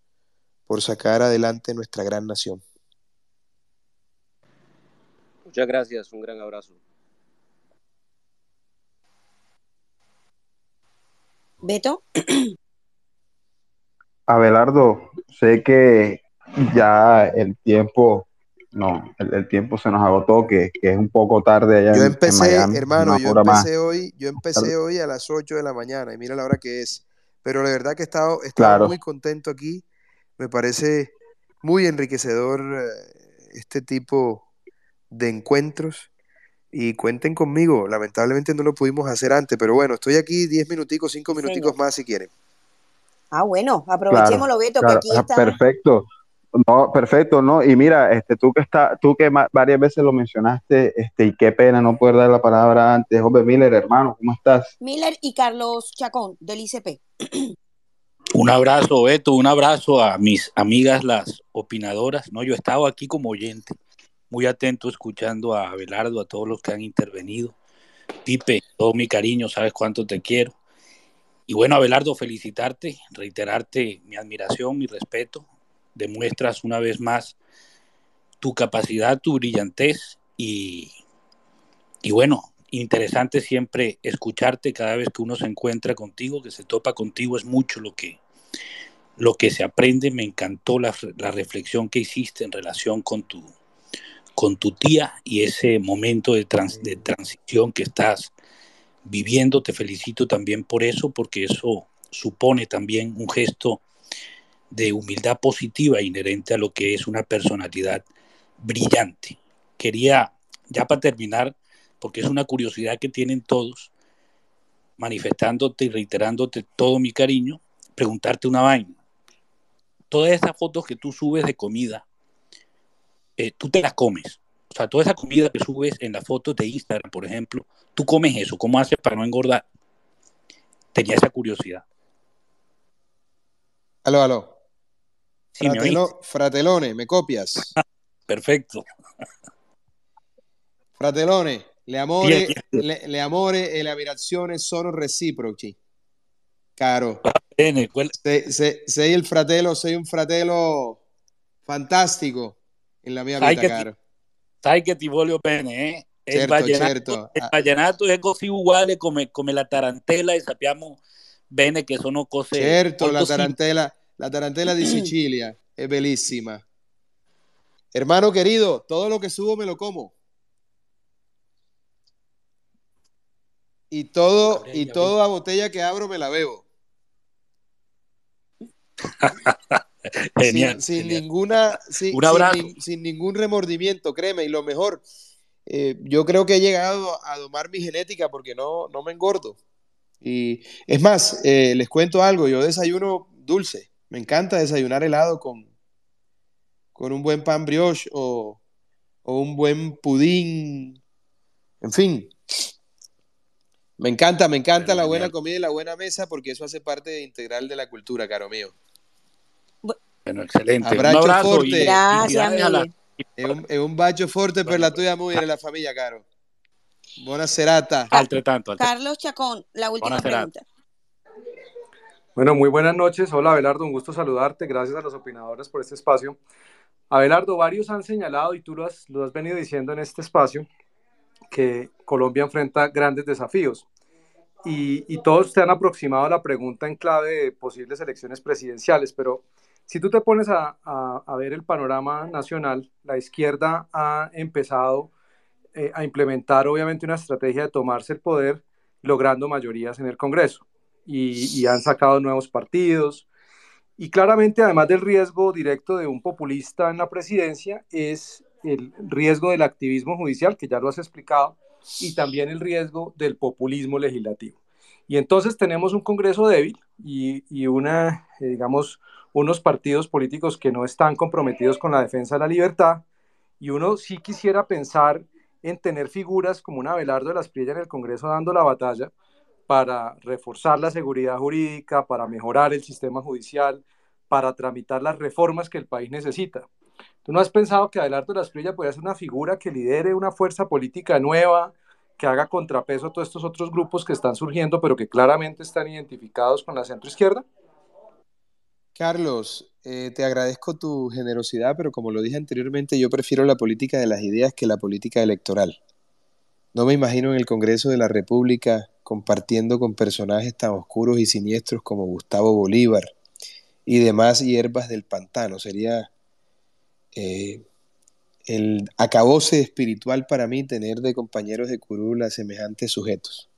[SPEAKER 7] por sacar adelante nuestra gran nación.
[SPEAKER 26] Muchas gracias, un gran abrazo.
[SPEAKER 2] Beto.
[SPEAKER 1] Abelardo, sé que ya el tiempo, no, el, tiempo se nos agotó, que, que, es un poco tarde allá
[SPEAKER 7] yo
[SPEAKER 1] en,
[SPEAKER 7] empecé,
[SPEAKER 1] Miami,
[SPEAKER 7] hermano, yo empecé hoy, yo empecé hoy a las 8 de la mañana y mira la hora que es. Pero la verdad que he estado, he estado
[SPEAKER 1] Claro.
[SPEAKER 7] muy contento aquí. Me parece muy enriquecedor eh, este tipo de encuentros y cuenten conmigo. Lamentablemente no lo pudimos hacer antes, pero bueno, estoy aquí 10 minuticos, 5 minuticos
[SPEAKER 2] Señor.
[SPEAKER 7] más si quieren.
[SPEAKER 2] Ah, bueno,
[SPEAKER 1] Claro,
[SPEAKER 2] aprovechémoslo, Beto, que
[SPEAKER 1] claro,
[SPEAKER 2] aquí
[SPEAKER 1] ah,
[SPEAKER 2] estamos.
[SPEAKER 1] perfecto. No, perfecto, ¿no? Y mira, este, tú que está, tú que varias veces lo mencionaste, este, y qué pena no poder dar la palabra antes. Joven Miller, hermano, ¿cómo estás?
[SPEAKER 2] Miller y Carlos Chacón, del ICP.
[SPEAKER 27] Un abrazo, Beto, un abrazo a mis amigas las opinadoras. No, yo he estado aquí como oyente, muy atento escuchando a Abelardo, a todos los que han intervenido. Pipe, todo mi cariño, sabes cuánto te quiero. Y bueno, Abelardo, felicitarte, reiterarte mi admiración, mi respeto. Demuestras una vez más tu capacidad, tu brillantez y, y bueno, interesante siempre escucharte cada vez que uno se encuentra contigo, que se topa contigo, es mucho lo que, lo que se aprende. Me encantó la, la reflexión que hiciste en relación con tu, con tu tía y ese momento de, de transición que estás viviendo. Te felicito también por eso, porque eso supone también un gesto de humildad positiva inherente a lo que es una personalidad brillante. Quería, ya para terminar, porque es una curiosidad que tienen todos, manifestándote y reiterándote todo mi cariño, preguntarte una vaina. Todas esas fotos que tú subes de comida, eh, tú te las comes. O sea, toda esa comida que subes en las fotos de Instagram, por ejemplo, tú comes eso. ¿Cómo haces para no engordar? Tenía esa curiosidad.
[SPEAKER 7] Aló, aló.
[SPEAKER 27] Sí, ¿me
[SPEAKER 7] Fratelo- fratelone, ¿me copias?
[SPEAKER 27] Perfecto.
[SPEAKER 7] Fratelone, le amore, le, le amore e le ammirazione sono reciproci. Caro,
[SPEAKER 27] Bene, quel-
[SPEAKER 7] sei, sei- sei il fratello, sei un fratello fantastico nella mia
[SPEAKER 27] sai
[SPEAKER 7] vita, caro.
[SPEAKER 27] sai che ti voglio bene, eh? Il
[SPEAKER 7] Certo,
[SPEAKER 27] vallenato,
[SPEAKER 7] certo.
[SPEAKER 27] il
[SPEAKER 7] Ah,
[SPEAKER 27] vallenato è così uguale come, come la tarantella e sappiamo bene che sono cose
[SPEAKER 7] certo, la tarantella, La tarantela de Sicilia es bellísima. Hermano querido, todo lo que subo me lo como. Y todo, y toda botella que abro me la bebo.
[SPEAKER 27] Genial.
[SPEAKER 7] sin, sin
[SPEAKER 27] genial.
[SPEAKER 7] ninguna, sin, ningún remordimiento, créeme. Y lo mejor, eh, yo creo que he llegado a domar mi genética porque no, no me engordo. Y es más, eh, les cuento algo, yo desayuno dulce. Me encanta desayunar helado con, con un buen pan brioche o, o un buen pudín. En fin, me encanta, me encanta la buena comida y la buena mesa porque eso hace parte integral de la cultura, caro mío.
[SPEAKER 27] Bueno, excelente. Un
[SPEAKER 7] Abbraccio
[SPEAKER 27] abrazo y
[SPEAKER 7] forte.
[SPEAKER 2] Gracias,
[SPEAKER 27] felicidades a la-.
[SPEAKER 7] È un, è un bacio forte per la tua moglie e la famiglia, caro. Buona serata.
[SPEAKER 27] Altrettanto, altrettanto.
[SPEAKER 2] Carlos Chacón, la última pregunta.
[SPEAKER 28] Bueno, muy buenas noches. Hola, Abelardo, un gusto saludarte. Gracias a los opinadores por este espacio. Abelardo, varios han señalado, y tú lo has, lo has venido diciendo en este espacio, que Colombia enfrenta grandes desafíos. Y, y todos te han aproximado a la pregunta en clave de posibles elecciones presidenciales, pero si tú te pones a, a- a ver el panorama nacional, la izquierda ha empezado eh, a implementar obviamente una estrategia de tomarse el poder logrando mayorías en el Congreso y, y han sacado nuevos partidos. Y claramente, además del riesgo directo de un populista en la presidencia, es el riesgo del activismo judicial, que ya lo has explicado, y también el riesgo del populismo legislativo. Y entonces tenemos un Congreso débil y, y una, eh, digamos, unos partidos políticos que no están comprometidos con la defensa de la libertad. Y uno sí quisiera pensar en tener figuras como una Abelardo de las Priella en el Congreso dando la batalla para reforzar la seguridad jurídica, para mejorar el sistema judicial, para tramitar las reformas que el país necesita. ¿Tú no has pensado que Abelardo de las Priella podría ser una figura que lidere una fuerza política nueva, que haga contrapeso a todos estos otros grupos que están surgiendo, pero que claramente están identificados con la centroizquierda?
[SPEAKER 7] Carlos, eh, te agradezco tu generosidad, pero como lo dije anteriormente, yo prefiero la política de las ideas que la política electoral. No me imagino en el Congreso de la República compartiendo con personajes tan oscuros y siniestros como Gustavo Bolívar y demás hierbas del pantano. Sería eh, el acabose espiritual para mí tener de compañeros de curul a semejantes sujetos.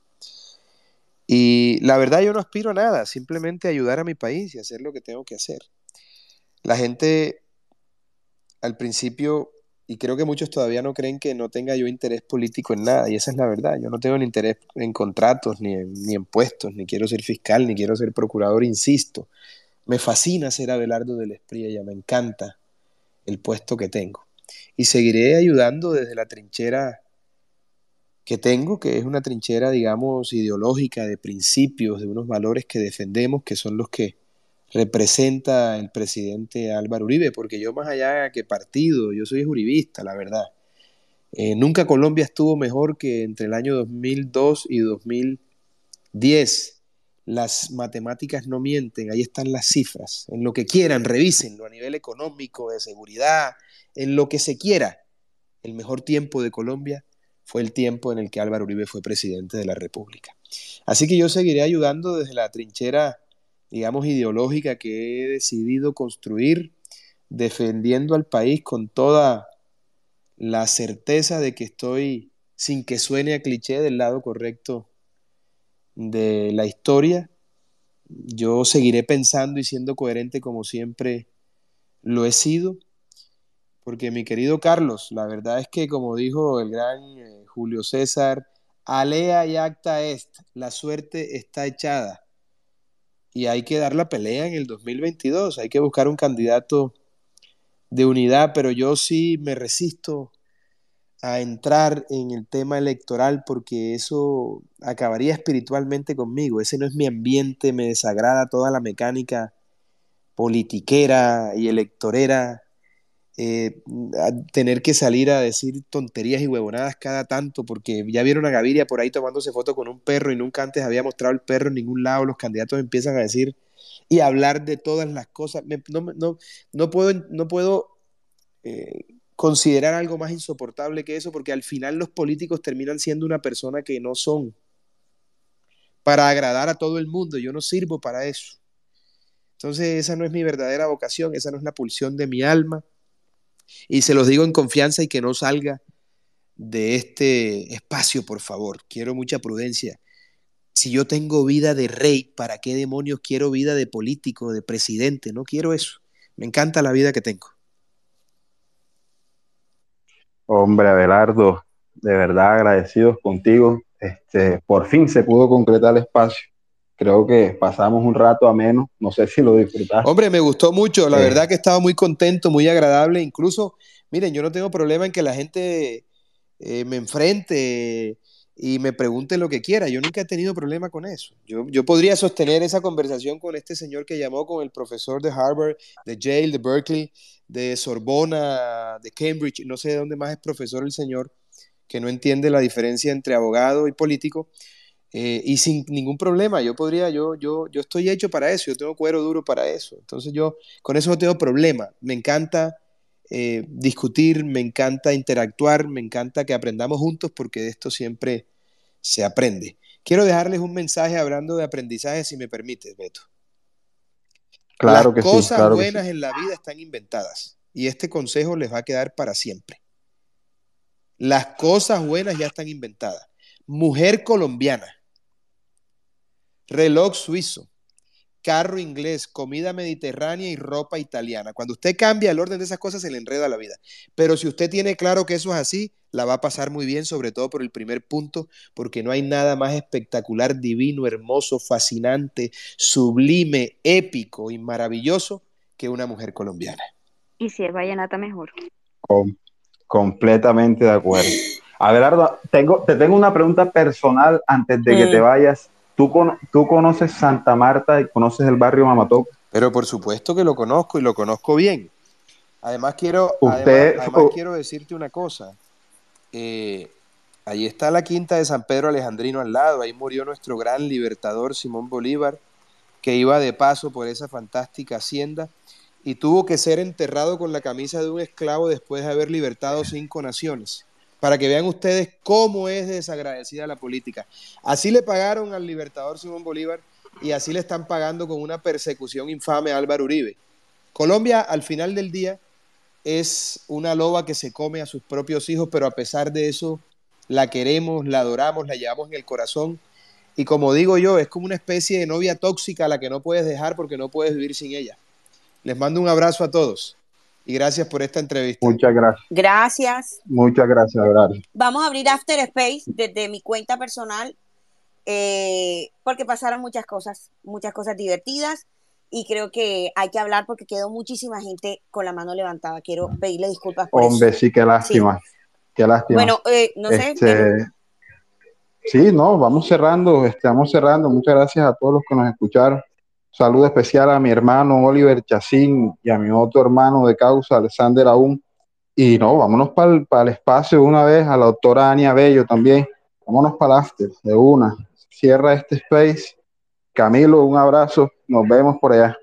[SPEAKER 7] Y la verdad yo no aspiro a nada, simplemente ayudar a mi país y hacer lo que tengo que hacer. La gente al principio, y creo que muchos todavía no creen que no tenga yo interés político en nada, y esa es la verdad. Yo no tengo interés en contratos, ni en, ni puestos, ni quiero ser fiscal, ni quiero ser procurador, insisto. Me fascina ser Abelardo del Espriella, me encanta el puesto que tengo. Y seguiré ayudando desde la trinchera que tengo, que es una trinchera, digamos, ideológica, de principios, de unos valores que defendemos, que son los que representa el presidente Álvaro Uribe, porque yo más allá que partido, yo soy uribista, la verdad. Eh, nunca Colombia estuvo mejor que entre el año 2002 y 2010. Las matemáticas no mienten, ahí están las cifras. En lo que quieran, revísenlo a nivel económico, de seguridad, en lo que se quiera. El mejor tiempo de Colombia fue el tiempo en el que Álvaro Uribe fue presidente de la República. Así que yo seguiré ayudando desde la trinchera, digamos, ideológica que he decidido construir, defendiendo al país con toda la certeza de que estoy, sin que suene a cliché, del lado correcto de la historia. Yo seguiré pensando y siendo coherente como siempre lo he sido, porque mi querido Carlos, la verdad es que como dijo el gran eh, Julio César, alea y acta est, la suerte está echada. Y hay que dar la pelea en el 2022, hay que buscar un candidato de unidad, pero yo sí me resisto a entrar en el tema electoral porque eso acabaría espiritualmente conmigo. Ese no es mi ambiente, me desagrada toda la mecánica politiquera y electorera. Eh, tener que salir a decir tonterías y huevonadas cada tanto, porque ya vieron a Gaviria por ahí tomándose foto con un perro y nunca antes había mostrado el perro en ningún lado. Los candidatos empiezan a decir y a hablar de todas las cosas. No, no, no puedo, no puedo eh, considerar algo más insoportable que eso, porque al final los políticos terminan siendo una persona que no son para agradar a todo el mundo. Yo no sirvo para eso. Entonces esa no es mi verdadera vocación, esa no es la pulsión de mi alma. Y se los digo en confianza y que no salga de este espacio, por favor. Quiero mucha prudencia. Si yo tengo vida de rey, ¿para qué demonios quiero vida de político, de presidente? No quiero eso. Me encanta la vida que tengo.
[SPEAKER 1] Hombre, Abelardo, de verdad agradecidos contigo. Este, por fin se pudo concretar el espacio. Creo que pasamos un rato ameno. No sé si lo disfrutaste.
[SPEAKER 7] Hombre, me gustó mucho. La verdad que estaba muy contento, muy agradable. Incluso, miren, yo no tengo problema en que la gente eh, me enfrente y me pregunte lo que quiera. Yo nunca he tenido problema con eso. Yo, yo podría sostener esa conversación con este señor que llamó, con el profesor de Harvard, de Yale, de Berkeley, de Sorbona, de Cambridge, no sé de dónde más es profesor el señor, que no entiende la diferencia entre abogado y político. Eh, y sin ningún problema, yo podría, yo, yo, yo estoy hecho para eso, yo tengo cuero duro para eso. Entonces yo con eso no tengo problema. Me encanta eh, discutir, me encanta interactuar, me encanta que aprendamos juntos porque de esto siempre se aprende. Quiero dejarles un mensaje hablando de aprendizaje, si me permites, Beto.
[SPEAKER 1] Claro
[SPEAKER 7] Las
[SPEAKER 1] que sí,
[SPEAKER 7] cosas
[SPEAKER 1] que
[SPEAKER 7] buenas en la vida están inventadas y este consejo les va a quedar para siempre. Las cosas buenas ya están inventadas. Mujer colombiana, reloj suizo, carro inglés, comida mediterránea y ropa italiana. Cuando usted cambia el orden de esas cosas, se le enreda la vida. Pero si usted tiene claro que eso es así, la va a pasar muy bien, sobre todo por el primer punto, porque no hay nada más espectacular, divino, hermoso, fascinante, sublime, épico y maravilloso que una mujer colombiana.
[SPEAKER 13] Y si es vallenata, mejor.
[SPEAKER 1] Com- completamente de acuerdo. Abelardo, tengo, te tengo una pregunta personal antes de que te
[SPEAKER 7] Mm.
[SPEAKER 1] vayas. ¿Tú, con- ¿Tú conoces Santa Marta y conoces el barrio Mamatoco?
[SPEAKER 7] Pero por supuesto que lo conozco y lo conozco bien. Además quiero,
[SPEAKER 1] Usted-
[SPEAKER 7] además, quiero decirte una cosa. Eh, ahí está la quinta de San Pedro Alejandrino al lado. Ahí murió nuestro gran libertador Simón Bolívar, que iba de paso por esa fantástica hacienda y tuvo que ser enterrado con la camisa de un esclavo después de haber libertado cinco naciones. Para que vean ustedes cómo es desagradecida la política. Así le pagaron al libertador Simón Bolívar y así le están pagando con una persecución infame a Álvaro Uribe. Colombia, al final del día, es una loba que se come a sus propios hijos, pero a pesar de eso, la queremos, la adoramos, la llevamos en el corazón. Y como digo yo, es como una especie de novia tóxica a la que no puedes dejar porque no puedes vivir sin ella. Les mando un abrazo a todos y gracias por esta entrevista.
[SPEAKER 1] Muchas gracias.
[SPEAKER 2] Gracias.
[SPEAKER 1] Muchas gracias, Abelardo.
[SPEAKER 2] Vamos a abrir After Space desde mi cuenta personal eh, porque pasaron muchas cosas, muchas cosas divertidas y creo que hay que hablar porque quedó muchísima gente con la mano levantada. Quiero pedirle disculpas por
[SPEAKER 1] Hombre,
[SPEAKER 2] eso.
[SPEAKER 1] sí, qué lástima. Qué lástima.
[SPEAKER 2] Bueno, eh, no sé,
[SPEAKER 1] Este, sí, no, vamos cerrando, vamos cerrando. Muchas gracias a todos los que nos escucharon. Saludo especial a mi hermano Oliver Chacín y a mi otro hermano de causa, Alexander Aún. Y no, vámonos para el espacio una vez, a la doctora Ania Bello también. Vámonos para el after, de una. Cierra este space. Camilo, un abrazo. Nos vemos por allá.